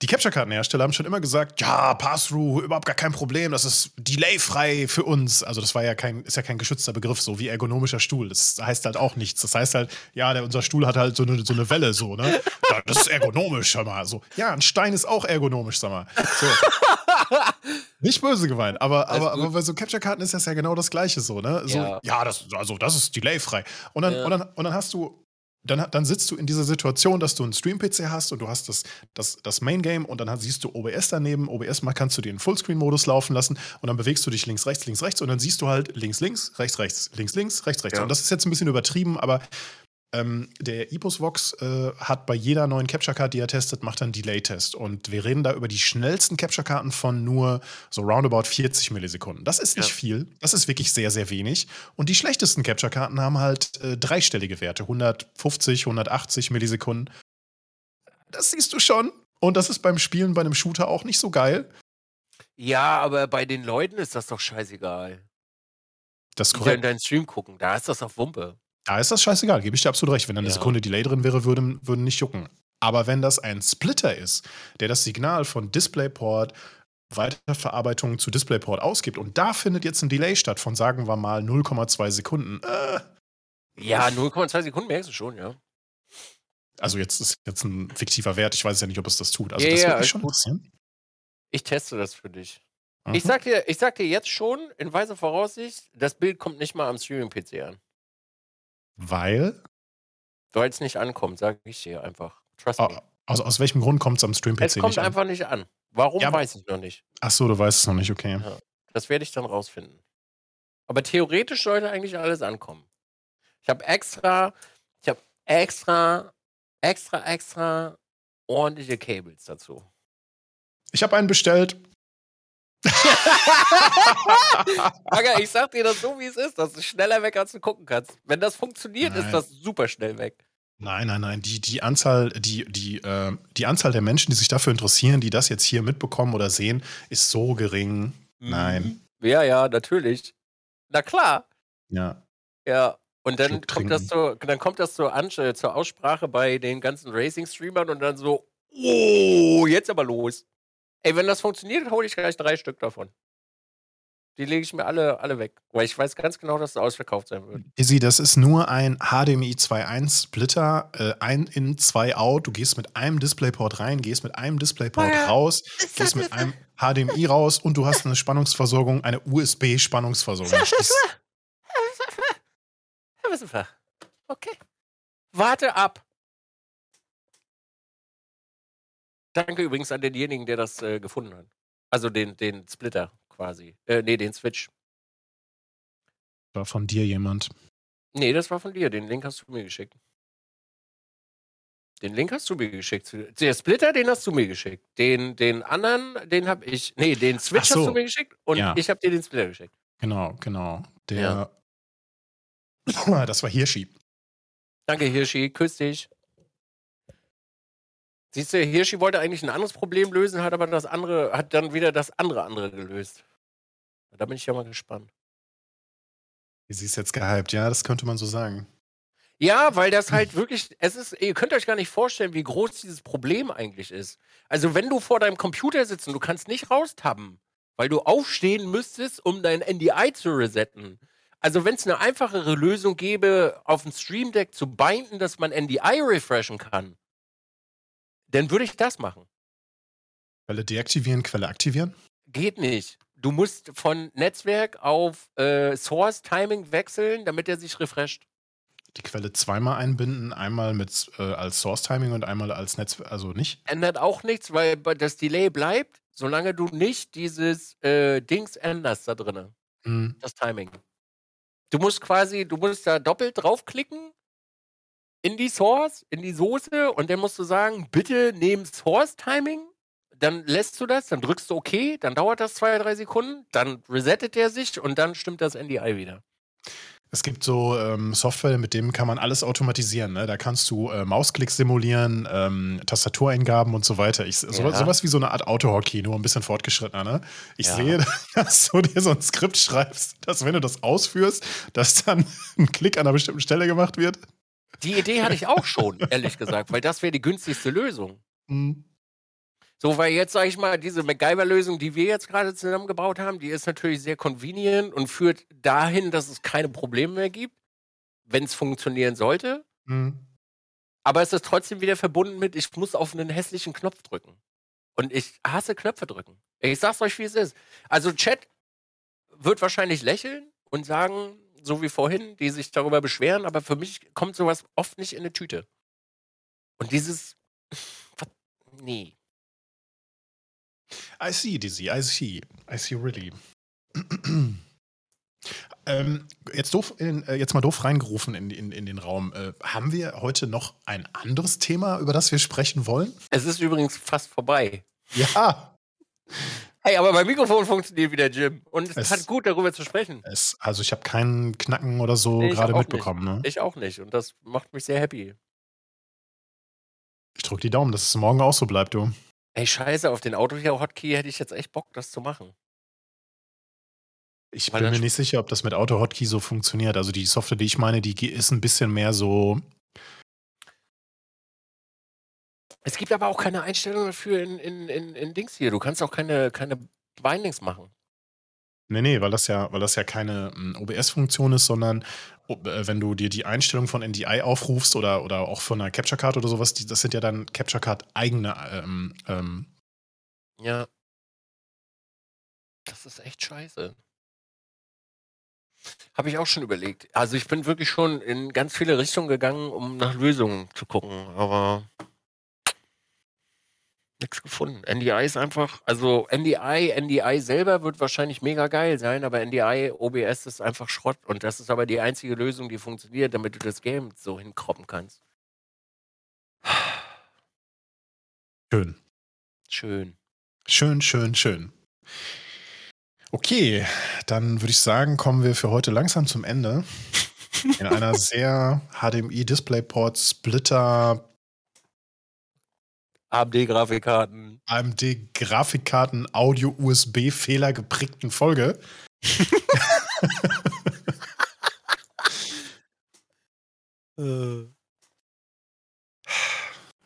Die Capture-Kartenhersteller haben schon immer gesagt, ja, Pass-Through, überhaupt gar kein Problem, das ist delayfrei für uns. Also das war ja kein, ist ja kein geschützter Begriff, so wie ergonomischer Stuhl. Das heißt halt auch nichts. Das heißt halt, ja, der, unser Stuhl hat halt so eine, so eine Welle, so, ne? Ja, das ist ergonomisch, hör mal. So, ja, ein Stein ist auch ergonomisch, sag mal. So. *laughs* Nicht böse gemeint, aber, aber, aber bei so Capture-Karten ist das ja genau das Gleiche so, ne? So, Ja. ja, das, also das ist delayfrei. Und dann, Ja. und, dann, und dann hast du dann, dann sitzt du in dieser Situation, dass du einen Stream-PC hast und du hast das, das, das Main-Game und dann siehst du OBS daneben. OBS mal kannst du den Fullscreen-Modus laufen lassen und dann bewegst du dich links, rechts, links, rechts und dann siehst du halt links, links, rechts, rechts, links, links, rechts, rechts. Ja. Und das ist jetzt ein bisschen übertrieben, aber ähm, der Ipos äh, hat bei jeder neuen Capture-Card, die er testet, macht er einen Delay-Test. Und wir reden da über die schnellsten Capture-Karten von nur so roundabout 40 Millisekunden. Das ist nicht ja. viel. Das ist wirklich sehr, sehr wenig. Und die schlechtesten Capture-Karten haben halt äh, dreistellige Werte. 150, 180 Millisekunden. Das siehst du schon. Und das ist beim Spielen bei einem Shooter auch nicht so geil. Ja, aber bei den Leuten ist das doch scheißegal. Das ist korrekt. Die in deinen Stream gucken, da ist das auf Wumpe. Da ist das scheißegal, gebe ich dir absolut recht. Wenn da eine ja. Sekunde Delay drin wäre, würden, würden nicht jucken. Aber wenn das ein Splitter ist, der das Signal von DisplayPort Weiterverarbeitung zu DisplayPort ausgibt und da findet jetzt ein Delay statt von, sagen wir mal, 0,2 Sekunden. Äh, ja, 0,2 Sekunden merkst du schon, ja. Also jetzt ist jetzt ein fiktiver Wert. Ich weiß ja nicht, ob es das tut. Also ja, das ja, würde mich schon interessieren. Ich teste das für dich. Mhm. Ich, sag dir, ich sag dir jetzt schon, in weiser Voraussicht, das Bild kommt nicht mal am Streaming-PC an. Weil? Weil es nicht ankommt, sage ich dir einfach. Trust me. Also aus welchem Grund kommt es am Stream-PC nicht an? Es kommt einfach nicht an. Warum, ja, weiß ich noch nicht. Ach so, du weißt es noch nicht, okay. Ja, das werde ich dann rausfinden. Aber theoretisch sollte eigentlich alles ankommen. Ich habe extra, ich habe extra, extra, extra ordentliche Cables dazu. Ich habe einen bestellt. *laughs* Aga, ich sag dir das so, wie es ist. Das ist schneller weg, als du gucken kannst. Wenn das funktioniert, nein. ist das super schnell weg. Nein, nein, nein. Die, die, Anzahl, die, die, äh, die Anzahl der Menschen, die sich dafür interessieren, die das jetzt hier mitbekommen oder sehen, ist so gering. Nein. Mhm. Ja, ja, natürlich. Na klar. Ja. Ja. Und dann kommt, das so, dann kommt das so an, äh, zur Aussprache bei den ganzen Racing-Streamern und dann so, oh, jetzt aber los. Ey, wenn das funktioniert, hole ich gleich drei Stück davon. Die lege ich mir alle, alle weg, weil ich weiß ganz genau, dass es ausverkauft sein wird. Izzy, das ist nur ein HDMI 2.1 Splitter, äh, ein in, zwei out. Du gehst mit einem Displayport rein, gehst mit einem Displayport ja, raus, gehst mit einem HDMI raus und du hast eine Spannungsversorgung, eine USB-Spannungsversorgung. Okay. Warte ab. Danke übrigens an denjenigen, der das äh, gefunden hat. Also den, den Splitter quasi. Äh, nee, den Switch. War von dir jemand? Nee, das war von dir. Den Link hast du mir geschickt. Den Link hast du mir geschickt. Der Splitter, den hast du mir geschickt. Den, den anderen, den hab ich. Nee, den Switch so. hast du mir geschickt und ja. ich hab dir den Splitter geschickt. Genau, genau. Der. Ja. *coughs* das war Hirschi. Danke, Hirschi. Küss dich. Siehst du, Hirschi wollte eigentlich ein anderes Problem lösen, hat aber das andere, hat dann wieder das andere andere gelöst. Da bin ich ja mal gespannt. Sie ist jetzt gehypt, ja, das könnte man so sagen. Ja, weil das halt wirklich, es ist, ihr könnt euch gar nicht vorstellen, wie groß dieses Problem eigentlich ist. Also, wenn du vor deinem Computer sitzt und du kannst nicht raustappen, weil du aufstehen müsstest, um dein NDI zu resetten. Also, wenn es eine einfachere Lösung gäbe, auf dem Stream Deck zu binden, dass man NDI refreshen kann, dann würde ich das machen. Quelle deaktivieren, Quelle aktivieren? Geht nicht. Du musst von Netzwerk auf äh, Source Timing wechseln, damit er sich refresht. Die Quelle zweimal einbinden, einmal mit äh, als Source Timing und einmal als Netzwerk, also nicht? Ändert auch nichts, weil das Delay bleibt, solange du nicht dieses äh, Dings änderst da drin. Mhm. Das Timing. Du musst quasi, du musst da doppelt draufklicken in die Source, in die Soße und dann musst du sagen, bitte nehmen Source Timing. Dann lässt du das, dann drückst du OK, dann dauert das zwei, drei Sekunden, dann resettet er sich und dann stimmt das NDI wieder. Es gibt so ähm, Software, mit dem kann man alles automatisieren. Ne? Da kannst du äh, Mausklicks simulieren, ähm, Tastatureingaben und so weiter. Ich, so, ja. Sowas wie so eine Art Autohockey, nur ein bisschen fortgeschrittener. Ne? Ich ja. sehe, *laughs* dass du dir so ein Skript schreibst, dass wenn du das ausführst, dass dann *laughs* ein Klick an einer bestimmten Stelle gemacht wird. Die Idee hatte ich auch schon, ehrlich gesagt, weil das wäre die günstigste Lösung. Mhm. So, weil jetzt, sage ich mal, diese MacGyver-Lösung, die wir jetzt gerade zusammengebaut haben, die ist natürlich sehr convenient und führt dahin, dass es keine Probleme mehr gibt, wenn es funktionieren sollte. Mhm. Aber es ist trotzdem wieder verbunden mit, ich muss auf einen hässlichen Knopf drücken. Und ich hasse Knöpfe drücken. Ich sag's euch, wie es ist. Also, Chat wird wahrscheinlich lächeln und sagen, so wie vorhin, die sich darüber beschweren, aber für mich kommt sowas oft nicht in eine Tüte. Und dieses, *laughs* nee. I see, Dizzy, I see. I see really. *clears throat* ähm, jetzt, doof in, äh, jetzt mal doof reingerufen in, in, in den Raum. Äh, haben wir heute noch ein anderes Thema, über das wir sprechen wollen? Es ist übrigens fast vorbei. Ja. Hey, aber mein Mikrofon funktioniert wieder, Jim. Und es, es hat gut, darüber zu sprechen. Es, also ich habe keinen Knacken oder so nee, gerade mitbekommen. Ne? Ich auch nicht. Und das macht mich sehr happy. Ich drücke die Daumen, dass es morgen auch so bleibt, du. Ey, scheiße, auf den Auto-Hotkey hätte ich jetzt echt Bock, das zu machen. Ich Weil bin mir nicht sicher, ob das mit Auto-Hotkey so funktioniert. Also die Software, die ich meine, die ist ein bisschen mehr so. Es gibt aber auch keine Einstellung dafür in, in, in, in Dings hier. Du kannst auch keine, keine Bindings machen. Nee, nee, weil das ja, weil das ja keine hm, OBS-Funktion ist, sondern äh, wenn du dir die Einstellung von NDI aufrufst oder, oder auch von einer Capture Card oder sowas, die, das sind ja dann Capture Card eigene. Ähm, ähm ja. Das ist echt scheiße. Habe ich auch schon überlegt. Also ich bin wirklich schon in ganz viele Richtungen gegangen, um nach Lösungen zu gucken, aber nichts gefunden. NDI ist einfach, also NDI, NDI selber wird wahrscheinlich mega geil sein, aber NDI, OBS ist einfach Schrott und das ist aber die einzige Lösung, die funktioniert, damit du das Game so hinkroppen kannst. Schön. Schön. Schön, schön, schön. Okay, dann würde ich sagen, kommen wir für heute langsam zum Ende. In einer *laughs* sehr HDMI DisplayPort Splitter AMD-Grafikkarten. AMD-Grafikkarten, Audio-USB-Fehler geprägten Folge. *laughs* Äh.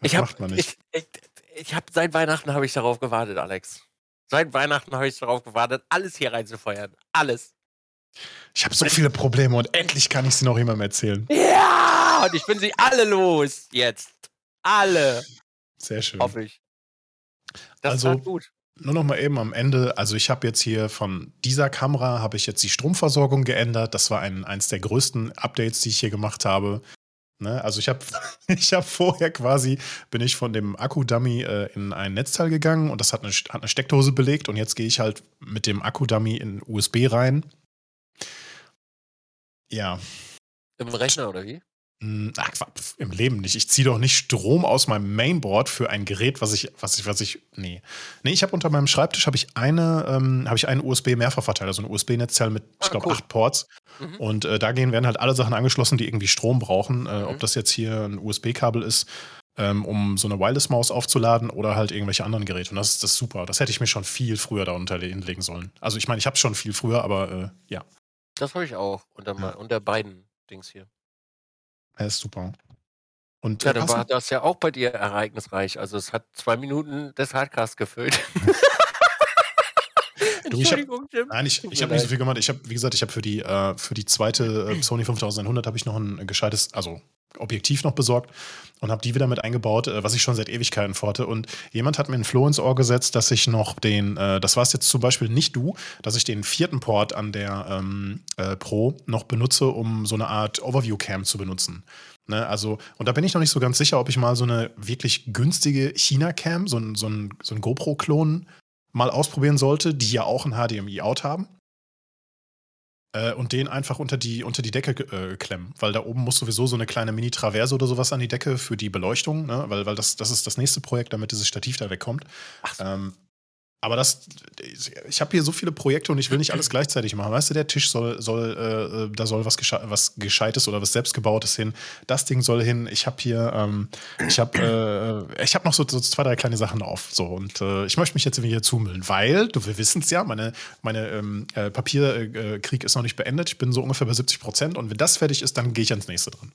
ich habe ich, ich, ich hab, seit Weihnachten habe ich darauf gewartet, Alex. Seit Weihnachten habe ich darauf gewartet, alles hier reinzufeuern. Alles. Ich habe so viele Probleme und endlich kann ich sie noch jemandem erzählen. Ja, und ich bin sie alle los jetzt. Alle. Sehr schön. Hoffe ich. Das also, gut. Nur noch mal eben am Ende, also ich habe jetzt hier von dieser Kamera habe ich jetzt die Stromversorgung geändert. Das war ein, eins der größten Updates, die ich hier gemacht habe. Ne? Also ich habe *laughs* ich hab vorher quasi, bin ich von dem Akku-Dummy äh, in ein Netzteil gegangen und das hat eine, hat eine Steckdose belegt und jetzt gehe ich halt mit dem Akku-Dummy in USB rein. Ja. Im Rechner oder wie? Hm, ach, im Leben nicht. Ich ziehe doch nicht Strom aus meinem Mainboard für ein Gerät, was ich, was ich, was ich, nee. Nee, ich habe unter meinem Schreibtisch habe ich eine, ähm, habe ich einen USB-Mehrfachverteiler, so ein USB-Netzteil mit, ich glaube, cool. acht Ports. Mhm. Und äh, da gehen werden halt alle Sachen angeschlossen, die irgendwie Strom brauchen. Äh, mhm. Ob das jetzt hier ein USB-Kabel ist, ähm, um so eine Wireless-Maus aufzuladen oder halt irgendwelche anderen Geräte. Und das ist das super. Das hätte ich mir schon viel früher da unterlegen sollen. Also ich meine, ich habe schon viel früher, aber äh, ja. Das habe ich auch unter, ja. unter beiden Dings hier. Er ist super. Und, ja, dann war das ja auch bei dir ereignisreich. Also es hat zwei Minuten des Hardcast gefüllt. *laughs* Entschuldigung, Jim. Nein, ich, ich habe nicht so viel gemacht. Ich habe, wie gesagt, ich habe für die, äh, für die zweite äh, Sony 5100 habe ich noch ein gescheites, also Objektiv noch besorgt und habe die wieder mit eingebaut, äh, was ich schon seit Ewigkeiten vorhatte. Und jemand hat mir ein Flow ins Ohr gesetzt, dass ich noch den, äh, das war es jetzt zum Beispiel nicht du, dass ich den vierten Port an der ähm, äh, Pro noch benutze, um so eine Art Overview-Cam zu benutzen. Ne, also, und da bin ich noch nicht so ganz sicher, ob ich mal so eine wirklich günstige China-Cam, so ein, so ein, so ein GoPro-Klon mal ausprobieren sollte, die ja auch ein HDMI-Out haben. Äh, und den einfach unter die, unter die Decke äh, klemmen. Weil da oben muss sowieso so eine kleine Mini-Traverse oder sowas an die Decke für die Beleuchtung, ne? weil, weil das, das ist das nächste Projekt, damit dieses Stativ da wegkommt. So. Ähm, aber das, ich habe hier so viele Projekte und ich will nicht alles gleichzeitig machen. Weißt du, der Tisch soll, soll, äh, da soll was, Gesche was Gescheites oder was Selbstgebautes hin. Das Ding soll hin. Ich habe hier, ähm, ich habe, äh, ich noch so, so, zwei, drei kleine Sachen auf. So und äh, ich möchte mich jetzt hier zumüllen, weil, du, wir wissen es ja, meine, meine ähm, äh, Papierkrieg ist noch nicht beendet. Ich bin so ungefähr bei 70 Prozent und wenn das fertig ist, dann gehe ich ans nächste dran.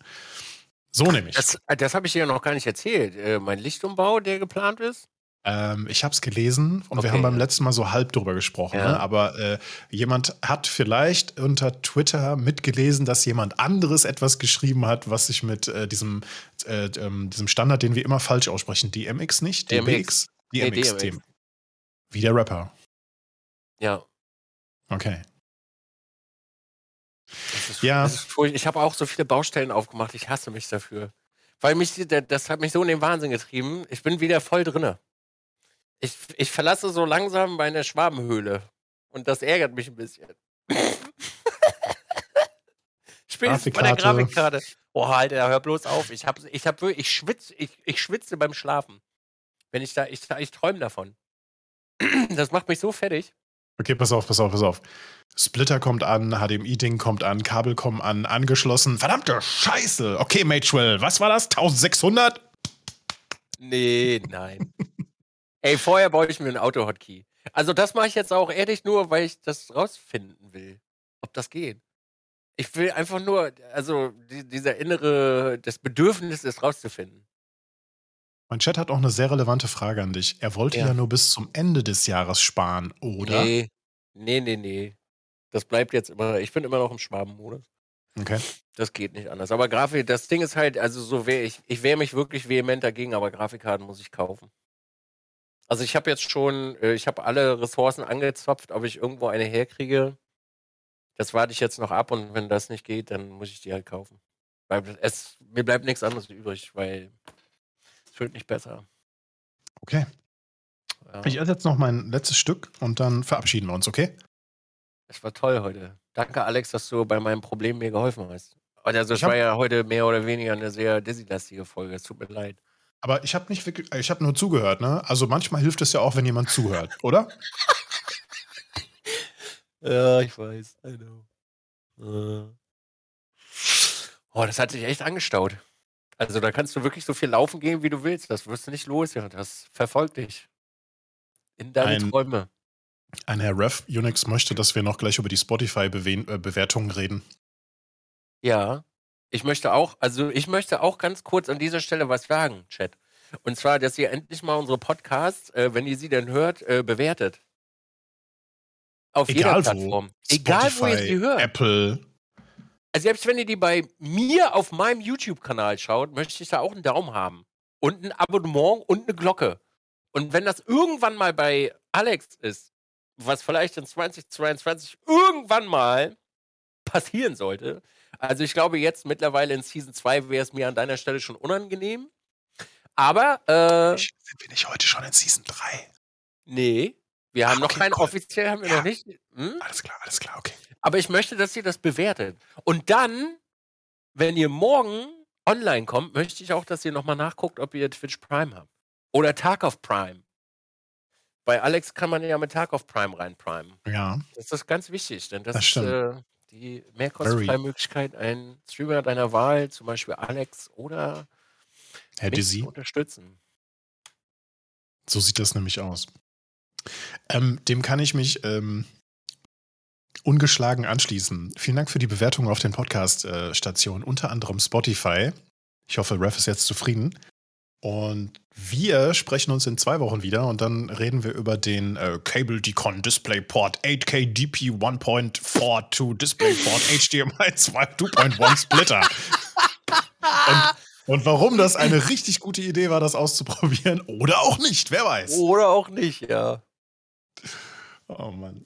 So nämlich. Das, das habe ich dir noch gar nicht erzählt. Äh, mein Lichtumbau, der geplant ist. Ähm, ich habe es gelesen und okay. wir haben beim letzten Mal so halb drüber gesprochen. Ja. Ne? Aber äh, jemand hat vielleicht unter Twitter mitgelesen, dass jemand anderes etwas geschrieben hat, was sich mit äh, diesem, äh, ähm, diesem Standard, den wir immer falsch aussprechen, DMX nicht, DMX, DMX, DMX, DMX. Wie der Rapper. Ja. Okay. Ist, Ja. ich habe auch so viele Baustellen aufgemacht. Ich hasse mich dafür. Weil mich, das hat mich so in den Wahnsinn getrieben. Ich bin wieder voll drinne. Ich, ich verlasse so langsam meine Schwabenhöhle. Und das ärgert mich ein bisschen. Spätestens bei der Grafikkarte. Oh, Alter, hör bloß auf. Ich hab, ich hab wirklich, ich schwitze, ich, ich schwitze beim Schlafen. Wenn ich da, ich, ich träume davon. Das macht mich so fertig. Okay, pass auf, pass auf, pass auf. Splitter kommt an, HDMI-Ding kommt an, Kabel kommen an, angeschlossen. Verdammte Scheiße. Okay, Matchwell, was war das? 1600? Nee, nein. Ey, vorher baue ich mir einen Auto-Hotkey. Also das mache ich jetzt auch ehrlich nur, weil ich das rausfinden will, ob das geht. Ich will einfach nur, also die, dieser innere, das Bedürfnis ist rauszufinden. Mein Chat hat auch eine sehr relevante Frage an dich. Er wollte ja, Ja. nur bis zum Ende des Jahres sparen, oder? Nee, nee, nee, nee. Das bleibt jetzt immer, ich bin immer noch im Schwabenmodus. Okay. Das geht nicht anders. Aber Grafik, das Ding ist halt, also so wäre ich, ich wehre mich wirklich vehement dagegen, aber Grafikkarten muss ich kaufen. Also ich habe jetzt schon, äh, ich habe alle Ressourcen angezapft, ob ich irgendwo eine herkriege. Das warte ich jetzt noch ab und wenn das nicht geht, dann muss ich die halt kaufen. Weil es, mir bleibt nichts anderes übrig, weil es wird nicht besser. Okay. Ja. Ich esse jetzt noch mein letztes Stück und dann verabschieden wir uns, okay? Es war toll heute. Danke, Alex, dass du bei meinem Problem mir geholfen hast. Also es war ja heute mehr oder weniger eine sehr Dizzy-lastige Folge. Es tut mir leid. Aber ich habe nicht wirklich, ich habe nur zugehört, ne? Also manchmal hilft es ja auch, wenn jemand zuhört, oder? *laughs* Ja, ich weiß. I know. Oh, das hat sich echt angestaut. Also da kannst du wirklich so viel laufen gehen, wie du willst. Das wirst du nicht los, ja. Das verfolgt dich. In deine Ein- Träume. Ein Herr Ref Unix möchte, dass wir noch gleich über die Spotify-Bewertungen reden. Ja. Ich möchte auch, also ich möchte auch ganz kurz an dieser Stelle was sagen, Chat. Und zwar, dass ihr endlich mal unsere Podcasts, äh, wenn ihr sie denn hört, äh, bewertet. Auf Egal jeder wo. Plattform. Egal, wo ihr sie hört. Apple. Also selbst wenn ihr die bei mir auf meinem YouTube-Kanal schaut, möchte ich da auch einen Daumen haben. Und ein Abonnement und eine Glocke. Und wenn das irgendwann mal bei Alex ist, was vielleicht in 2022 irgendwann mal passieren sollte, also ich glaube jetzt mittlerweile in Season 2 wäre es mir an deiner Stelle schon unangenehm. Aber, äh, Ich- Sind wir nicht heute schon in Season 3? nee, wir haben noch okay, keinen, cool. offiziell haben wir Ja. noch nicht. Hm? Alles klar, alles klar, okay. Aber ich möchte, dass ihr das bewertet. Und dann, wenn ihr morgen online kommt, möchte ich auch, dass ihr nochmal nachguckt, ob ihr Twitch Prime habt. Oder Tag of Prime. Bei Alex kann man ja mit Tag of Prime rein primen. Ja. Das ist ganz wichtig, denn das, Das ist äh, die mehr kostenfreie Möglichkeit, einen Streamer deiner Wahl, zum Beispiel Alex oder Dizzy, zu unterstützen. so sieht das nämlich aus. Ähm, dem kann ich mich ähm, ungeschlagen anschließen. Vielen Dank für die Bewertung auf den Podcast-Stationen, unter anderem Spotify. Ich hoffe, Ref ist jetzt zufrieden. Und wir sprechen uns in zwei Wochen wieder und dann reden wir über den äh, Cable Decon DisplayPort 8K DP 1.4 to DisplayPort HDMI *laughs* 2.1 Splitter. und, und warum das eine richtig gute Idee war, das auszuprobieren oder auch nicht, wer weiß. Oder auch nicht, ja. Oh Mann.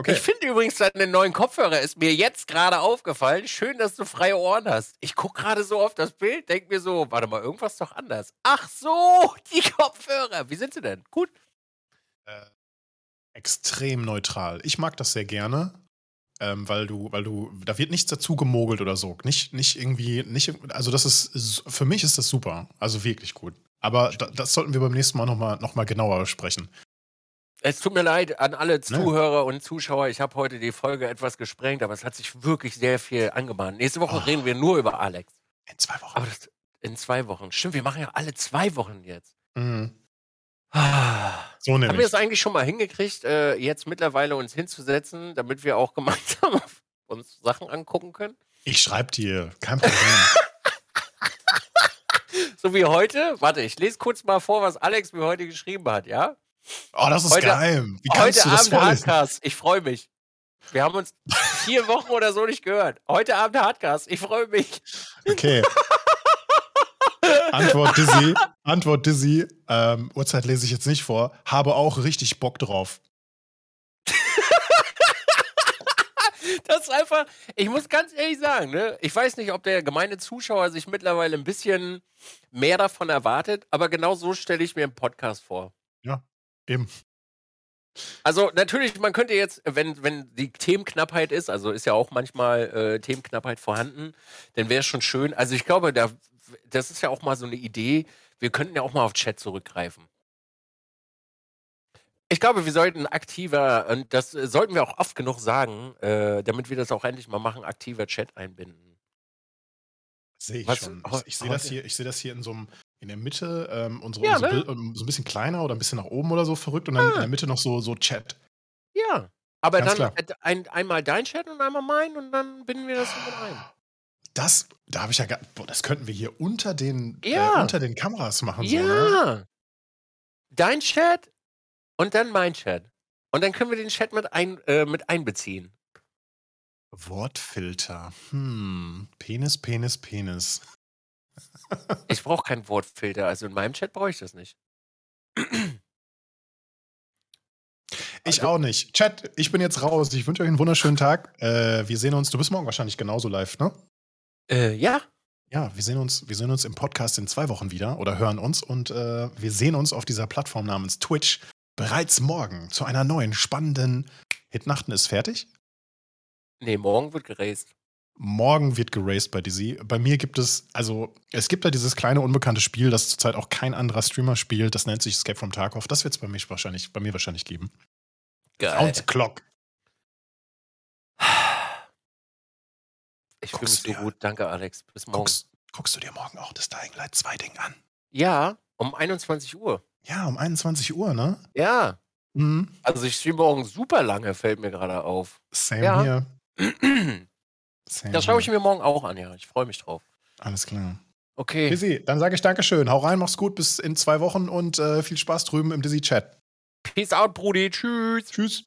Okay. Ich finde übrigens deine neuen Kopfhörer ist mir jetzt gerade aufgefallen. Schön, dass du freie Ohren hast. Ich gucke gerade so auf das Bild, denke mir so, warte mal, irgendwas doch anders. Ach so, *laughs* die Kopfhörer. Wie sind sie denn? Gut. äh, extrem neutral. Ich mag das sehr gerne, ähm, weil du, weil du, da wird nichts dazu gemogelt oder so. Nicht, nicht irgendwie, nicht, also das ist, für mich ist das super. Also wirklich gut. Aber da, das sollten wir beim nächsten Mal nochmal noch mal genauer besprechen. Es tut mir leid an alle Zuhörer und Zuschauer. Ich habe heute die Folge etwas gesprengt, aber es hat sich wirklich sehr viel angemahnt. Nächste Woche Oh. reden wir nur über Alex. In zwei Wochen. Aber das in zwei Wochen. Stimmt, wir machen ja alle zwei Wochen jetzt. Mhm. Ah. So Haben wir nämlich. es eigentlich schon mal hingekriegt, äh, jetzt mittlerweile uns hinzusetzen, damit wir auch gemeinsam *laughs* uns Sachen angucken können? Ich schreib dir, kein Problem. *laughs* So wie heute. Warte, ich lese kurz mal vor, was Alex mir heute geschrieben hat, ja? Oh, das ist Heute- geheim. Wie kannst Heute du das Abend? Hardcast. Ich freue mich. Wir haben uns *laughs* vier Wochen oder so nicht gehört. Heute Abend Hardcast. Ich freue mich. Okay. Antwort Dizzy. Antwort Dizzy. Ähm, Uhrzeit lese ich jetzt nicht vor. Habe auch richtig Bock drauf. *laughs* Das ist einfach, ich muss ganz ehrlich sagen, ne, ich weiß nicht, ob der gemeine Zuschauer sich mittlerweile ein bisschen mehr davon erwartet, aber genau so stelle ich mir einen Podcast vor. Ja, eben. Also natürlich, man könnte jetzt, wenn, wenn die Themenknappheit ist, also ist ja auch manchmal äh, Themenknappheit vorhanden, dann wäre es schon schön. Also ich glaube, da, das ist ja auch mal so eine Idee, wir könnten ja auch mal auf Chat zurückgreifen. Ich glaube, wir sollten aktiver, und das sollten wir auch oft genug sagen, äh, damit wir das auch endlich mal machen, aktiver Chat einbinden. Sehe ich Was- schon. Ich, ich sehe das heute- hier, ich sehe das hier in so einem, in der Mitte, ähm, unsere, Ja, unser ne? Bild, ähm, so ein bisschen kleiner oder ein bisschen nach oben oder so verrückt und dann in Ah. der Mitte noch so, so Chat. Ja. Aber Ganz dann ein, einmal dein Chat und einmal mein und dann binden wir das mit ein. Das, da habe ich ja gar, boah, das könnten wir hier unter den, Ja. äh, unter den Kameras machen. So, ne? Ja. Dein Chat und dann mein Chat. Und dann können wir den Chat mit, ein, äh, mit einbeziehen. Wortfilter. Hm. Penis, Penis, Penis. Ich brauche keinen Wortfilter. Also in meinem Chat brauche ich das nicht. Ich Also- auch nicht. Chat, ich bin jetzt raus. Ich wünsche euch einen wunderschönen Tag. Äh, wir sehen uns, du bist morgen wahrscheinlich genauso live, ne? Äh, ja. Ja, wir sehen uns, wir sehen uns im Podcast in zwei Wochen wieder oder hören uns und äh, wir sehen uns auf dieser Plattform namens Twitch bereits morgen zu einer neuen spannenden Hitnachten ist fertig. Nee, morgen wird geraced. Morgen wird geraced bei Dizzy. Bei mir gibt es, also es gibt da dieses kleine unbekannte Spiel, das zurzeit auch kein anderer Streamer spielt. Das nennt sich Escape from Tarkov. Das wird es bei mir wahrscheinlich, bei mir wahrscheinlich geben. Geil. Sound Clock. Ich fühle mich so dir- gut. Danke, Alex. Bis morgen. Guckst, guckst du dir morgen auch das Dying Light 2 Ding an? Ja, um 21 Uhr. Ja, um 21 Uhr, ne? Ja. Mhm. Also ich streame morgen super lange, fällt mir gerade auf. Same Ja. hier. *clears throat* Das Same schaue ich mir morgen auch an, ja. Ich freue mich drauf. Alles klar. Okay. Dizzy, dann sage ich Dankeschön. Hau rein, mach's gut, bis in zwei Wochen und äh, viel Spaß drüben im Dizzy-Chat. Peace out, Brudi. Tschüss. Tschüss.